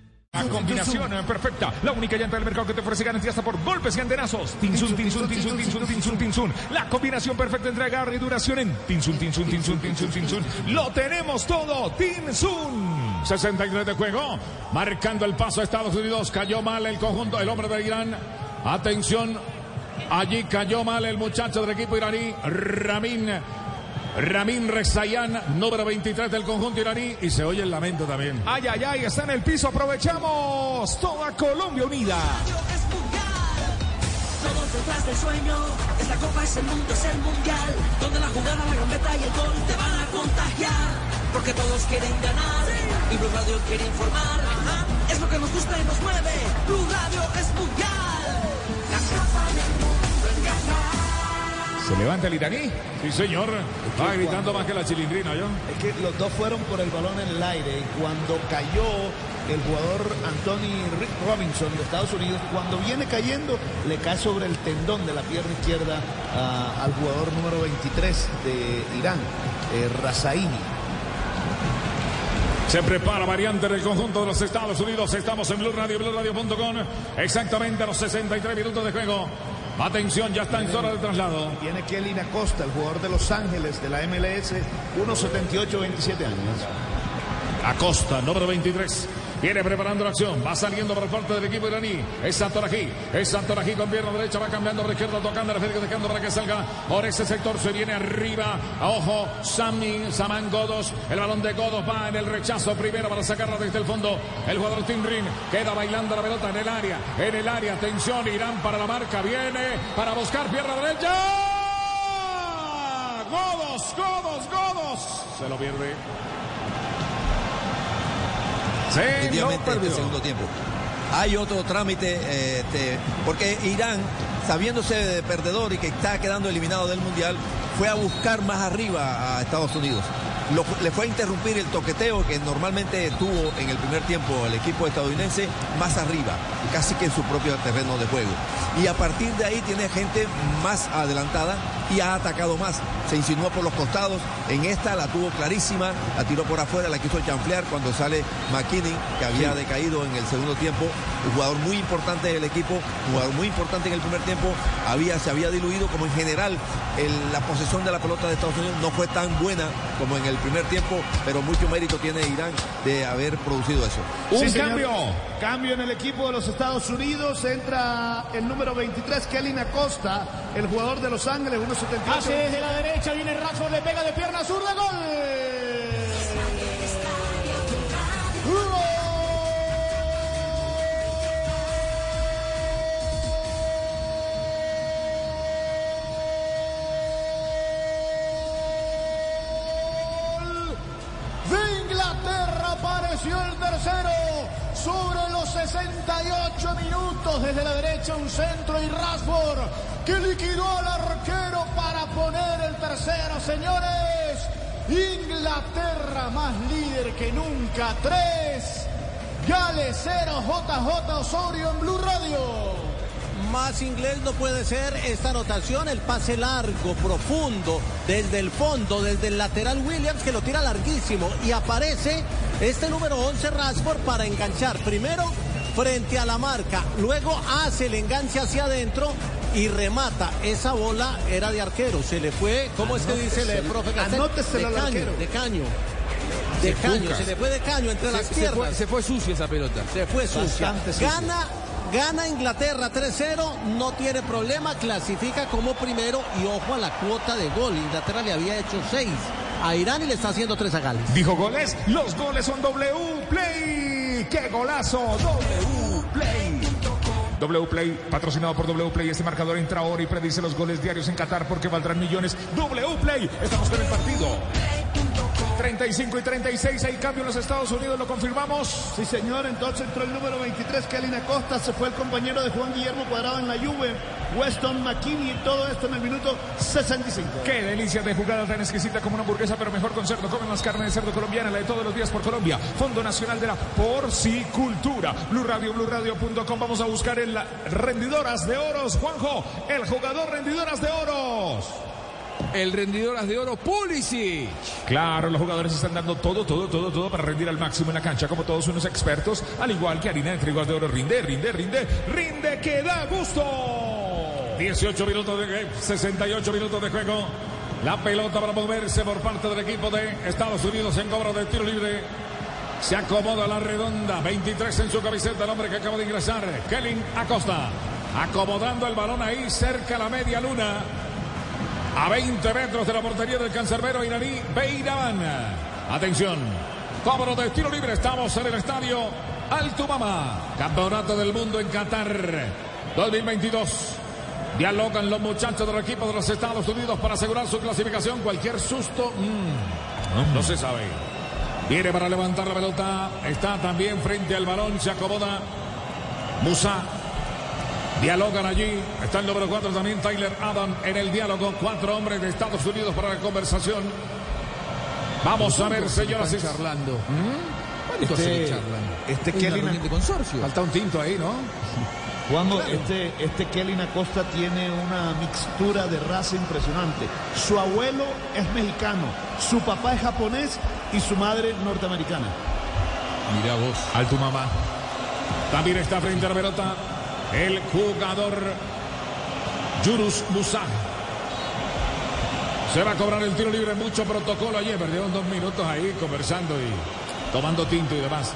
La combinación eh, perfecta. La única llanta del mercado que te ofrece garantía hasta por golpes y antenazos. Tinsun, Tinsun, Tinsun, Tinsun, Tinsun, Tinsun. La combinación perfecta entre agarre y duración en Tinsun, Tinsun, Tinsun, Tinsun, Tinsun. Lo tenemos todo. Tinsun. 63 de juego. Marcando el paso a Estados Unidos. Cayó mal el conjunto, el hombre de Irán. Atención. Allí cayó mal el muchacho del equipo iraní. Ramin. Ramin Rezayan, número 23 del conjunto iraní. Y se oye el lamento también. Ay, ay, ay, está en el piso. Aprovechamos. Toda Colombia unida. Todos detrás del sueño, esta copa es el mundo, es el mundial, donde la jugada, la gambeta y el gol te van a contagiar, porque todos quieren ganar y Blue Radio quiere informar, Ajá. es lo que nos gusta y nos mueve, Blue Radio es mundial, Se levanta el iraní. Sí, señor. Va gritando más que la chilindrina, ¿yo? Es que los dos fueron por el balón en el aire y cuando cayó el jugador Anthony Rick Robinson de Estados Unidos, cuando viene cayendo, le cae sobre el tendón de la pierna izquierda ah, al jugador número 23 de Irán, eh, Razaini. Se prepara variante del conjunto de los Estados Unidos. Estamos en Blue Radio, BlueRadio.com. Exactamente a los 63 minutos de juego. Atención, ya está en zona de traslado. Viene Kelly Acosta, el jugador de Los Ángeles de la MLS, 1.78, 27 años. Acosta, número 23. Viene preparando la acción. Va saliendo por parte del equipo iraní. Es Santorají. Es Santorají con pierna derecha. Va cambiando por izquierda. Tocando la dejando para que salga. Por ese sector se viene arriba. Ojo. Samin. Saman Godos. El balón de Godos va en el rechazo primero para sacarla desde el fondo. El jugador Tinrin. Queda bailando la pelota en el área. En el área. Atención. Irán para la marca. Viene para buscar pierna derecha. Godos. Godos. Godos. Se lo pierde. Sí, este segundo tiempo. Hay otro trámite, eh, este, porque Irán, sabiéndose de perdedor y que está quedando eliminado del Mundial, fue a buscar más arriba a Estados Unidos. Lo, le fue a interrumpir el toqueteo que normalmente tuvo en el primer tiempo el equipo estadounidense más arriba, casi que en su propio terreno de juego. Y a partir de ahí tiene gente más adelantada y ha atacado más. Se insinuó por los costados. En esta la tuvo clarísima, la tiró por afuera, la quiso chanflear cuando sale McKinney, que había decaído en el segundo tiempo. Un jugador muy importante del equipo, un jugador muy importante en el primer tiempo. Había, se había diluido como en general el, la posesión de la pelota de Estados Unidos no fue tan buena como en el primer tiempo, pero mucho mérito tiene Irán de haber producido eso. Un sí, cambio. Cambio en el equipo de los Estados Unidos. Entra el número 23, Kelly Acosta, el jugador de Los Ángeles, 1.78. Hace desde la derecha, viene Rashford, le pega de pierna zurda, gol. De Inglaterra apareció el tercero sobre los 68 minutos desde la derecha un centro y Rashford que liquidó al arquero para poner el tercero señores. Inglaterra más líder que nunca. 3 Gales 0 JJ Osorio en Blue Radio. Más inglés no puede ser esta anotación, el pase largo, profundo, desde el fondo, desde el lateral Williams que lo tira larguísimo. Y aparece este número 11 Rashford para enganchar primero frente a la marca, luego hace el enganche hacia adentro y remata. Esa bola era de arquero, se le fue, ¿cómo es que dice el profe Castel? Anóteselo de caño, arquero. de caño. De caño, se le fue de caño entre Se- las se piernas. fue- se fue sucia esa pelota. Se fue sucia. Bastante sucia. Gana, gana Inglaterra 3-0, no tiene problema, clasifica como primero y ojo a la cuota de gol. Inglaterra le había hecho 6 a Irán y le está haciendo 3 a Gales. Dijo goles, los goles son W Play. ¡Qué golazo! W Play. W Play, patrocinado por W Play. Este marcador entra ahora y predice los goles diarios en Qatar porque valdrán millones. W Play, estamos con el partido. 35 y 36, hay cambio en los Estados Unidos, lo confirmamos. Sí, señor, entonces entró el número 23, Kelly Acosta, se fue el compañero de Juan Guillermo Cuadrado en la Juve, Weston McKinney, todo esto en el minuto 65. Qué delicia de jugada tan exquisita como una hamburguesa, pero mejor con cerdo. Come más carne de cerdo colombiana, la de todos los días por Colombia. Fondo Nacional de la Porcicultura. Blue Radio, BlueRadio.com. Vamos a buscar el rendidoras de oros. Juanjo, el jugador rendidoras de oros. El rendidoras de oro Pulisic. Claro, los jugadores están dando todo, todo, todo, todo para rendir al máximo en la cancha, como todos unos expertos, al igual que harina de trigo de oro. Rinde, rinde, rinde, rinde, que da gusto. 18 minutos de 68 minutos de juego. La pelota para moverse por parte del equipo de Estados Unidos en cobro de tiro libre. Se acomoda la redonda. 23 en su camiseta, el hombre que acaba de ingresar. Kellen Acosta. Acomodando el balón ahí cerca a la media luna. A 20 metros de la portería del cancerbero iraní Beiraban. Atención. Cobro de tiro libre. Estamos en el estadio Altumama. Campeonato del mundo en Qatar 2022. Dialogan los muchachos del equipo de los Estados Unidos para asegurar su clasificación. Cualquier susto, mm, no se sabe. Viene para levantar la pelota. Está también frente al balón. Se acomoda Musa. Dialogan allí. Está el número 4 también, Tyler Adam, en el diálogo. Cuatro hombres de Estados Unidos para la conversación. Vamos a ver, señoras y charlando. ¿Cuánto Este- charlando? este Hay una Kelly de consorcio. Falta un tinto ahí, ¿no? Juanjo, Claro. este, este Kelly Acosta tiene una mixtura de raza impresionante. Su abuelo es mexicano, su papá es japonés y su madre norteamericana. Mira vos. Alto mamá. También está frente a la pelota el jugador Yurus Musa. Se va a cobrar el tiro libre, mucho protocolo ayer, perdieron dos minutos ahí conversando y tomando tinto y demás.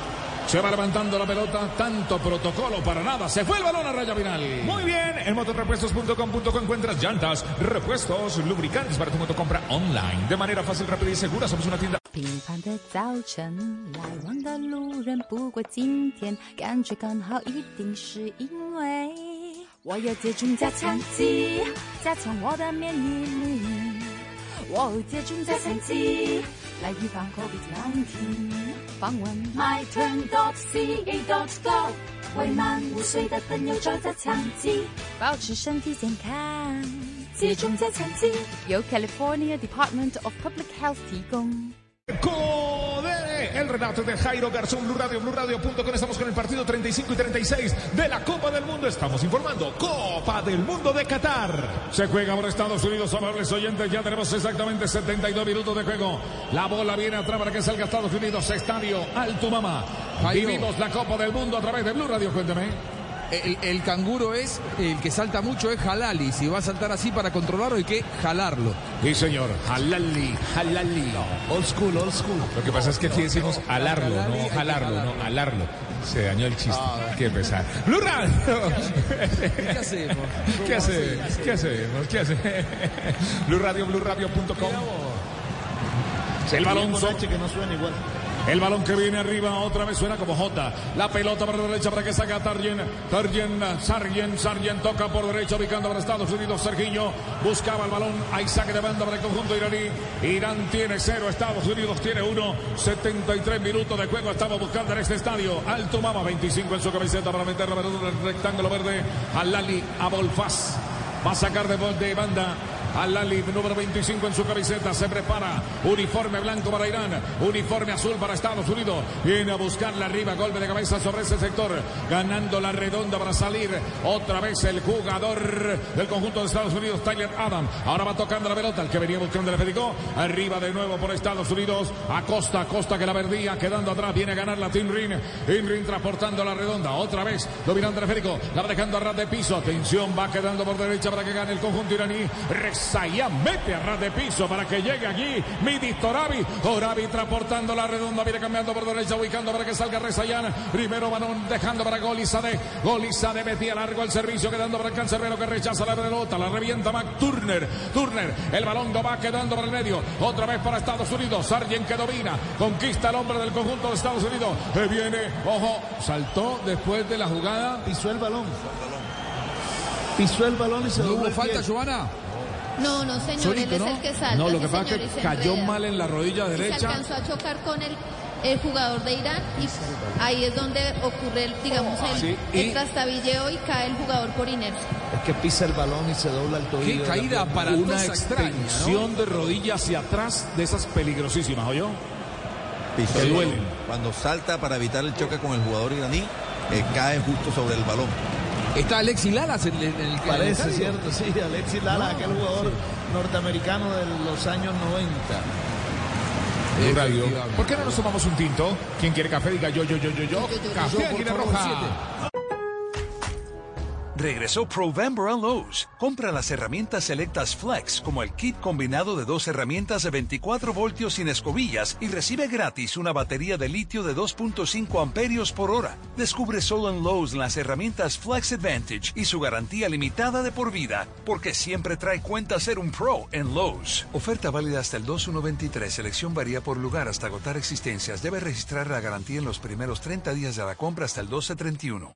Se va levantando la pelota, tanto protocolo para nada. Se fue el balón a raya final. Muy bien, en motorrepuestos.com.co encuentras llantas, repuestos, lubricantes para tu motocompra online. De manera fácil, rápida y segura, somos una tienda 平凡的早晨，来往的路人不过今天，感觉刚好，一定是因为我有接种加强剂，加强我的免疫力。我有接种加强剂，来预防 COVID-19。访问 myturn.ca.gov，为满五岁的朋友找加强剂，保持身体健康。接种加强剂，由 California Department of Public Health 提供。Codere, el relato de Jairo Garzón, Blue Radio, BlueRadio.com. Estamos con el partido 35 y 36 de la Copa del Mundo. Estamos informando Copa del Mundo de Qatar. Se juega por Estados Unidos, amables oyentes. Ya tenemos exactamente 72 minutos de juego. La bola viene atrás para que salga Estados Unidos. Estadio Altumama. Vivimos la Copa del Mundo a través de Blue Radio. Cuénteme. El, el canguro es, el que salta mucho es halali. Si va a saltar así para controlarlo hay que jalarlo. Sí, señor. Halali, halali. Old school, old school. Lo que pasa es que aquí decimos alarlo, no jalarlo, no alarlo. Se dañó el chiste. Qué pesar. Blue Radio. ¿Qué hacemos? ¿Qué hacemos? ¿Qué hacemos? ¿Qué hacemos? Blue Radio, BlueRadio.com. El balón que no suena igual. El balón que viene arriba otra vez suena como J. La pelota por la derecha para que saca Tarjen. Tarjen, Sargent, Sargent toca por derecha ubicando para Estados Unidos. Sergiño buscaba el balón. Hay saque de banda para el conjunto iraní. Irán tiene cero, Estados Unidos tiene uno. 73 minutos de juego estamos buscando en este estadio. Alto Mama, 25 en su camiseta para meter la pelota en el rectángulo verde. Alali Abolfaz. Va a sacar de banda al Lali, número 25 en su camiseta. Se prepara. Uniforme blanco para Irán. Uniforme azul para Estados Unidos. Viene a buscarla arriba. Golpe de cabeza sobre ese sector. Ganando la redonda para salir. Otra vez el jugador del conjunto de Estados Unidos, Tyler Adam. Ahora va tocando la pelota. El que venía buscando el Federico. Arriba de nuevo por Estados Unidos. Acosta, Acosta que la perdía. Quedando atrás. Viene a ganar la Team Ring. Team Ring transportando la redonda. Otra vez dominando el Federico. La va dejando a ras de piso. Atención. Va quedando por derecha para que gane el conjunto iraní. Recibe Rexayan mete a ras de piso para que llegue allí Midi Torabi. Torabi transportando la redonda, viene cambiando por derecha, ubicando para que salga Rexayan. Primero balón dejando para Golizade. Golizade metía largo el servicio, quedando para el cancerbero que rechaza la pelota. La revienta Mac Turner. Turner, el balón no va quedando por el medio. Otra vez para Estados Unidos. Sargent que domina. Conquista el hombre del conjunto de Estados Unidos. Que viene, ojo, saltó después de la jugada. Pisó el balón. Pisó el balón y se ¿No hubo falta. Joana? No, no, señor, Solito, él ¿no? es el que salta. No, lo sí, que pasa es que cayó enreda. mal en la rodilla Y derecha. Se alcanzó a chocar con el, el jugador de Irán y ahí es donde ocurre, el, digamos, el, Sí, el y- trastabilleo y cae el jugador por inercia. Es que pisa el balón y se dobla el tobillo. de la pierna. Una extensión de rodilla hacia atrás de esas peligrosísimas, ¿oyó? Pisó Que el duelen. Cuando salta para evitar el choque con el jugador iraní, eh, cae justo sobre el balón. Está Alexis Lalas en, el- en el Parece estadio. cierto, sí, Alexis Lala, aquel jugador norteamericano de los años 90. Blue Radio. ¿Por qué no nos tomamos un tinto? ¿Quién quiere café? Diga yo, yo, yo, yo, yo. Café Yo, favor, Roja. Regresó Provember a Lowe's. Compra las herramientas selectas Flex, como el kit combinado de dos herramientas de 24 voltios sin escobillas y recibe gratis una batería de litio de 2.5 amperios por hora. Descubre solo en Lowe's las herramientas Flex Advantage y su garantía limitada de por vida, porque siempre trae cuenta ser un pro en Lowe's. Oferta válida hasta el 2123. Selección varía por lugar hasta agotar existencias. Debe registrar la garantía en los primeros 30 días de la compra hasta el 1231.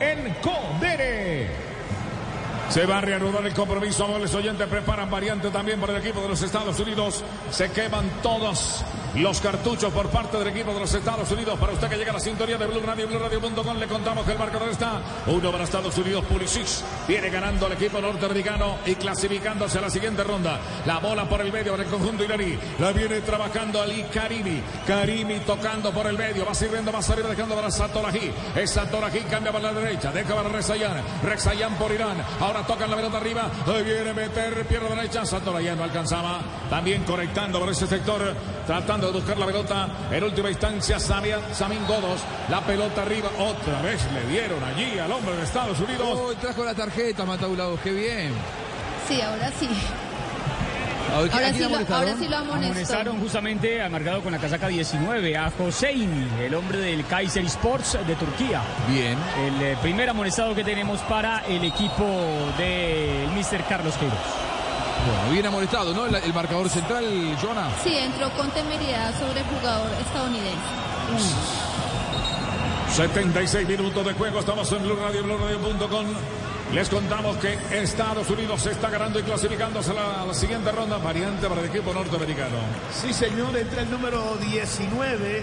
En Condere. Se va a reanudar el compromiso. Amables oyentes, preparan variante también para el equipo de los Estados Unidos. Se queman todos los cartuchos por parte del equipo de los Estados Unidos. Para usted que llega a la sintonía de Blue Radio, BlueRadio.com, le contamos que el marcador está uno para Estados Unidos. Pulisic viene ganando al equipo norteamericano y clasificándose a la siguiente ronda. La bola por el medio para el conjunto iraní. La viene trabajando Ali Karimi. Karimi tocando por el medio. Va sirviendo más arriba, dejando para Satoraji. Es Satoraji, cambia para la derecha. Deja para Rezayan. Rezayan por Irán. Ahora tocan la pelota arriba. Ahí viene a meter pierna derecha. Satorayan no alcanzaba. También conectando por ese sector. Tratando de buscar la pelota. En última instancia, Samia, Samin Godos. La pelota arriba. Otra vez le dieron allí al hombre de Estados Unidos. Oh, trajo la tarjeta, Mataulados, qué bien. Sí, ahora sí. A ver, ¿quién- Ahora a sí, lo, amonestaron? ahora sí lo amonestó. Amonestaron justamente al marcado con la casaca 19 a Hosseini, el hombre del Kaiser Sports de Turquía. Bien. El eh, primer amonestado que tenemos para el equipo del Mr. Carlos Queiroz. Bueno, bien amonestado, ¿no? El, el marcador central, Jonah. Sí, entró con temeridad sobre el jugador estadounidense. 76 minutos de juego, estamos en Blue Radio, BlueRadio.com. Les contamos que Estados Unidos se está ganando y clasificándose a la, a la siguiente ronda, variante para el equipo norteamericano. Sí, señor, entra el número 19.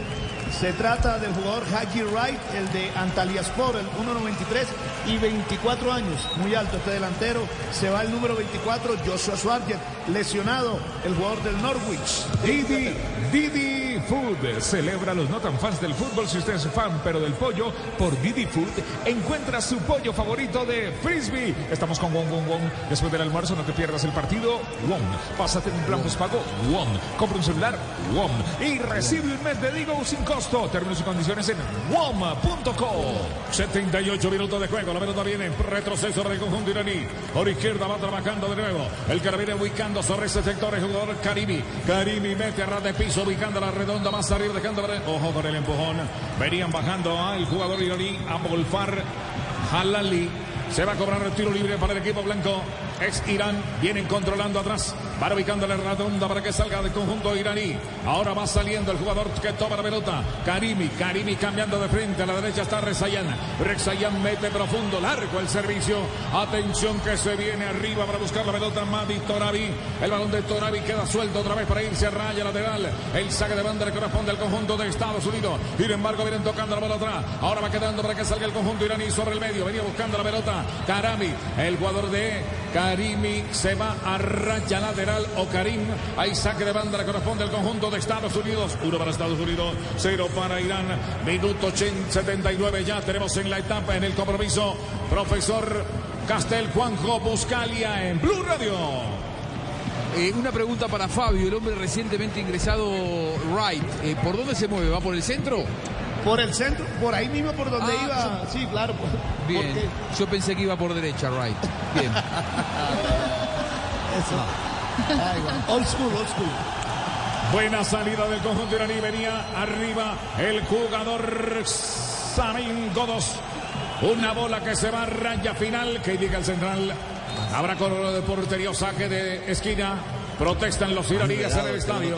Se trata del jugador Haji Wright, el de Antalyaspor, el 1.93 y 24 años. Muy alto este delantero. Se va el número 24, Joshua Schwarzer, lesionado, el jugador del Norwich. Didi, Didi Food celebra a los no tan fans del fútbol. Si usted es fan, pero del pollo, por Didi Food encuentra su pollo favorito de Frisbee. Estamos con Wong Wong Wong. Después del almuerzo, no te pierdas el partido. Wong. Pásate un plan pago. Wong. Compra un celular. Wong. Y recibe un mes de Digo sin costo. Términos y condiciones en wom.co. 78 minutos de juego, la pelota viene en retroceso para el conjunto iraní. Por izquierda va trabajando de nuevo. El que la ubicando sobre ese sector, el jugador Karimi. Karimi mete a ras de piso, ubicando la más arriba, dejando. Ojo con el empujón. Venían bajando al jugador iraní, Abolfar Halali. Se va a cobrar el tiro libre para el equipo blanco. Es Irán. Vienen controlando atrás. Va ubicando la redonda para que salga del conjunto iraní. Ahora va saliendo el jugador que toma la pelota. Karimi. Karimi cambiando de frente. A la derecha está Rezayan. Rezayan mete profundo. Largo el servicio. Atención que se viene arriba para buscar la pelota. Madi Torabi. El balón de Torabi queda suelto otra vez para irse a raya lateral. El saque de banda le corresponde al conjunto de Estados Unidos. Sin embargo, vienen tocando la bola atrás. Ahora va quedando para que salga el conjunto iraní sobre el medio. Venía buscando la pelota. Karami. El jugador de Karimi se va a raya lateral o Karim. Hay saque de banda, le corresponde al conjunto de Estados Unidos. Uno para Estados Unidos, cero para Irán. Minuto 79 ya tenemos en la etapa, en el compromiso. Profesor Castel Juanjo Buscalia en Blue Radio. Eh, una pregunta para Fabio, el hombre recientemente ingresado Wright. Eh, ¿Por dónde se mueve? ¿Va por el centro? Por el centro, por ahí mismo por donde Ah, iba. Sí, claro. por- Bien. porque- Yo pensé que iba por derecha, Wright. Bien. Eso. Ay, bueno. Old school, old school. Buena salida del conjunto iraní. Venía arriba el jugador Samin Godos. Una bola que se va a raya final. Que indica el central. Habrá corredor de portería saque de esquina. Protestan los iraníes en el estadio.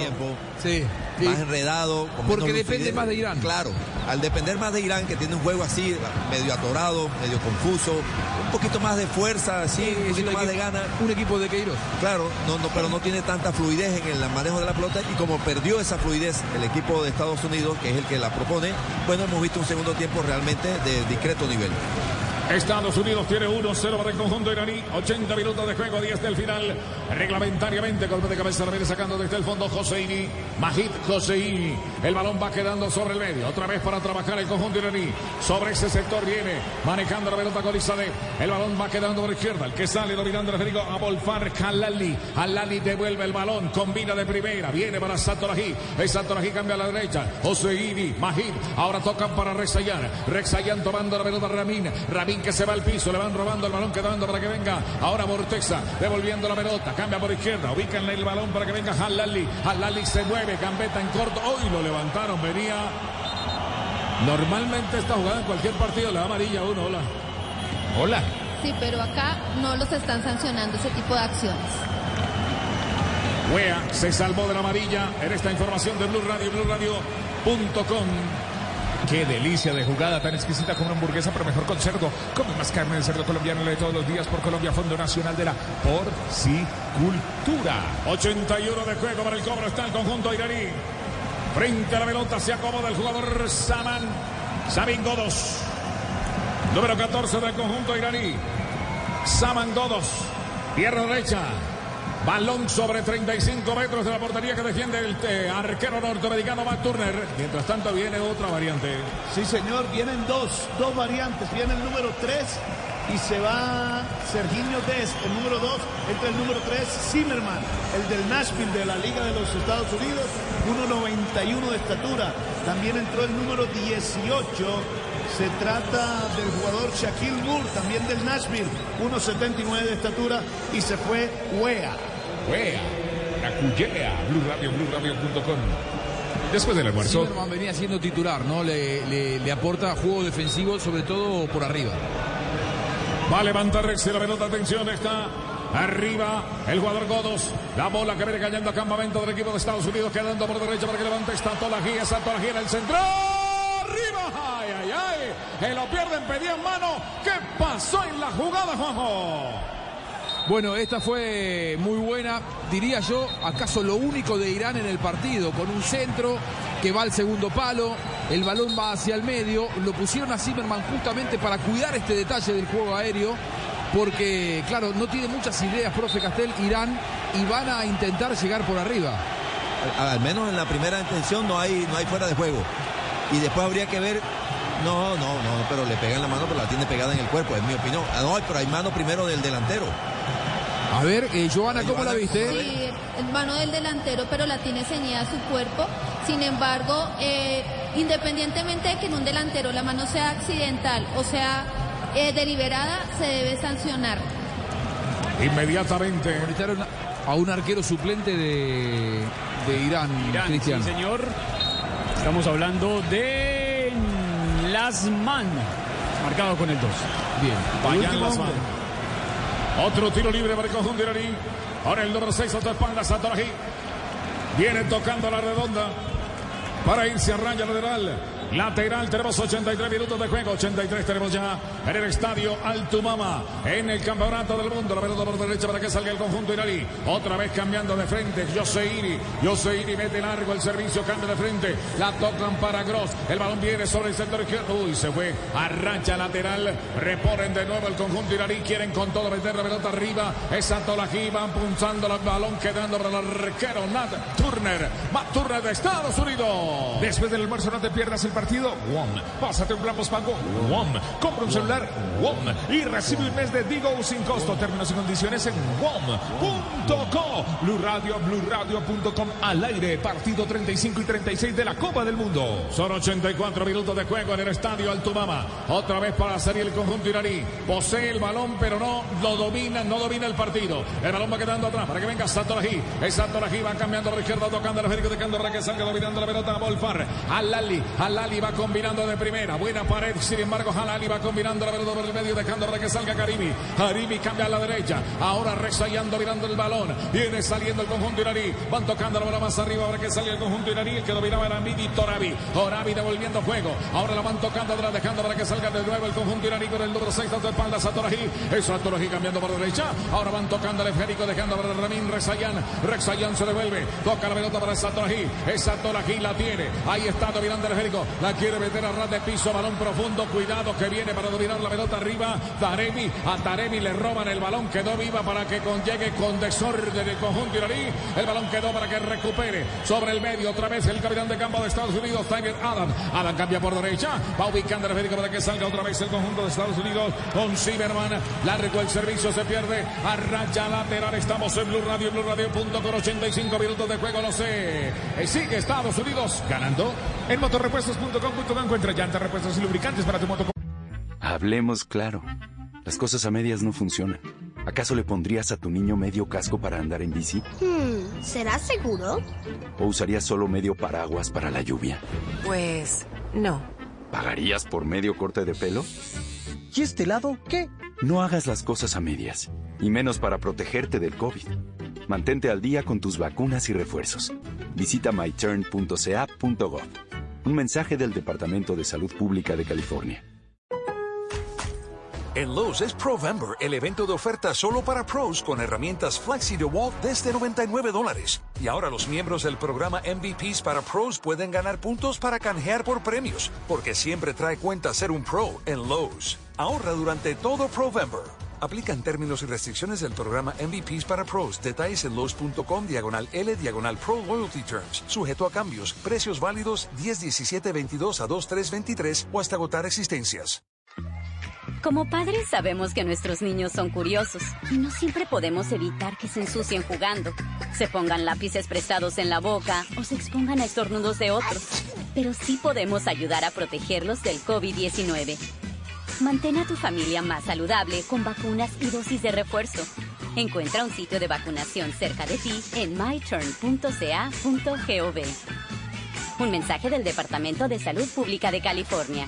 Sí. Más enredado. Porque depende lucidez. más de Irán. Claro. Al depender más de Irán, que tiene un juego así, medio atorado, medio confuso, un poquito más de fuerza, así, un poquito más de gana. Un equipo de Queiroz. Claro, no, no, pero no tiene tanta fluidez en el manejo de la pelota y como perdió esa fluidez el equipo de Estados Unidos, que es el que la propone, bueno, hemos visto un segundo tiempo realmente de discreto nivel. Estados Unidos tiene 1-0 para el conjunto iraní. 80 minutos de juego, 10 del final. Reglamentariamente, golpe de cabeza, la viene sacando desde el fondo Joseini. Majid Joseini. El balón va quedando sobre el medio. Otra vez para trabajar el conjunto iraní. Sobre ese sector viene manejando la pelota con Isadeh. El balón va quedando por izquierda. El que sale dominando el Federico Abolfar Halali. Halali devuelve el balón. Combina de primera. Viene para Satorají. El Satorají cambia a la derecha. Joseini. Majid. Ahora tocan para Rexayan. Rexayan tomando la pelota Ramin. Ramin que se va al piso. Le van robando el balón quedando para que venga. Ahora Mortexa devolviendo la pelota. Cambia por izquierda. Ubican el balón para que venga Halali. Halali se mueve. Gambeta en corto. Hoy lo levantaron. Venía. Normalmente esta jugada en cualquier partido le da amarilla uno. Hola. Hola. Sí, pero acá no los están sancionando ese tipo de acciones. Wea se salvó de la amarilla en esta información de Blue Radio, BlueRadio.com. Qué delicia de jugada tan exquisita como una hamburguesa, pero mejor con cerdo. Come más carne de cerdo colombiano de todos los días por Colombia, Fondo Nacional de la Porcicultura. 81 de juego para el cobro está el conjunto iraní. Frente a la pelota se acomoda el jugador Saman. Samin Godos. Número 14 del conjunto iraní. Saman Godos. Pierna derecha. Balón sobre 35 metros de la portería que defiende el eh, arquero norteamericano Matt Turner. Mientras tanto viene otra variante. Sí, señor, vienen dos, dos variantes. Viene el número 3 y se va Serginho Dest, el número 2, entra el número 3, Zimmerman, el del Nashville de la Liga de los Estados Unidos, 1.91 de estatura. También entró el número 18. Se trata del jugador Shaquille Moore, también del Nashville, 1.79 de estatura. Y se fue Wea. Wea, la cuyea, Blue Radio, BlueRadio.com. Después del almuerzo. Zimmerman venía siendo titular, ¿no? Le, le- le aporta juego defensivo, sobre todo por arriba. Va a levantar Rexy la pelota, atención, está arriba el jugador Godos. La bola que viene cayendo a campamento del equipo de Estados Unidos, quedando por derecha para que levante esta Tolají, esa Tolají en el centro. ¡Arriba! ¡Ay, ay, ay! Que lo pierden, pedía en mano. ¿Qué pasó en la jugada, Juanjo? Bueno, esta fue muy buena, diría yo, acaso lo único de Irán en el partido, con un centro que va al segundo palo, el balón va hacia el medio, lo pusieron a Zimmerman justamente para cuidar este detalle del juego aéreo, porque claro, no tiene muchas ideas, profe Castel, Irán, y van a intentar llegar por arriba. Al, menos en la primera intención no hay, no hay fuera de juego. Y después habría que ver. No, no, no, pero le pegan la mano, pero la tiene pegada en el cuerpo, es mi opinión. Ah, no, pero hay mano primero del delantero. A ver, eh, Joana, ¿cómo la viste? Sí, mano del delantero, pero la tiene ceñida a su cuerpo. Sin embargo, eh, independientemente de que en un delantero la mano sea accidental o sea eh, deliberada, se debe sancionar. Inmediatamente. A un arquero suplente de, de Irán, Irán, Cristian. sí, señor. Estamos hablando de Lasman, marcado con el 2. Bien. Vayan las manos. Otro tiro libre para el conjunto iraní. Ahora el número 6, otra espalda, Satorají. Viene tocando la redonda. para irse a raya lateral. Lateral, tenemos 83 minutos de juego, 83 tenemos ya en el estadio Altumama, en el campeonato del mundo. La pelota por derecha para que salga el conjunto iraní. Otra vez cambiando de frente, Yoseiri. Yoseiri mete largo el servicio, cambia de frente. La tocan para Gross. El balón viene sobre el sector izquierdo. Uy, se fue a rancha lateral. Reponen de nuevo el conjunto iraní. Quieren con todo meter la pelota arriba. Esa Tolají van punzando el balón, quedando para el arquero Nat Turner. Matt Turner de Estados Unidos. Después del almuerzo no te pierdas el partido WOM. Pásate un plan postpago WOM. Compra un celular WOM y recibe un mes de Digo sin costo. Términos y condiciones en WOM.co. Blue Radio, BlueRadio.com al aire. Partido 35 y 36 de la Copa del Mundo. Son 84 minutos de juego en el estadio Altumama. Otra vez para salir el conjunto iraní. Posee el balón, pero no lo domina, no domina el partido. El balón va quedando atrás para que venga Satorají. Es Satorají va cambiando a la izquierda, tocando el Federico de Candorra que salga dominando la pelota Volfar. Alali, Alali va combinando de primera. Buena pared, sin embargo, Alali va combinando la pelota por el medio, dejando para que salga Karimi. Karimi cambia a la derecha. Ahora rezayando, mirando el balón. Viene saliendo el conjunto iraní. Van tocando la bola más arriba para que salga el conjunto iraní. El que dominaba era Midi Torabi. Torabi devolviendo juego. Ahora la van tocando atrás, dejando para que salga de nuevo el conjunto iraní con el número 6 de espalda Satorají. Eso Satorají cambiando por derecha. Ahora van tocando el esférico, dejando para Ramin Rezayan. Rezayan se devuelve. Toca la pelota para Satorají. Esa Satorají la tiene. Ahí está dominando el esférico. La quiere meter a ras de piso. Balón profundo. Cuidado que viene para dominar la pelota arriba. Taremi. A Taremi le roban el balón. Quedó viva para que con, llegue con desorden el conjunto iraní. El balón quedó para que recupere sobre el medio. Otra vez el capitán de campo de Estados Unidos, Tiger Adam. Adam cambia por derecha. Va ubicando el para que salga otra vez el conjunto de Estados Unidos con Zimmerman. Largo el servicio, se pierde. A raya lateral. Estamos en Blue Radio, Blue Radio. Punto con 85 minutos de juego. No sé. Eh, Sigue Estados Unidos ganando. En encuentra llantas, repuestos y lubricantes para tu moto. Hablemos claro. Las cosas a medias no funcionan. ¿Acaso le pondrías a tu niño medio casco para andar en bici? Hmm, ¿será seguro? ¿O usarías solo medio paraguas para la lluvia? Pues no. ¿Pagarías por medio corte de pelo? ¿Y este lado qué? No hagas las cosas a medias, y menos para protegerte del COVID. Mantente al día con tus vacunas y refuerzos. Visita myturn.ca.gov. Un mensaje del Departamento de Salud Pública de California. En Lowe's es Provember, el evento de oferta solo para pros con herramientas Flexi DeWalt desde 99 dólares. Y ahora los miembros del programa MVPs para pros pueden ganar puntos para canjear por premios, porque siempre trae cuenta ser un pro en Lowe's. Ahorra durante todo Provember. Aplican términos y restricciones del programa MVPs para pros. Detalles en Lowe's.com diagonal L diagonal Pro Loyalty Terms. Sujeto a cambios. Precios válidos 10, 17, 22 a 2, 3, 23 o hasta agotar existencias. Como padres sabemos que nuestros niños son curiosos y no siempre podemos evitar que se ensucien jugando, se pongan lápices prestados en la boca o se expongan a estornudos de otros. Pero sí podemos ayudar a protegerlos del COVID-19. Mantén a tu familia más saludable con vacunas y dosis de refuerzo. Encuentra un sitio de vacunación cerca de ti en myturn.ca.gov. Un mensaje del Departamento de Salud Pública de California.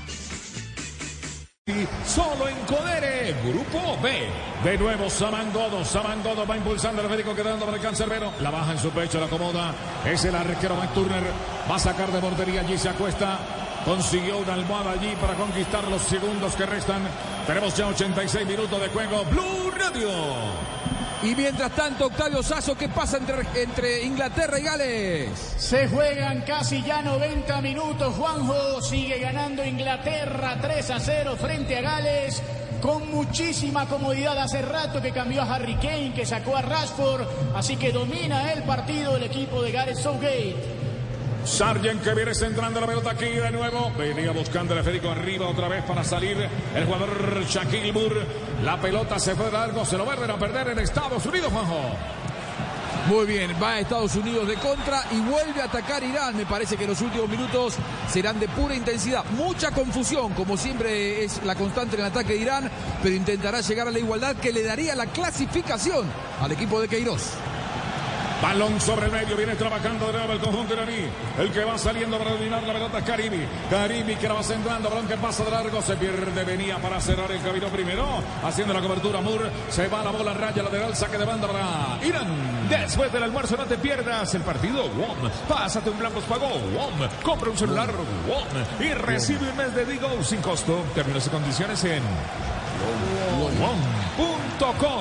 Solo en Codere, Grupo B. De nuevo Samangodo, Samangodo va impulsando el médico quedando para el cancerbero. La baja en su pecho, la acomoda. Es el arquero Mike Turner. Va a sacar de bordería, allí se acuesta. Consiguió una almohada allí para conquistar los segundos que restan. Tenemos ya 86 minutos de juego. Blue Radio. Y mientras tanto, Octavio Sazo, ¿qué pasa entre, entre, Inglaterra y Gales? Se juegan casi ya 90 minutos. Juanjo sigue ganando Inglaterra 3 a 0 frente a Gales. Con muchísima comodidad hace rato que cambió a Harry Kane, que sacó a Rashford. Así que domina el partido el equipo de Gareth Southgate. Sargent que viene centrando la pelota aquí de nuevo. Venía buscando el Federico arriba otra vez para salir el jugador Shaquille Moore. La pelota se fue largo, se lo vuelven a perder en Estados Unidos, Juanjo. Muy bien, va a Estados Unidos de contra y vuelve a atacar Irán. Me parece que los últimos minutos serán de pura intensidad. Mucha confusión, como siempre es la constante en el ataque de Irán, pero intentará llegar a la igualdad que le daría la clasificación al equipo de Queiroz. Balón sobre el medio, viene trabajando de nuevo el conjunto iraní. El que va saliendo para dominar la pelota es Karimi. Karimi que la va centrando, balón que pasa de largo, se pierde, venía para cerrar el camino primero. Haciendo la cobertura, Moore. Se va la bola, raya lateral, saque de banda para Irán. Después del almuerzo no te pierdas el partido WOM. Pásate un Blancos Pagó WOM. Compra un celular WOM. Y recibe un mes de Digo sin costo. Términos y condiciones en WOM.com.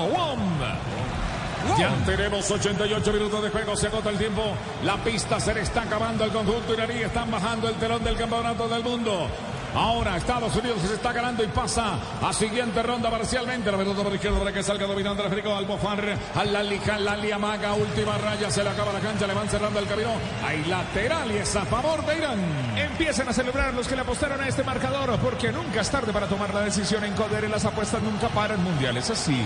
Ya tenemos 88 minutos de juego, se agota el tiempo. La pista se le está acabando el conjunto iraní. Están bajando el telón del campeonato del mundo. Ahora Estados Unidos se está ganando y pasa a siguiente ronda parcialmente. La pelota por izquierda para que salga dominando el Federico Albofar. Alali, Lali Amaga, última raya, se le acaba la cancha, le van cerrando el camino. Hay lateral y es a favor de Irán. Empiecen a celebrar los que le apostaron a este marcador, porque nunca es tarde para tomar la decisión en Codere. Las apuestas nunca paran mundiales así.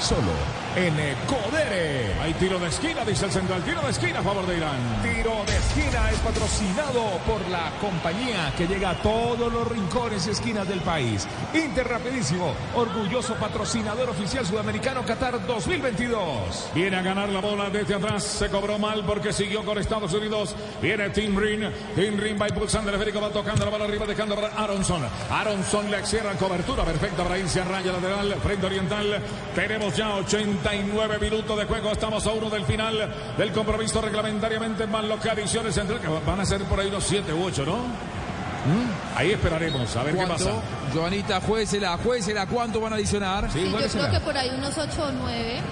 Solo en Codere. Hay tiro de esquina, dice el central. Tiro de esquina a favor de Irán. Tiro de esquina es patrocinado por la compañía que llega a todos los rincones y esquinas del país. Inter Rapidísimo, orgulloso patrocinador oficial sudamericano Qatar 2022. Viene a ganar la bola desde atrás. Se cobró mal porque siguió con Estados Unidos. Viene Tim Rin. Tim Rin va impulsando el esférico, va tocando la bola arriba, dejando para Aronson. Aronson le cierra cobertura perfecta para irse a raya lateral, frente oriental. Tenemos ya 89 minutos de juego. Estamos a uno del final del compromiso reglamentariamente más lo que adiciones entre que van a ser por ahí unos 7 u 8, ¿no? ¿Mm? Ahí esperaremos a ver qué pasa. Joanita, juésela, juésela, ¿cuánto van a adicionar? Sí, yo creo que por ahí unos 8 o 9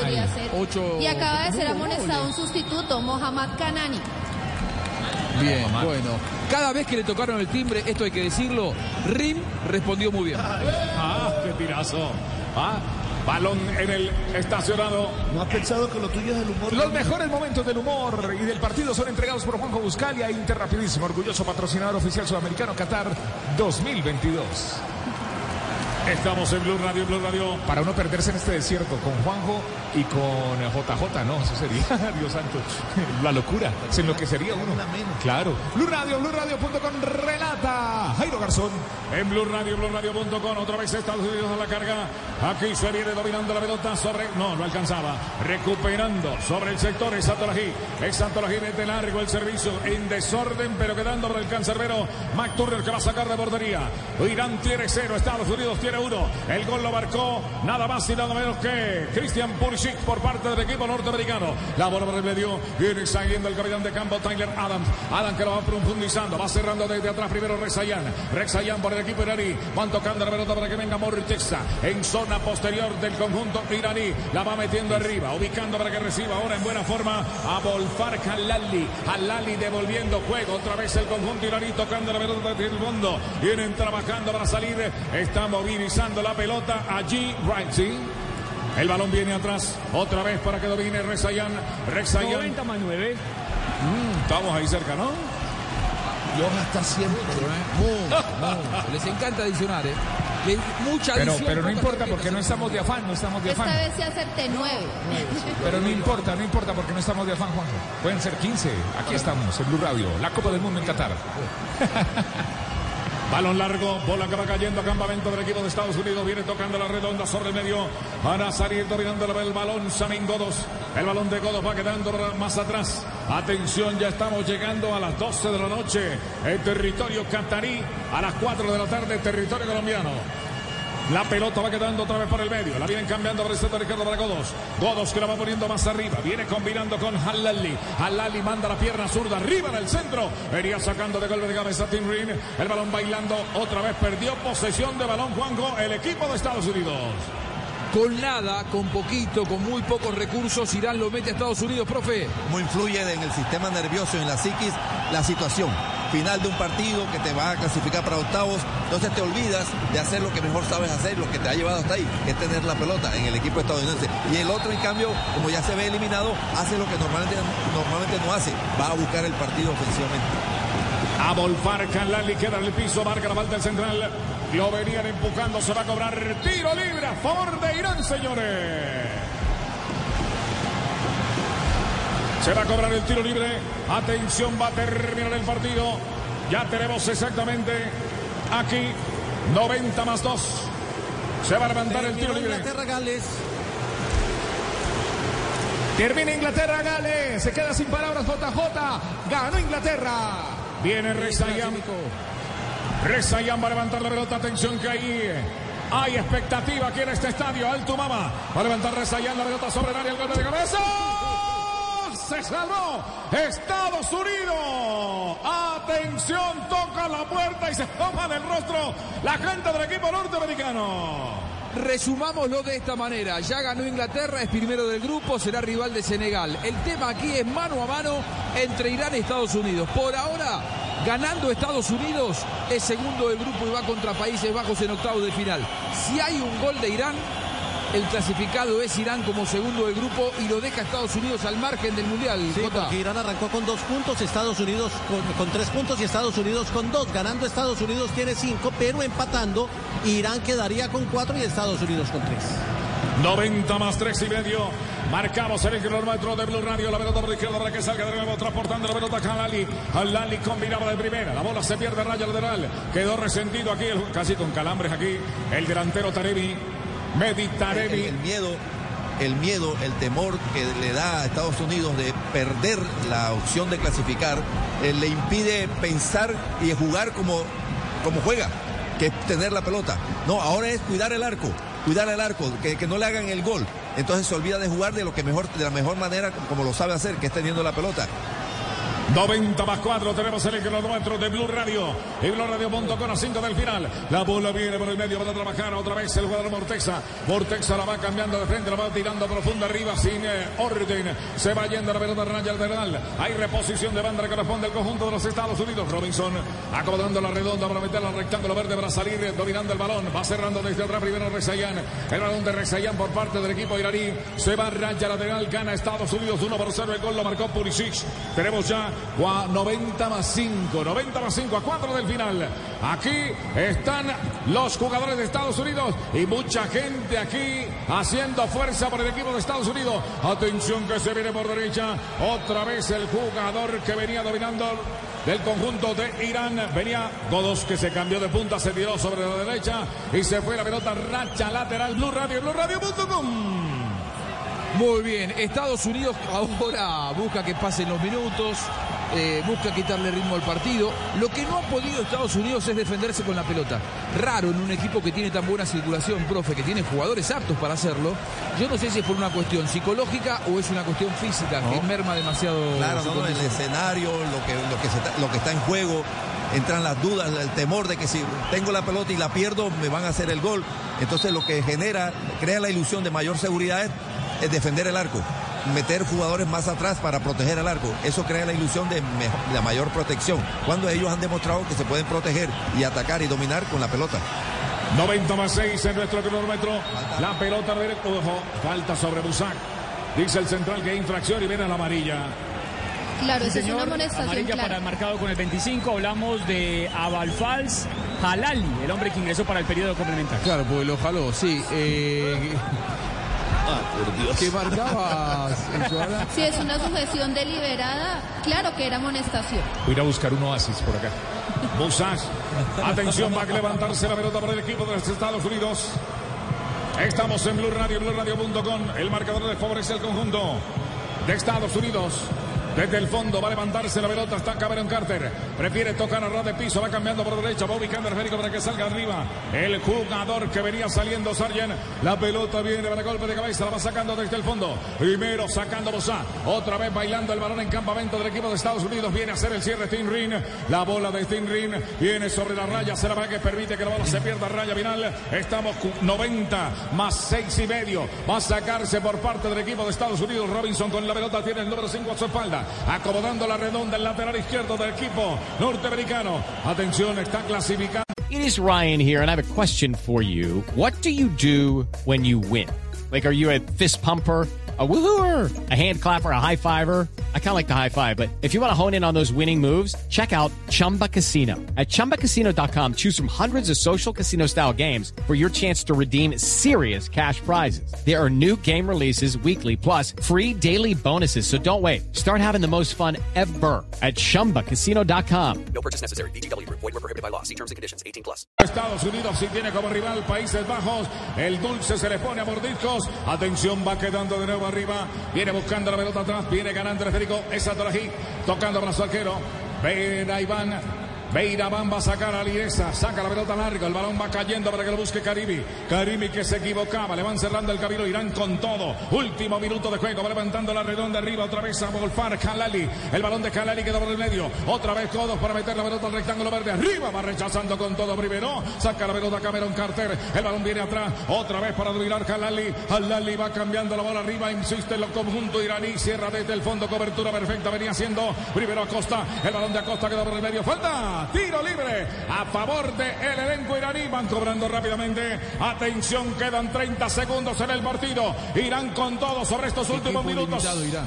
podría ser. Ocho... Y acaba de ser amonestado un sustituto, Mohamed Kanani. Bien, bueno. Cada vez que le tocaron el timbre, esto hay que decirlo, Rim respondió muy bien. Ah, qué tirazo. Ah, Balón en el estacionado. ¿No has pensado que lo tuyo es el humor? Los mejores momentos del humor y del partido son entregados por Juanjo Buscalia, Inter Rapidísimo, orgulloso patrocinador oficial sudamericano Qatar 2022. Estamos en Blue Radio, Blue Radio. Para uno perderse en este desierto con Juanjo y con JJ, no, eso sería, Dios santo, la locura. Se enloquecería uno. Claro. Blue Radio, Blue Radio.com relata Jairo Garzón. En Blue Radio, Blue Radio.com, otra vez Estados Unidos a la carga. Aquí se viene dominando la pelota sobre. No, no alcanzaba. Recuperando sobre el sector Exantolají. Exantolají mete largo el servicio en desorden, pero quedando por el cancerbero. McTurner que va a sacar de bordería. Irán tiene cero, Estados Unidos tiene uno. El gol lo marcó nada más y nada menos que Christian Pulisic por parte del equipo norteamericano. La bola por el medio. Viene saliendo el capitán de campo Tyler Adams. Adams que lo va profundizando. Va cerrando desde atrás primero Rexayan. Rexayan por el equipo iraní. Van tocando la pelota para que venga Moritexa en zona posterior del conjunto iraní. La va metiendo arriba. Ubicando para que reciba ahora en buena forma a Volfar Halali. Halali devolviendo juego. Otra vez el conjunto iraní tocando la pelota desde el fondo. Vienen trabajando para salir. Está movilizando la pelota allí. Right, ¿sí? El balón viene atrás. Otra vez para que domine Rezayan. Rezayan. 90 más 9. Mm, estamos ahí cerca, ¿no? Dios está siempre. Mucho, Les encanta adicionar, ¿eh? Mucha Pero, adición. pero no importa porque no estamos de afán, no estamos de Esta afán. vez se acerté 9. Pero no importa, no importa porque no estamos de afán, Juanjo. Pueden ser 15. Aquí estamos, en Blue Radio, la Copa del Mundo en Qatar. Balón largo, bola que va cayendo a campamento del equipo de Estados Unidos. Viene tocando la redonda sobre el medio. Para salir dominando el balón. Samin Godos. El balón de Godos va quedando más atrás. Atención, ya estamos llegando a las 12 de la noche. En territorio catarí. A las 4 de la tarde, territorio colombiano. La pelota va quedando otra vez por el medio. La vienen cambiando por el centro izquierdo para Godos. Godos que la va poniendo más arriba. Viene combinando con Halali. Halali manda la pierna zurda arriba del centro. Venía sacando de golpe de cabeza Tim Green. El balón bailando. Otra vez perdió posesión de balón Juanjo. El equipo de Estados Unidos. Con nada, con poquito, con muy pocos recursos, Irán lo mete a Estados Unidos, profe. Cómo influye en el sistema nervioso, en la psiquis, la situación. Final de un partido que te va a clasificar para octavos, entonces te olvidas de hacer lo que mejor sabes hacer, lo que te ha llevado hasta ahí, que es tener la pelota en el equipo estadounidense. Y el otro, en cambio, como ya se ve eliminado, hace lo que normalmente, normalmente no hace, va a buscar el partido ofensivamente. A Volfar Halali queda en el piso. Marca la falta el central. Lo venían empujando. Se va a cobrar tiro libre a favor de Irán, señores. Se va a cobrar el tiro libre. Atención, va a terminar el partido. Ya tenemos exactamente aquí 90 más 2. Se va a levantar el tiro libre. Inglaterra, Gales. Termina Inglaterra, Gales. Se queda sin palabras JJ. Ganó Inglaterra. Viene Rezayan. Rezayan va a levantar la pelota. Atención que ahí hay expectativa aquí en este estadio. Alto Mama. Va a levantar Rezayan la pelota sobre el área. El golpe de cabeza. Se salvó Estados Unidos. Atención, toca la puerta y se toma del rostro la gente del equipo norteamericano. Resumámoslo de esta manera. Ya ganó Inglaterra, es primero del grupo, será rival de Senegal. El tema aquí es mano a mano entre Irán y Estados Unidos. Por ahora, ganando Estados Unidos, es segundo del grupo y va contra Países Bajos en octavos de final. Si hay un gol de Irán, el clasificado es Irán como segundo del grupo y lo deja Estados Unidos al margen del Mundial. Sí, porque Irán arrancó con dos puntos, Estados Unidos con, con, tres puntos y Estados Unidos con dos. Ganando Estados Unidos tiene cinco, pero empatando Irán quedaría con cuatro y Estados Unidos con tres. 90 más tres y medio. Marcamos el kilómetro de Blue Radio. La pelota por la izquierda para que salga de nuevo transportando la pelota a Halali. Halali combinaba de primera. La bola se pierde raya lateral. Quedó resentido aquí, el, casi con calambres aquí. El delantero Tarevi. Meditarevi. El, el, miedo, el miedo, el temor que le da a Estados Unidos de perder la opción de clasificar, eh, le impide pensar y jugar como, como juega, que es tener la pelota. No, ahora es cuidar el arco, cuidar el arco, que, que no le hagan el gol. Entonces se olvida de jugar de lo que mejor, de la mejor manera, como lo sabe hacer, que es teniendo la pelota. 90 más 4 tenemos el kilómetro de Blue Radio y Blue Radio.com a 5 del final. La bola viene por el medio para trabajar otra vez el jugador Mortexa. Mortexa la va cambiando de frente, la va tirando profunda arriba sin eh, orden. Se va yendo la pelota raya lateral. Hay reposición de banda que corresponde al conjunto de los Estados Unidos. Robinson acomodando la redonda para meterla al rectángulo verde para salir eh, dominando el balón. Va cerrando desde atrás primero Rezayan. El balón de Rezayan por parte del equipo iraní. Se va raya lateral, gana Estados Unidos 1 por 0. El gol lo marcó Pulisic. Tenemos ya 90 más 5, 90 más 5 a 4 del final. Aquí están los jugadores de Estados Unidos y mucha gente aquí haciendo fuerza por el equipo de Estados Unidos. Atención que se viene por derecha. Otra vez el jugador que venía dominando del conjunto de Irán. Venía Godos que se cambió de punta, se tiró sobre la derecha y se fue la pelota racha lateral. Blue Radio, Blue Radio.com. Muy bien, Estados Unidos ahora busca que pasen los minutos, eh, busca quitarle ritmo al partido. Lo que no ha podido Estados Unidos es defenderse con la pelota. Raro en un equipo que tiene tan buena circulación, profe, que tiene jugadores aptos para hacerlo. Yo no sé si es por una cuestión psicológica o es una cuestión física No. que merma demasiado. Claro, no, el escenario, lo que, lo, que se está, lo que está en juego, entran las dudas, el temor de que si tengo la pelota y la pierdo, me van a hacer el gol. Entonces lo que genera, crea la ilusión de mayor seguridad es defender el arco, meter jugadores más atrás para proteger el arco. Eso crea la ilusión de, de mayor protección, cuando ellos han demostrado que se pueden proteger y atacar y dominar con la pelota. 90 más 6 en nuestro cronómetro. La pelota directo. Ojo, falta sobre Busac. Dice el central que hay infracción y viene la amarilla. Claro, Sí, esa es una señor. amonestación Amarilla para el marcado con el 25. Hablamos de Abalfals Halali, el hombre que ingresó para el periodo complementario. Claro, porque lo jaló, sí. eh, Ah, por Dios. ¿Qué marcabas, Joana? Si es una sujeción deliberada, claro que era amonestación. Voy a ir a buscar un oasis por acá. Busac. Atención, va a levantarse la pelota para el equipo de los Estados Unidos. Estamos en Blue Radio, BlueRadio.com. El marcador le favorece al conjunto de Estados Unidos. Desde el fondo va a levantarse la pelota, está Cameron Carter. Prefiere tocar a ras de piso, va cambiando por derecha, va ubicando el esférico para que salga arriba. El jugador que venía saliendo, Sargent. La pelota viene para golpe de cabeza, la va sacando desde el fondo. Primero sacando Bosá, otra vez bailando el balón en campamento del equipo de Estados Unidos. Viene a hacer el cierre Tim Rin. La bola de Tim Rin viene sobre la raya, será que permite que la bola se pierda raya final. Estamos cu- 90 más 6 y medio. Va a sacarse por parte del equipo de Estados Unidos. Robinson con la pelota tiene el número 5 a su espalda. Acomodando la redonda el lateral izquierdo del equipo norteamericano. Atención, está clasificando. It is Ryan here, and I have a question for you. What do you do when you win? Like, are you a fist pumper? A woohooer, a hand clapper, a high fiver. I kind of like the high five, but if you want to hone in on those winning moves, check out Chumba Casino. At chumbacasino.com, choose from hundreds of social casino style games for your chance to redeem serious cash prizes. There are new game releases weekly, plus free daily bonuses. So don't wait. Start having the most fun ever at chumbacasino.com. No purchase necessary. VGW Group. Void were prohibited by law. See terms and conditions. 18 plus. Estados Unidos si tiene como rival Países Bajos. El dulce se le pone a mordiscos. Atención, va quedando de nuevo arriba. Viene buscando la pelota atrás. Viene ganando el Federico. Esa Torají. Tocando para su arquero. Ven Iván. Beirabán va a sacar a Liesa, saca la pelota larga, el balón va cayendo para que lo busque Caribi. Caribi que se equivocaba, le van cerrando el camino, irán con todo. Último minuto de juego, va levantando la redonda arriba, otra vez a Volfar Kalali. El balón de Kalali queda por el medio, otra vez codos para meter la pelota al rectángulo verde arriba, va rechazando con todo primero, saca la pelota Cameron Carter, el balón viene atrás, otra vez para dominar Kalali. Kalali va cambiando la bola arriba, insiste en lo conjunto iraní, cierra desde el fondo, cobertura perfecta, venía siendo primero Acosta, el balón de Acosta queda por el medio, falta. Tiro libre a favor del el elenco iraní. Van cobrando rápidamente. Atención, quedan 30 segundos en el partido. Irán con todo sobre estos últimos minutos. Irán.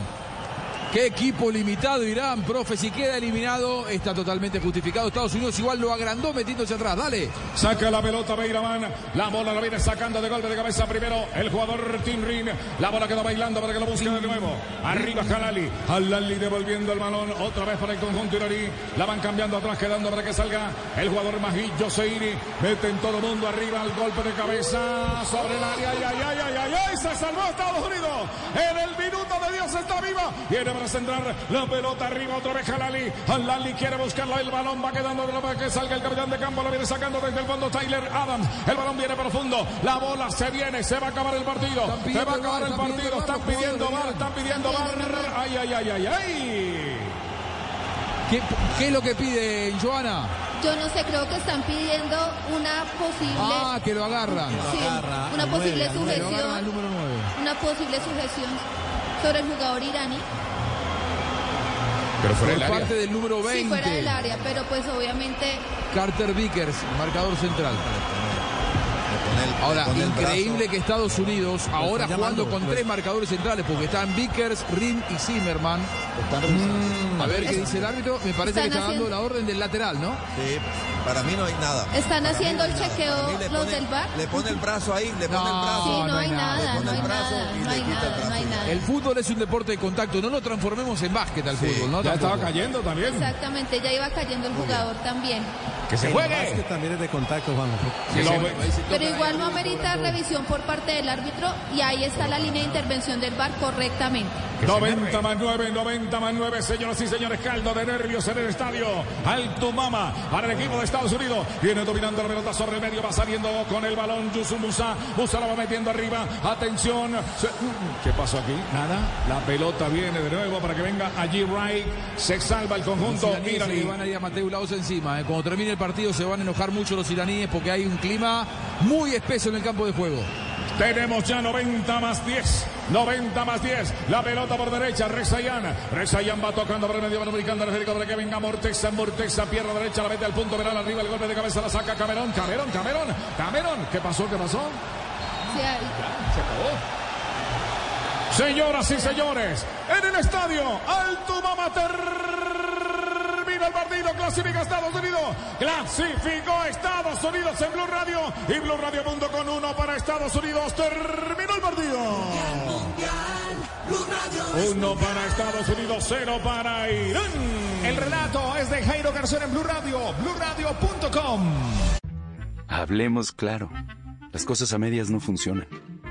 Qué equipo limitado Irán, profe. Si queda eliminado, está totalmente justificado. Estados Unidos igual lo agrandó metiéndose atrás. Dale. Saca la pelota Beiraman. La bola la viene sacando de golpe de cabeza primero el jugador Tim Rin. La bola quedó bailando para que lo busque de nuevo. Arriba Halali. Halali devolviendo el balón otra vez para el conjunto iraní. La van cambiando atrás, quedando para que salga el jugador Mahid Joseiri. Mete en todo mundo arriba el golpe de cabeza sobre el área. Ay, ay, ay, ay, ay. Se salvó Estados Unidos. En el minuto de Dios está viva. Viene para centrar la pelota arriba otra vez Halali. Halali quiere buscarlo. El balón va quedando para que salga el capitán de campo. Lo viene sacando desde el fondo Tyler Adams. El balón viene profundo. La bola se viene. Se va a acabar el partido. Se va a acabar el partido. Están pidiendo bar. Están pidiendo bar. Ay, ay, ay, ay, ay. ¿Qué, ¿Qué, es lo que pide Joana? Yo no sé, creo que están pidiendo una posible. Ah, que lo agarran. Sí, lo agarra, una posible 9, sujeción. Una posible sujeción sobre el jugador iraní. Pero fuera Por del área. parte del número 20. Sí, fuera del área, pero pues obviamente Carter Vickers, marcador central. Ahora, increíble que Estados Unidos, ahora jugando con tres marcadores centrales, porque están Vickers, Rin y Zimmerman. Mm, a ver qué dice el árbitro. Me parece que está dando la orden del lateral, ¿no? Sí, para mí no hay nada. están Para haciendo no el chequeo los pone- del bar. Le pone el brazo ahí, le pone No, el brazo. Sí, no, no hay nada. pone no hay nada, no hay el nada, brazo. no hay nada. El fútbol es un deporte de contacto. No lo transformemos en básquet al fútbol, ¿no? Ya estaba cayendo también. Exactamente, ya iba cayendo el jugador también. Que se juegue. básquet también es de contacto, Juan. Sí, ahí Pero igual ahí, no amerita revisión por parte del árbitro y ahí está la línea de intervención del bar correctamente. 90 más 9, 90 más 9, señoras y señores, caldo de nervios en el estadio. Alto Mama para el equipo de Estados Unidos. Viene dominando la pelota sobre el medio, va saliendo con el balón Yusu Musa. Musa la va metiendo arriba. Atención. ¿Qué pasó aquí? Nada. La pelota viene de nuevo para que venga allí Wright. Se salva el conjunto se van a ir a Mateo Laos encima. ¿eh? Cuando termine el partido se van a enojar mucho los iraníes porque hay un clima muy espeso en el campo de juego. Tenemos ya 90 más 10. 90 más 10. La pelota por derecha. Rezayan. Rezayan va tocando por el medio. El Federico para que venga Morteza. Morteza, pierna derecha. La mete al punto. Verán arriba el golpe de cabeza. La saca Camerón. Camerón, Camerón. Camerón. ¿Qué pasó? ¿Qué pasó? Sí, ahí- Se acabó. Señoras y señores, en el estadio Alto Mama el partido, clasifica Estados Unidos, clasificó Estados Unidos en Blue Radio y Blue Radio Mundo con uno para Estados Unidos, terminó el partido. Uno para Estados Unidos, cero para Irán. El relato es de Jairo Garzón en Blue Radio, BlueRadio.com. Hablemos claro. Las cosas a medias no funcionan.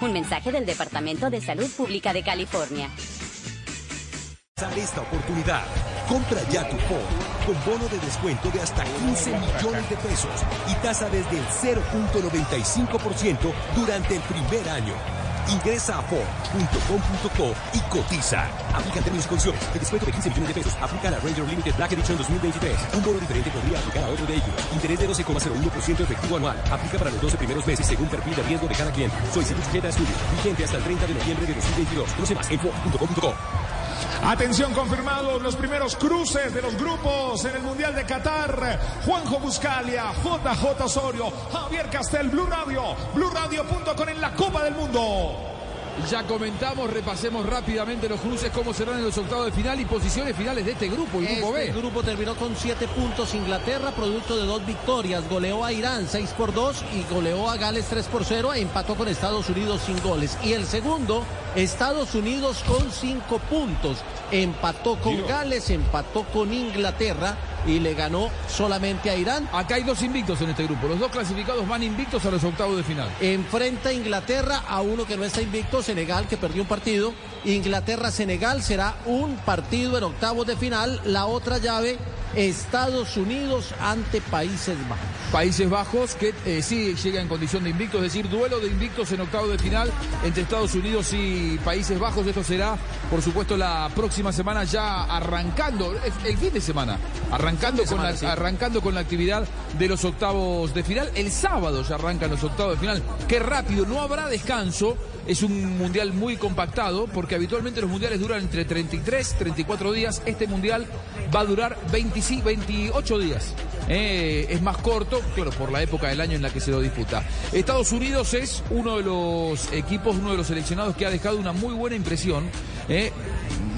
Un mensaje del Departamento de Salud Pública de California. esta oportunidad. Compra ya tu Ford con bono de descuento de hasta 15 millones de pesos y tasa desde el 0.95% durante el primer año. Ingresa a Ford.com.co y cotiza. Aplica términos y condiciones. El descuento de 15 millones de pesos aplica la Ranger Limited Black Edition 2023. Un bono diferente podría aplicar a otro vehículo. Interés de 12,01% efectivo anual. Aplica para los 12 primeros meses según perfil de riesgo de cada cliente. Sujeta a estudio. Vigente hasta el 30 de noviembre de 2022. Conoce más en Ford.com.co. Atención, confirmados los primeros cruces de los grupos en el Mundial de Qatar. Juanjo Buscalia, JJ Osorio, Javier Castel, Blue Radio, BlueRadio.com en la Copa del Mundo. Ya comentamos, repasemos rápidamente los cruces, cómo serán en los octavos de final y posiciones finales de este grupo, el grupo Este B. grupo terminó con siete puntos. Inglaterra, producto de dos victorias, goleó a Irán 6 por 2 y goleó a Gales 3 por 0 e empató con Estados Unidos sin goles. Y el segundo, Estados Unidos con 5 puntos. Empató con Gales, empató con Inglaterra y le ganó solamente a Irán. Acá hay dos invictos en este grupo. Los dos clasificados van invictos a los octavos de final. Enfrenta a Inglaterra a uno que no está invicto, Senegal, que perdió un partido. Inglaterra-Senegal será un partido en octavos de final. La otra llave, Estados Unidos ante Países Bajos. Países Bajos que eh, sí llega en condición de invicto, es decir, duelo de invictos en octavos de final entre Estados Unidos y Países Bajos. Esto será, por supuesto, la próxima semana ya arrancando, el fin de semana, arrancando, con, semana, la, sí. arrancando con la actividad de los octavos de final. El sábado ya arrancan los octavos de final. Qué rápido, no habrá descanso. Es un mundial muy compactado porque habitualmente los mundiales duran entre 33 34 días. Este mundial va a durar 25, 28 días. Eh, es más corto, claro, por la época del año en la que se lo disputa. Estados Unidos es uno de los equipos, uno de los seleccionados que ha dejado una muy buena impresión. eh,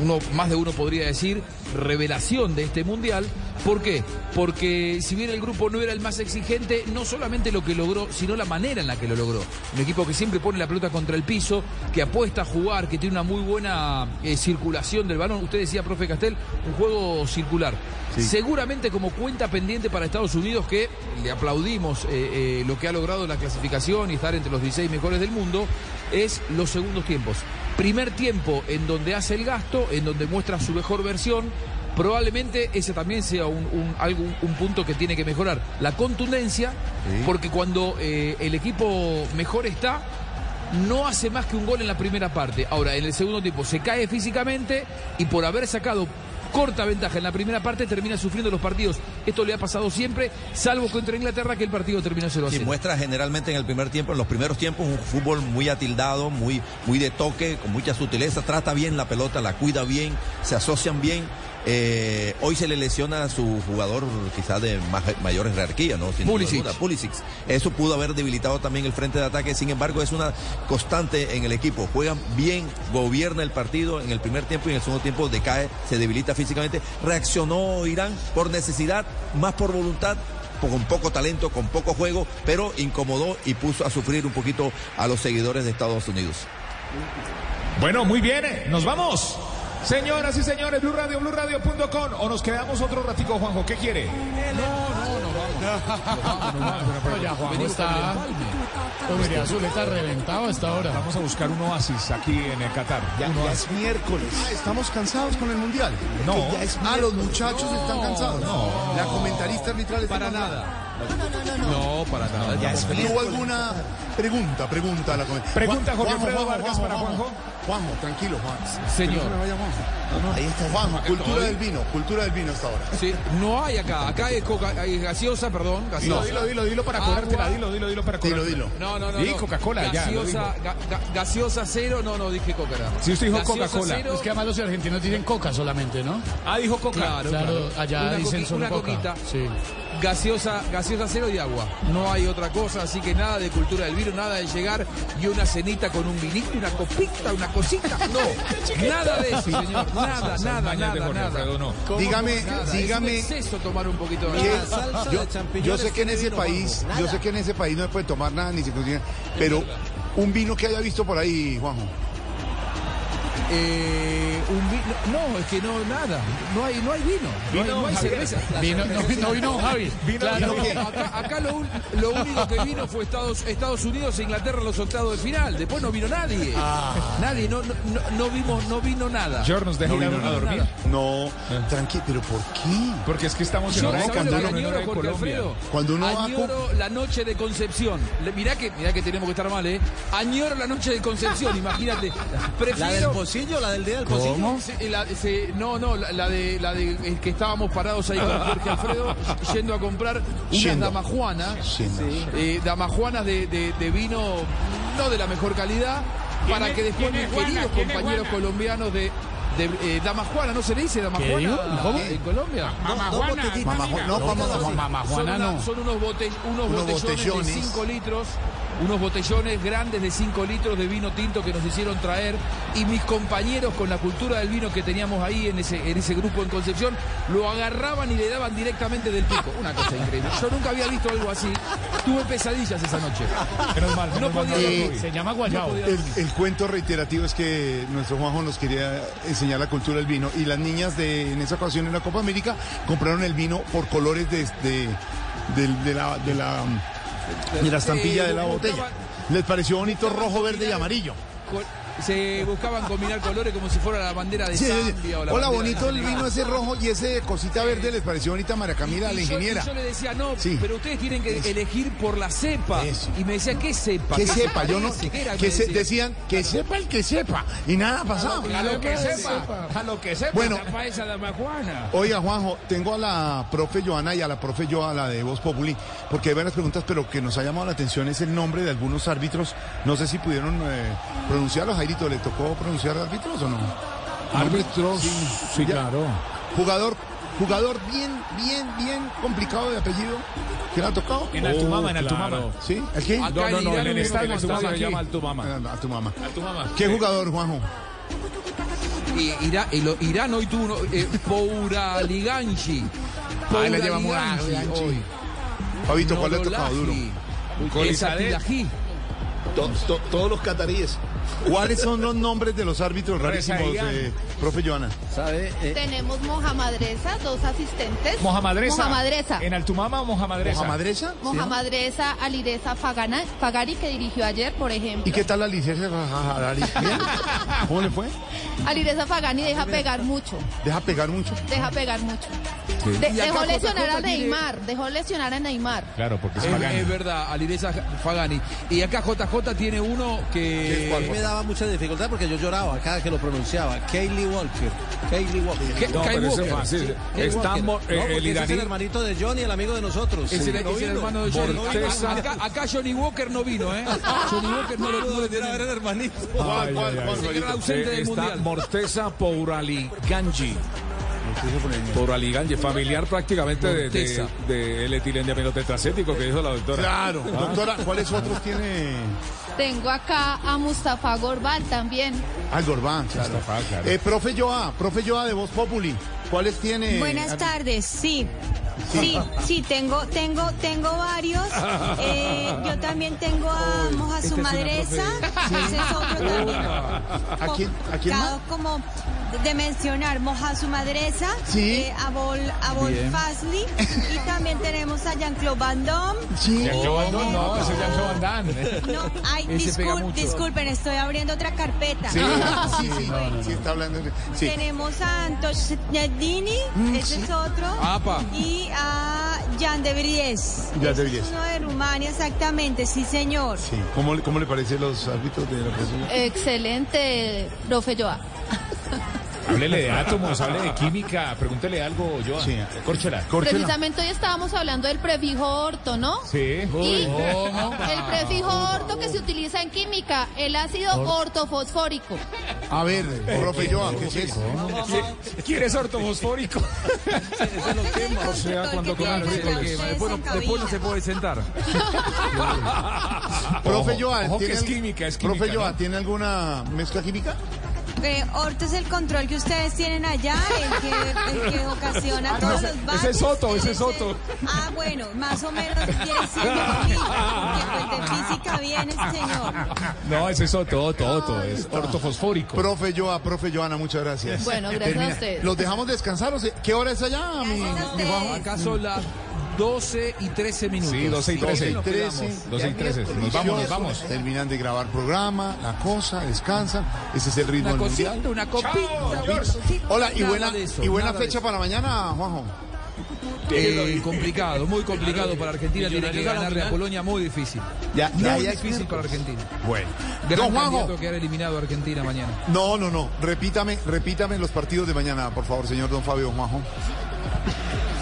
uno, más de uno podría decir, revelación de este mundial. ¿Por qué? Porque si bien el grupo no era el más exigente, no solamente lo que logró, sino la manera en la que lo logró. Un equipo que siempre pone la pelota contra el piso, que apuesta a jugar, que tiene una muy buena eh, circulación del balón. Usted decía, profe Castel, un juego circular. Seguramente como cuenta pendiente para Estados Unidos, que le aplaudimos eh, eh, lo que ha logrado la clasificación y estar entre los 16 mejores del mundo, es los segundos tiempos. Primer tiempo en donde hace el gasto, en donde muestra su mejor versión. Probablemente ese también sea un, un- punto que tiene que mejorar. La contundencia, porque cuando eh, el equipo mejor está, no hace más que un gol en la primera parte. Ahora, en el segundo tiempo se cae físicamente y por haber sacado corta ventaja en la primera parte termina sufriendo los partidos. Esto le ha pasado siempre, salvo contra Inglaterra que el partido terminó 0 a Y 0. muestra generalmente en el primer tiempo, en los primeros tiempos, un fútbol muy atildado, muy, muy de toque, con mucha sutileza, trata bien la pelota, la cuida bien, se asocian bien. Eh, hoy se le lesiona a su jugador quizás de ma- mayor jerarquía, ¿no? Sin duda Pulisic. alguna, Pulisic. Eso pudo haber debilitado también el frente de ataque, sin embargo es una constante en el equipo. Juegan bien, gobierna el partido en el primer tiempo y en el segundo tiempo decae, se debilita físicamente. Reaccionó Irán por necesidad, más por voluntad, con poco talento, con poco juego, pero incomodó y puso a sufrir un poquito a los seguidores de Estados Unidos. Bueno, muy bien, eh, nos vamos. Señoras y señores, Blue Radio, BlueRadio.com. O nos quedamos otro ratico, Juanjo. ¿Qué quiere? No, ya Juanjo está. Hombre, Azul está reventado hasta ahora. Vamos a buscar un oasis aquí en el Qatar. Ya, es miércoles. Estamos cansados con el mundial. No. Ya es ah, los muchachos están cansados. no. La comentarista arbitral está Para cansada. nada. No, para nada. Ya es ¿Tuvo alguna pregunta? Pregunta a la comentarista. Pregunta Jorge Alfredo Vargas para Juanjo. Juanjo, tranquilo, Juan. Señor. No. Ahí está. Juanjo, cultura del vino, cultura del vino hasta ahora. Sí, no hay acá. Acá hay, coca, hay gaseosa, perdón. Dilo, Gaseosa. dilo, dilo, dilo para Agua. cobrártela. Dilo, dilo, dilo para Dilo, cobrártela. dilo. No, no, no. No. Coca-Cola, ya, Gaseosa, ga- ga- gaseosa cero, no, no, dije coca. era. Sí, usted dijo Coca-Cola. cero, Es que además los argentinos dicen coca solamente, ¿no? Ah, dijo Coca. Claro, Claro, allá Una dicen coqui- solo una coca. coquita. Sí. Gaseosa, gaseosa cero y agua. No hay otra cosa, así que nada de cultura del vino, nada de llegar y una cenita con un vinito, una copita, una cosita. No, nada de eso, señor. Nada, nada, nada, nada. No. Dígame, Nada, dígame. Es un exceso tomar un poquito de La salsa yo, de champiñones yo sé que en ese vino, país, yo Nada. sé que en ese país no se puede tomar nada ni se cocina, pero un vino que haya visto por ahí, Juanjo. Eh, un vino. No, es que no, nada. No hay, no hay vino. No hay, no hay Javier. cerveza. Vino- no, no vino Javi. Claro, Vino- no, acá, acá lo, único que vino fue Estados, Estados Unidos e Inglaterra en los octavos de final. Después no vino nadie. Nadie, no, no, vimos, no vino nada. George, ¿nos deja No a vino a dormir? nada. No, tranqui, pero ¿por qué? Porque es que estamos en hora de ¿sabes cuando uno añoro, de Jorge Colombia. Alfredo? Cuando uno va a Añoro la noche de Concepción. Mirá que, mirá que tenemos que estar mal, ¿eh? Añoro la noche de Concepción, imagínate. Prefiero... ¿La ¿La del día del pocillo? Sí, la- sí, no, no, la, la de, la de eh, que estábamos parados ahí con Jorge Alfredo yendo a comprar unas Yendo. damajuanas, Yendo. eh, damajuanas de, de- de vino no de la mejor calidad, para es- que después quién mis es Juana? queridos ¿Quién es compañeros Juana? colombianos de, de eh, damajuana, ¿no se le dice damajuana dijo? ¿Cómo? en Colombia? Mamá dos Juana. botellitas. Mamá Ju- no, mamá- no, mamá Son, Juana una- no. son unos, bote- unos, Unos botellones, botellones. de 5 litros, unos botellones grandes de 5 litros de vino tinto que nos hicieron traer y mis compañeros con la cultura del vino que teníamos ahí en ese, en ese grupo en Concepción lo agarraban y le daban directamente del pico. Una cosa increíble. Yo nunca había visto algo así. Tuve pesadillas esa noche. Menos mal, No menos podía no Eh. Se llama Guayao. El, el cuento reiterativo es que nuestro Juanjo nos quería enseñar la cultura del vino y las niñas de en esa ocasión en la Copa América compraron el vino por colores de, de, de la, de la de la estampilla de la botella. Les pareció bonito rojo, verde y amarillo. Se buscaban combinar colores como si fuera la bandera de Sí. Zambia o la Hola, bonito el vino ese rojo y ese cosita verde les pareció bonita a María Camila, Y la ingeniera. Yo, le decía, no, Sí. pero ustedes tienen que elegir por la cepa. Eso. Y me decía, ¿qué cepa? Que ¿Qué sepa, se yo no. ¿Qué? Que Me se, decía. decían que sepa el que sepa. Y nada pasaba. A lo que sepa, a lo que sepa. Bueno, Juana. Oiga, Juanjo, tengo a la profe Joana y a la profe Joa, la de Voz Populi, porque hay varias preguntas, pero que nos ha llamado la atención es el nombre de algunos árbitros. No sé si pudieron eh, pronunciarlos. ¿Le tocó pronunciar árbitros o no? Árbitros, sí, claro. Jugador, jugador bien, bien, bien complicado de apellido. ¿Quién ha tocado? En Altumama, en Oh, Altumama. claro. ¿Sí? ¿El qué? Acá No, no, en no, en el estadio Altumama se llama. Altumama. Ah, A tu mamá. Altumama. ¿Qué jugador, Juanjo? Y Irán, y lo- Irán hoy tuvo uno, eh, Pouraliganchi. Ahí la llevamos a Pouraliganchi hoy. Fabito, ¿cuál le ha tocado duro? Tilají. To- to- todos los cataríes. ¿Cuáles son los nombres de los árbitros rarísimos, Rezaían. eh, profe Joana? ¿Sabe? Eh, Tenemos Mohamadresa, dos asistentes. Mohamadresa. Mohamadresa. En Altumama o Mohamadresa. ¿Mohamadresa? Mohamadresa Alireza Fagana- Fagari, que dirigió ayer, por ejemplo. ¿Y qué tal la licencia? ¿Bien? ¿Cómo le fue? Alireza Fagani deja pegar mucho, Deja pegar mucho. deja pegar mucho. De- dejó lesionar a tiene- Neymar, dejó lesionar a Neymar. Claro, porque es Es, es verdad, Alireza Fagani. Y acá JJ tiene uno a mí me daba mucha dificultad porque yo lloraba cada que lo pronunciaba. Kaylee Walker. Kaylee Walker. No, ese Walker. es. Kay Estamos, eh, No, porque el ese es el iraní. hermanito de Johnny, el amigo de nosotros. Es el, No es el hermano de Johnny. Acá, acá Johnny Walker no vino, ¿eh? Johnny Walker no lo pudo Era tener. el hermanito. ¿Cuál, cuál, cuál, Se queda Fabito? ausente Eh, del está mundial. Morteza Pouraliganji. Pouraliganji, familiar prácticamente de, de, de el etilendiamino tetracético que dijo la doctora. Claro. Doctora, ¿cuáles otros tiene? Tengo acá a Mustafa Gorbal también. Ah, Gorbán, claro. Mustafa, claro. Eh, profe Joa, profe Joa de Voz Populi, ¿cuáles tiene? Buenas tardes, sí. Sí. Sí, sí, tengo, tengo, tengo varios. Eh, yo también tengo a Moja esta su madresa. profe. Ese es otro también. ¿A quién, a quién más? Como de mencionar Moja su madresa, Sí. eh, a Bol, a Bol. Fasli y también tenemos a Jean-Claude Van Damme. Sí. Jean-Claude Van Damme, no, ese es Jean-Claude Van Damme. No, ay, discul- disculpen, estoy abriendo otra carpeta. Sí, sí, sí, sí, está hablando. Sí. Tenemos a Antosh Nardini, Mm, ese sí. es otro. Apa. Y a Jan de Vries. Jan de Vries. Es uno de Rumania, exactamente, sí, señor. Sí. ¿Cómo, le- ¿Cómo le parece los árbitros de la presión? Excelente, profe Joa. Háblele de átomos, hable de química, pregúntele algo, yo. Sí. Córchela. Córchela. Precisamente hoy estábamos hablando del prefijo orto, ¿no? Sí. Y el prefijo orto que se utiliza en química, el ácido ortofosfórico. A ver, profe Joa, ¿qué es eso? ¿Quieres ortofosfórico? O sea, cuando coman ustedes Después, no- después se puede sentar. Profe Ojo, Joa, ojo que ¿tiene es química, es química, Profe Joa, ¿no? ¿tiene alguna mezcla química? Eh, Orto es el control que ustedes tienen allá, el que, el que ocasiona todos los baches. Ese es Soto, ese es Soto. Ah, bueno, más o menos quiere siendo lo mismo, porque de física viene el señor. No, ese es Soto, Otto, Otto, es ortofosfórico. Profe Joa, profe Joana, muchas gracias. Bueno, gracias a ustedes. ¿Los dejamos descansar? o sea, ¿Qué hora es allá, mi, mi son las 12 y 13 minutos. Sí, 12 y 13. 12 y 13. 12 y 13. Nos vamos, nos vamos. Terminan de grabar programa, la cosa, descansan. Ese es el ritmo Una del cosita, mundial. una copita. Hola, y buena, eso, y buena fecha para mañana, Juanjo. Eh, complicado, muy complicado para Argentina. Tiene que ganarle a Polonia muy difícil. Ya, muy ya, ya, difícil para Argentina. Bueno. Gran Don a quedar eliminado a Argentina mañana. No, no, no. Repítame, repítame los partidos de mañana, por favor, señor Don Fabio Juanjo.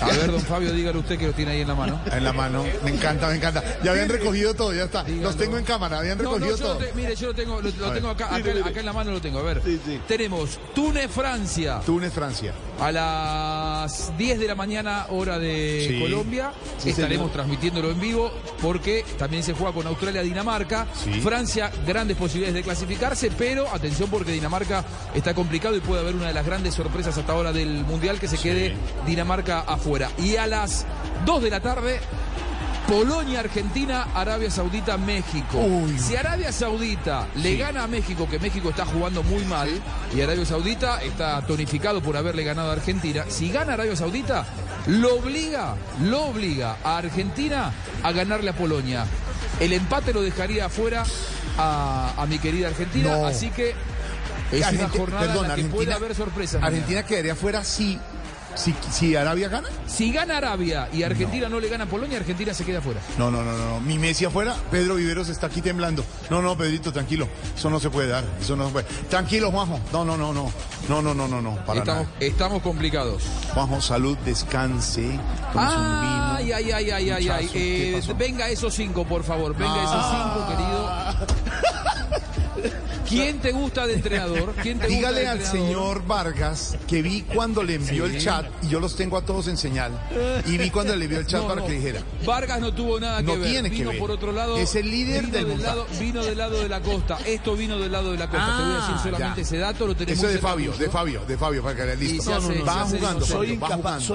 A ver, don Fabio, dígalo usted que lo tiene ahí en la mano. En la mano. Me encanta, me encanta. Ya habían recogido todo, ya está. Los tengo en cámara, habían No, no, recogido yo todo. te- mire, yo lo tengo, lo, tengo acá, en la mano lo tengo. A ver, tenemos Túnez, Francia. Túnez, Francia. A las 10 de la mañana, hora de Sí. Colombia. Estaremos señor. transmitiéndolo en vivo porque también se juega con Australia, Dinamarca. Francia, grandes posibilidades de clasificarse, pero atención porque Dinamarca está complicado y puede haber una de las grandes sorpresas hasta ahora del Mundial que se quede Dinamarca afuera. Y a las 2 de la tarde. Polonia, Argentina, Arabia Saudita, México. Si Arabia Saudita le gana a México, que México está jugando muy mal, y Arabia Saudita está tonificado por haberle ganado a Argentina, si gana Arabia Saudita, lo obliga, lo obliga a Argentina a ganarle a Polonia. El empate lo dejaría afuera a, a mi querida Argentina, No. así que es una jornada perdón, en la que puede Argentina- haber sorpresas. Argentina quedaría fuera si, si, si Arabia gana. Si gana Arabia y Argentina no. le gana a Polonia, Argentina se queda afuera. No, no, no, no. Mi Messi afuera, Pedro Viveros está aquí temblando. No, no, Pedrito, tranquilo. Eso no se puede dar. Eso no se puede. Tranquilo, Juanjo. No, no, no, no. No, no, no, no, no. Para Estamos, nada. estamos complicados. Juanjo, salud, descanse. Un vino. Ay, ay, ay, ay, ay, ay. Muchacho, ¿qué Eh, venga esos cinco, por favor. Venga esos cinco, querido. ¿Quién te gusta de entrenador? ¿Quién te gusta Dígale de al entrenador? señor Vargas que vi cuando le envió Sí. el chat, y yo los tengo a todos en señal, y vi cuando le envió el chat No, para no. que dijera. Vargas no tuvo nada No que ver. tiene que vino ver. por otro lado. Es el líder vino del del lado, Vino del lado de la costa. Esto vino del lado de la costa. Te voy a decir Ah, solamente ya. ese dato. Lo tenemos Eso de Fabio, de. Fabio, de Fabio, para que le listo. hace- va jugando, va jugando. soy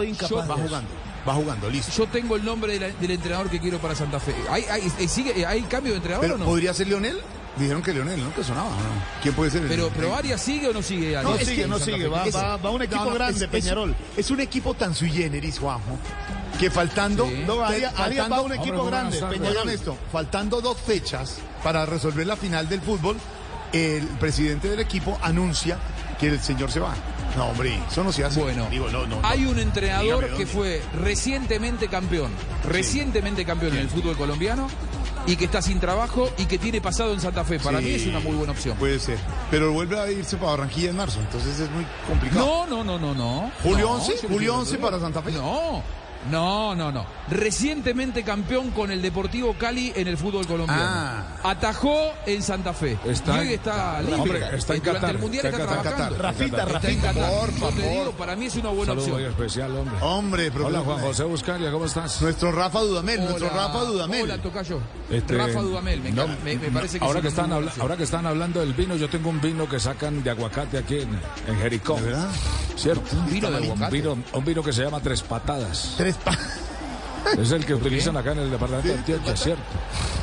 incapaz. Va jugando, va jugando, listo. Yo tengo el nombre de la- del entrenador que quiero para Santa Fe. ¿Hay, hay, eh, sigue, ¿hay cambio de entrenador Pero o no? ¿podría ser Leonel? Dijeron que Leonel, ¿no? Que sonaba, ¿no? ¿Quién puede ser? el- Pero, pero Arias sigue o no sigue Arias? No es sigue, que- no sigue. Va, Es- va, va un equipo no, no, grande, es- Peñarol. Es, es un equipo tan sui generis, Juanjo, que faltando... Sí. No, Arias- Arias va a un equipo Hombre, grande. Peñarol. Esto, faltando dos fechas para resolver la final del fútbol, el presidente del equipo anuncia que el señor se va. No, hombre, eso no se hace. Bueno, Digo, no, no, no. hay un entrenador Dígame que fue recientemente campeón, recientemente campeón en el fútbol colombiano y que está sin trabajo y que tiene pasado en Santa Fe. Para Sí, mí es una muy buena opción. Puede ser. Pero vuelve a irse para Barranquilla en marzo, entonces es muy complicado. No, no, no, no, no. ¿Julio No, 11? yo no ¿Julio quiero 11 perder. para Santa Fe? No, no, no, no. Recientemente campeón con el Deportivo Cali en el fútbol colombiano. Ah. Atajó en Santa Fe. Está y hoy está libre. Hombre, está en Durante Qatar, el Mundial está está, trabajando. Rafita, Está en Rafita. Qatar. Por Yo te favor. digo, para mí es una buena Saludo opción. especial, hombre. Hombre, Hola. Juan José Buscaria, ¿cómo estás? Nuestro Rafa Dudamel, nuestro Hola, Rafa Dudamel. Hola, Tocayo. Este, Rafa Dudamel, me, no, encanta, me- me parece que ahora, que están habla- ahora que están hablando del vino, yo tengo un vino que sacan de aguacate aquí en, en Jericó. ¿De verdad? ¿Cierto? ¿Un vino de Un aguacate? vino, un vino que se llama Tres Patadas. Tres Es el que utilizan acá en el departamento de Antioquia, ¿cierto?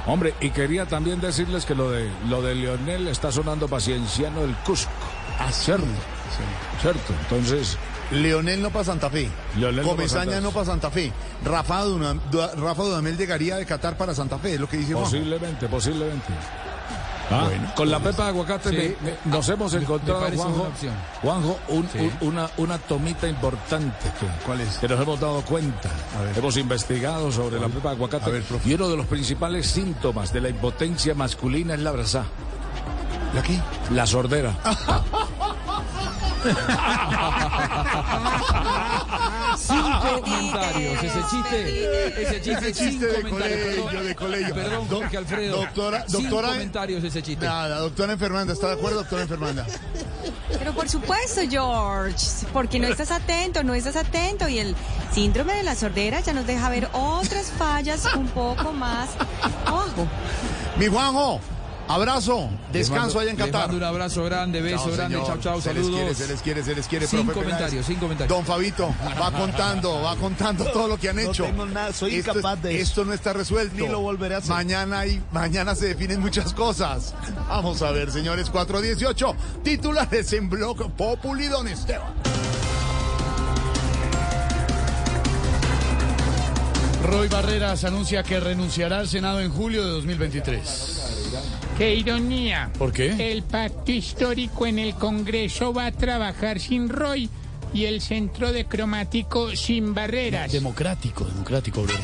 Hombre, y quería también decirles que lo de lo de Lionel está sonando pacienciano el Cusco. Ah, ¿Cierto? ¿Cierto? Entonces, Leonel no para Santa Fe. Leonel no pa' Comesaña Santa Fe. no para Santa Fe. Rafa, Duna- Du- Rafa Dudamel llegaría de Qatar para Santa Fe, es lo que dice posiblemente, posiblemente. Ah, Bueno, con la pepa de aguacate Sí. me- me- nos hemos me- me encontrado, Juanjo, opción. Juanjo, un- Sí. un- una, una tomita importante que, ¿Cuál es? que nos hemos dado cuenta. Hemos investigado sobre la pepa de aguacate. Ver, y uno de los principales síntomas de la impotencia masculina es la brasa, ¿Y aquí? la sordera. Cinco comentarios. Ese chiste, ese chiste, Ese chiste de colegio, Perdón, de colegio. Perdón, Jorge Alfredo. doctora- Cinco doctora- comentarios ese chiste. Nada, doctora Enfermanda, ¿está de acuerdo, doctora Enfermanda? Pero por supuesto, George, porque no estás atento, no estás atento y el síndrome de la sordera ya nos deja ver otras fallas un poco más abajo. Mi Juanjo, Abrazo, descanso allá en Qatar. mando un abrazo grande, beso Chao, grande, chao, chao, Se les saludos. quiere, se les quiere, se les quiere. Sin profe comentarios, Peláez. sin comentarios. Don Fabito, va contando, va contando todo lo que han No hecho. tengo nada, soy Esto incapaz de eso. Esto no está resuelto. Ni lo volveré a hacer. Mañana, y, mañana se definen muchas cosas. Vamos a ver, señores, 418. Titulares en Blog Populi, Don Esteban. Roy Barreras anuncia que renunciará al Senado en julio de 2023. ¡Qué ironía! ¿Por qué? El pacto histórico en el Congreso va a trabajar sin Roy y el centro de cromático sin barreras. Democrático, democrático, bro.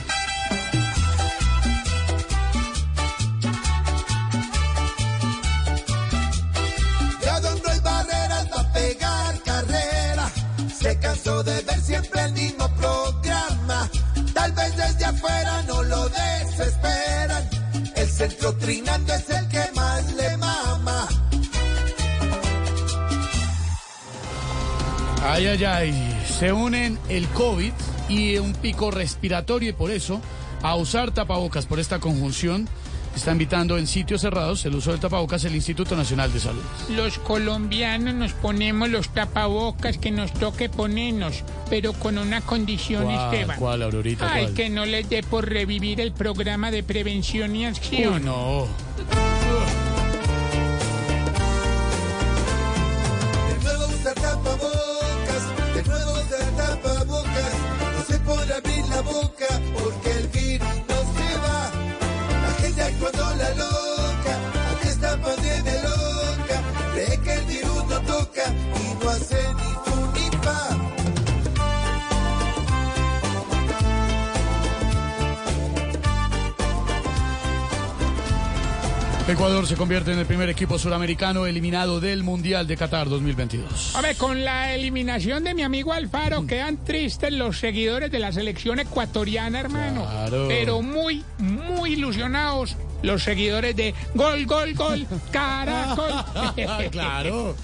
Ya Don Roy Barreras va a pegar carrera. Se cansó de ver siempre el mismo programa. Tal vez desde afuera no lo desesperan. El centro trinando es el Ay, ay, ay. Se unen el COVID y un pico respiratorio y por eso a usar tapabocas por esta conjunción está invitando en sitios cerrados el uso del tapabocas el Instituto Nacional de Salud. Los colombianos nos ponemos los tapabocas que nos toque ponernos, pero con una condición, ¿Cuál, Esteban. cuál, Aurorita, Ay, cuál? que no les dé por revivir el programa de prevención y acción. Uy, no. Actuando la loca, aquí pandemia loca. Cree que el virus no toca y no hace ni fu ni pa. Ecuador se convierte en el primer equipo suramericano eliminado del Mundial de Qatar 2022. Hombre, con la eliminación de mi amigo Alfaro quedan tristes los seguidores de la selección ecuatoriana, hermano. Claro. Pero muy, muy ilusionados los seguidores de Gol, Gol, Gol, Caracol. claro.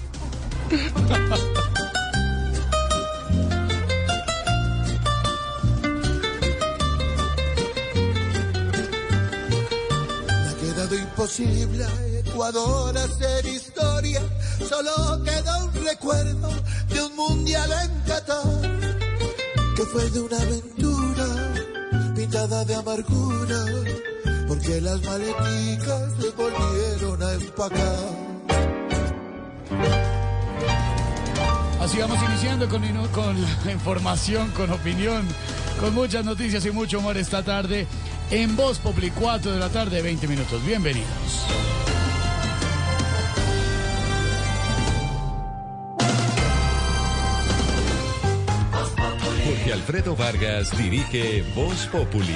Ha quedado imposible a Ecuador hacer historia. Solo queda un recuerdo de un mundial en Qatar. Que fue de una aventura pintada de amargura. Porque las maleticas se volvieron a empacar. Así vamos iniciando con, con la información, con opinión, con muchas noticias y mucho humor esta tarde en Voz Populi 4 de la tarde, 20 minutos. Bienvenidos. Jorge Alfredo Vargas dirige Voz Populi.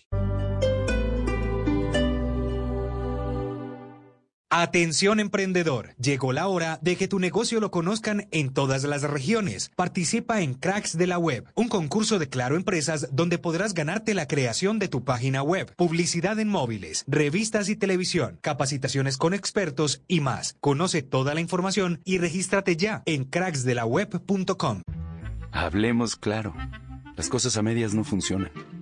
Atención emprendedor, llegó la hora de que tu negocio lo conozcan en todas las regiones. Participa en Cracks de la Web, un concurso de Claro Empresas donde podrás ganarte la creación de tu página web, publicidad en móviles, revistas y televisión, capacitaciones con expertos y más. Conoce toda la información y regístrate ya en cracksdelaweb.com. Hablemos claro. Las cosas a medias no funcionan.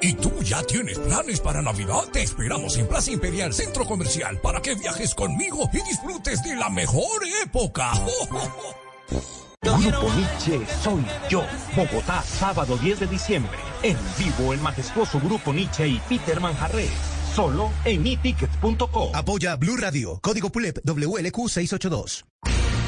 ¿Y tú ya tienes planes para Navidad? Te esperamos en Plaza Imperial Centro Comercial para que viajes conmigo y disfrutes de la mejor época. Grupo Nietzsche Soy Yo, Bogotá, sábado 10 de diciembre. En vivo el majestuoso Grupo Nietzsche y Peter Manjarré. Solo en etickets.com. Apoya Blue Radio, código PULEP WLQ 682.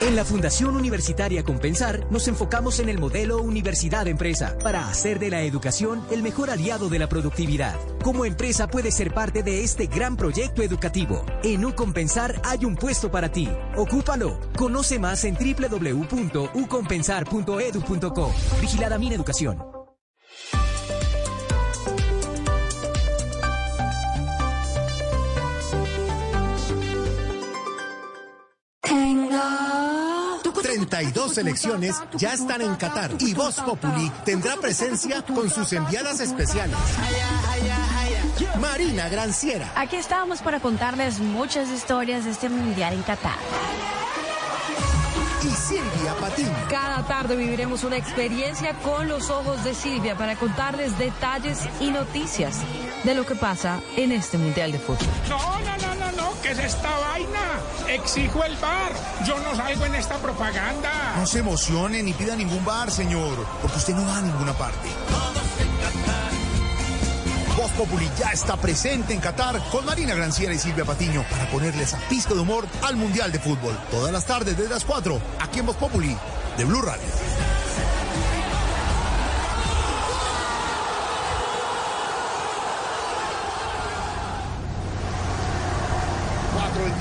En la Fundación Universitaria Compensar nos enfocamos en el modelo Universidad-Empresa para hacer de la educación el mejor aliado de la productividad. Como empresa puedes ser parte de este gran proyecto educativo. En Ucompensar hay un puesto para ti. Ocúpalo. Conoce más en www.ucompensar.edu.co. Vigilada mi educación. 32 selecciones ya están en Qatar y Voz Populi tendrá presencia con sus enviadas especiales. Marina Granciera. Aquí estamos para contarles muchas historias de este mundial en Qatar. Y Silvia Patiño. Cada tarde viviremos una experiencia con los ojos de Silvia para contarles detalles y noticias de lo que pasa en este mundial de fútbol. No, no, no, no, no, ¿qué es esta vaina? Exijo el bar. Yo no salgo en esta propaganda. No se emocione ni pida ningún bar, señor, porque usted no va a ninguna parte. Voz Populi ya está presente en Qatar con Marina Granciera y Silvia Patiño para ponerles a pizca de humor al Mundial de Fútbol. Todas las tardes desde las 4, aquí en Voz Populi, de Blue Radio.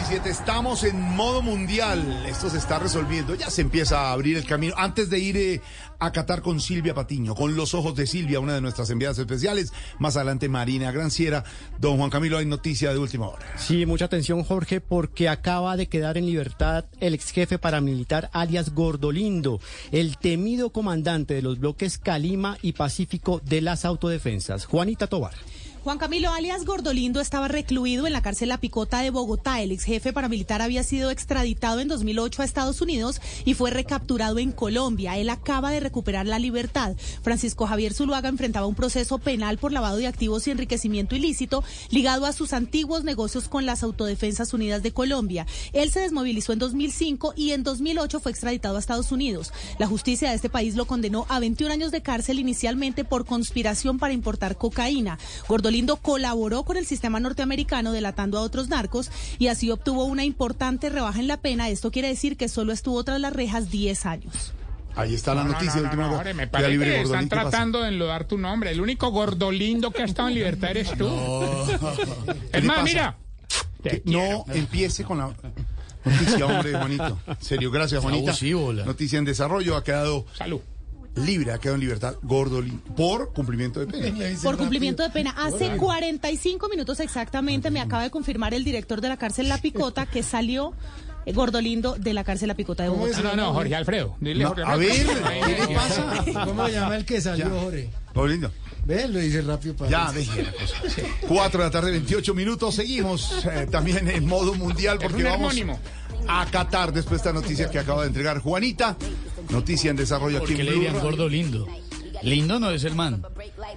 427, estamos en modo mundial. Esto se está resolviendo. Ya se empieza a abrir el camino. Antes de ir eh, a Qatar con Silvia Patiño, con los ojos de Silvia, una de nuestras enviadas especiales. Más adelante, Marina Granciera. Don Juan Camilo, hay noticia de última hora. Sí, mucha atención, Jorge, porque acaba de quedar en libertad el ex jefe paramilitar alias Gordolindo, el temido comandante de los bloques Calima y Pacífico de las autodefensas. Juanita Tobar. Juan Camilo alias Gordolindo estaba recluido en la cárcel La Picota de Bogotá. El ex jefe paramilitar había sido extraditado en 2008 a Estados Unidos y fue recapturado en Colombia. Él acaba de recuperar la libertad. Francisco Javier Zuluaga enfrentaba un proceso penal por lavado de activos y enriquecimiento ilícito ligado a sus antiguos negocios con las Autodefensas Unidas de Colombia. Él se desmovilizó en 2005 y en 2008 fue extraditado a Estados Unidos. La justicia de este país lo condenó a 21 años de cárcel inicialmente por conspiración para importar cocaína. Colaboró con el sistema norteamericano delatando a otros narcos y así obtuvo una importante rebaja en la pena. Esto quiere decir que solo estuvo tras las rejas 10 años. Ahí está la No, no, noticia no, de última no, hora. Jorge, me parece libre que Gordolín, están tratando de enlodar tu nombre. El único gordolindo que ha estado en libertad eres tú. ¿Qué Es más, mira. Que no empiece con la noticia, hombre, Juanito. En serio, gracias, Juanita. Abusivo, la- Noticia en desarrollo, ha quedado Salud. Libre, ha quedado en libertad Gordolín por cumplimiento de pena. Por cumplimiento de pena. Hace 45 minutos exactamente me acaba de confirmar el director de la cárcel La Picota que salió eh, Gordolindo de la cárcel La Picota de Bogotá. No, no, Jorge Alfredo. Dile No, Jorge a ver, ¿qué le pasa? ¿Cómo se llama el que salió, Ya. Jorge? Gordolindo. Ve, lo dice rápido para Ya, deje la cosa. Cuatro de la tarde, 28 minutos. Seguimos eh, también en modo mundial Es porque un vamos hermónimo. A Qatar después de esta noticia que acaba de entregar Juanita. Noticia en desarrollo aquí ¿Por qué en le dirían gordo lindo? Lindo no es el man.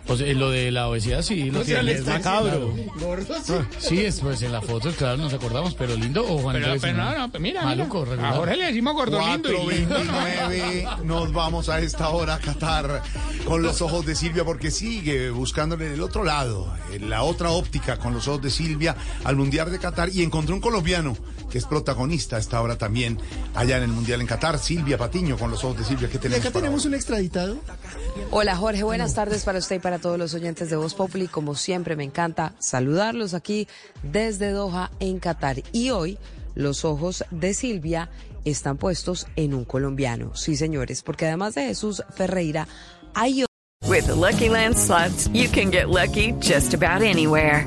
Pues eh, lo de la obesidad sí, lo le es está macabro. Gordo, sí. Sí, es pues en la foto, claro, nos acordamos, pero lindo o Juan Pero, no, no, mira, Maluco, mira. regular. A Jorge le decimos y lindo, ¿no? 4.29, nos vamos a esta hora a Qatar con los ojos de Silvia porque sigue buscándole en el otro lado, en la otra óptica con los ojos de Silvia al Mundial de Qatar y encontró un colombiano que es protagonista a esta hora también allá en el Mundial en Qatar, Silvia Patiño con los ojos de Silvia. ¿Qué Y tenemos acá para tenemos un extraditado. Hola Jorge, buenas tardes para usted y para todos los oyentes de Voz Populi. Como siempre, me encanta saludarlos aquí desde Doha, en Qatar. Y hoy, los ojos de Silvia están puestos en un colombiano. Sí, señores, porque además de Jesús Ferreira, hay With the Lucky Land slots, you can get lucky just about anywhere.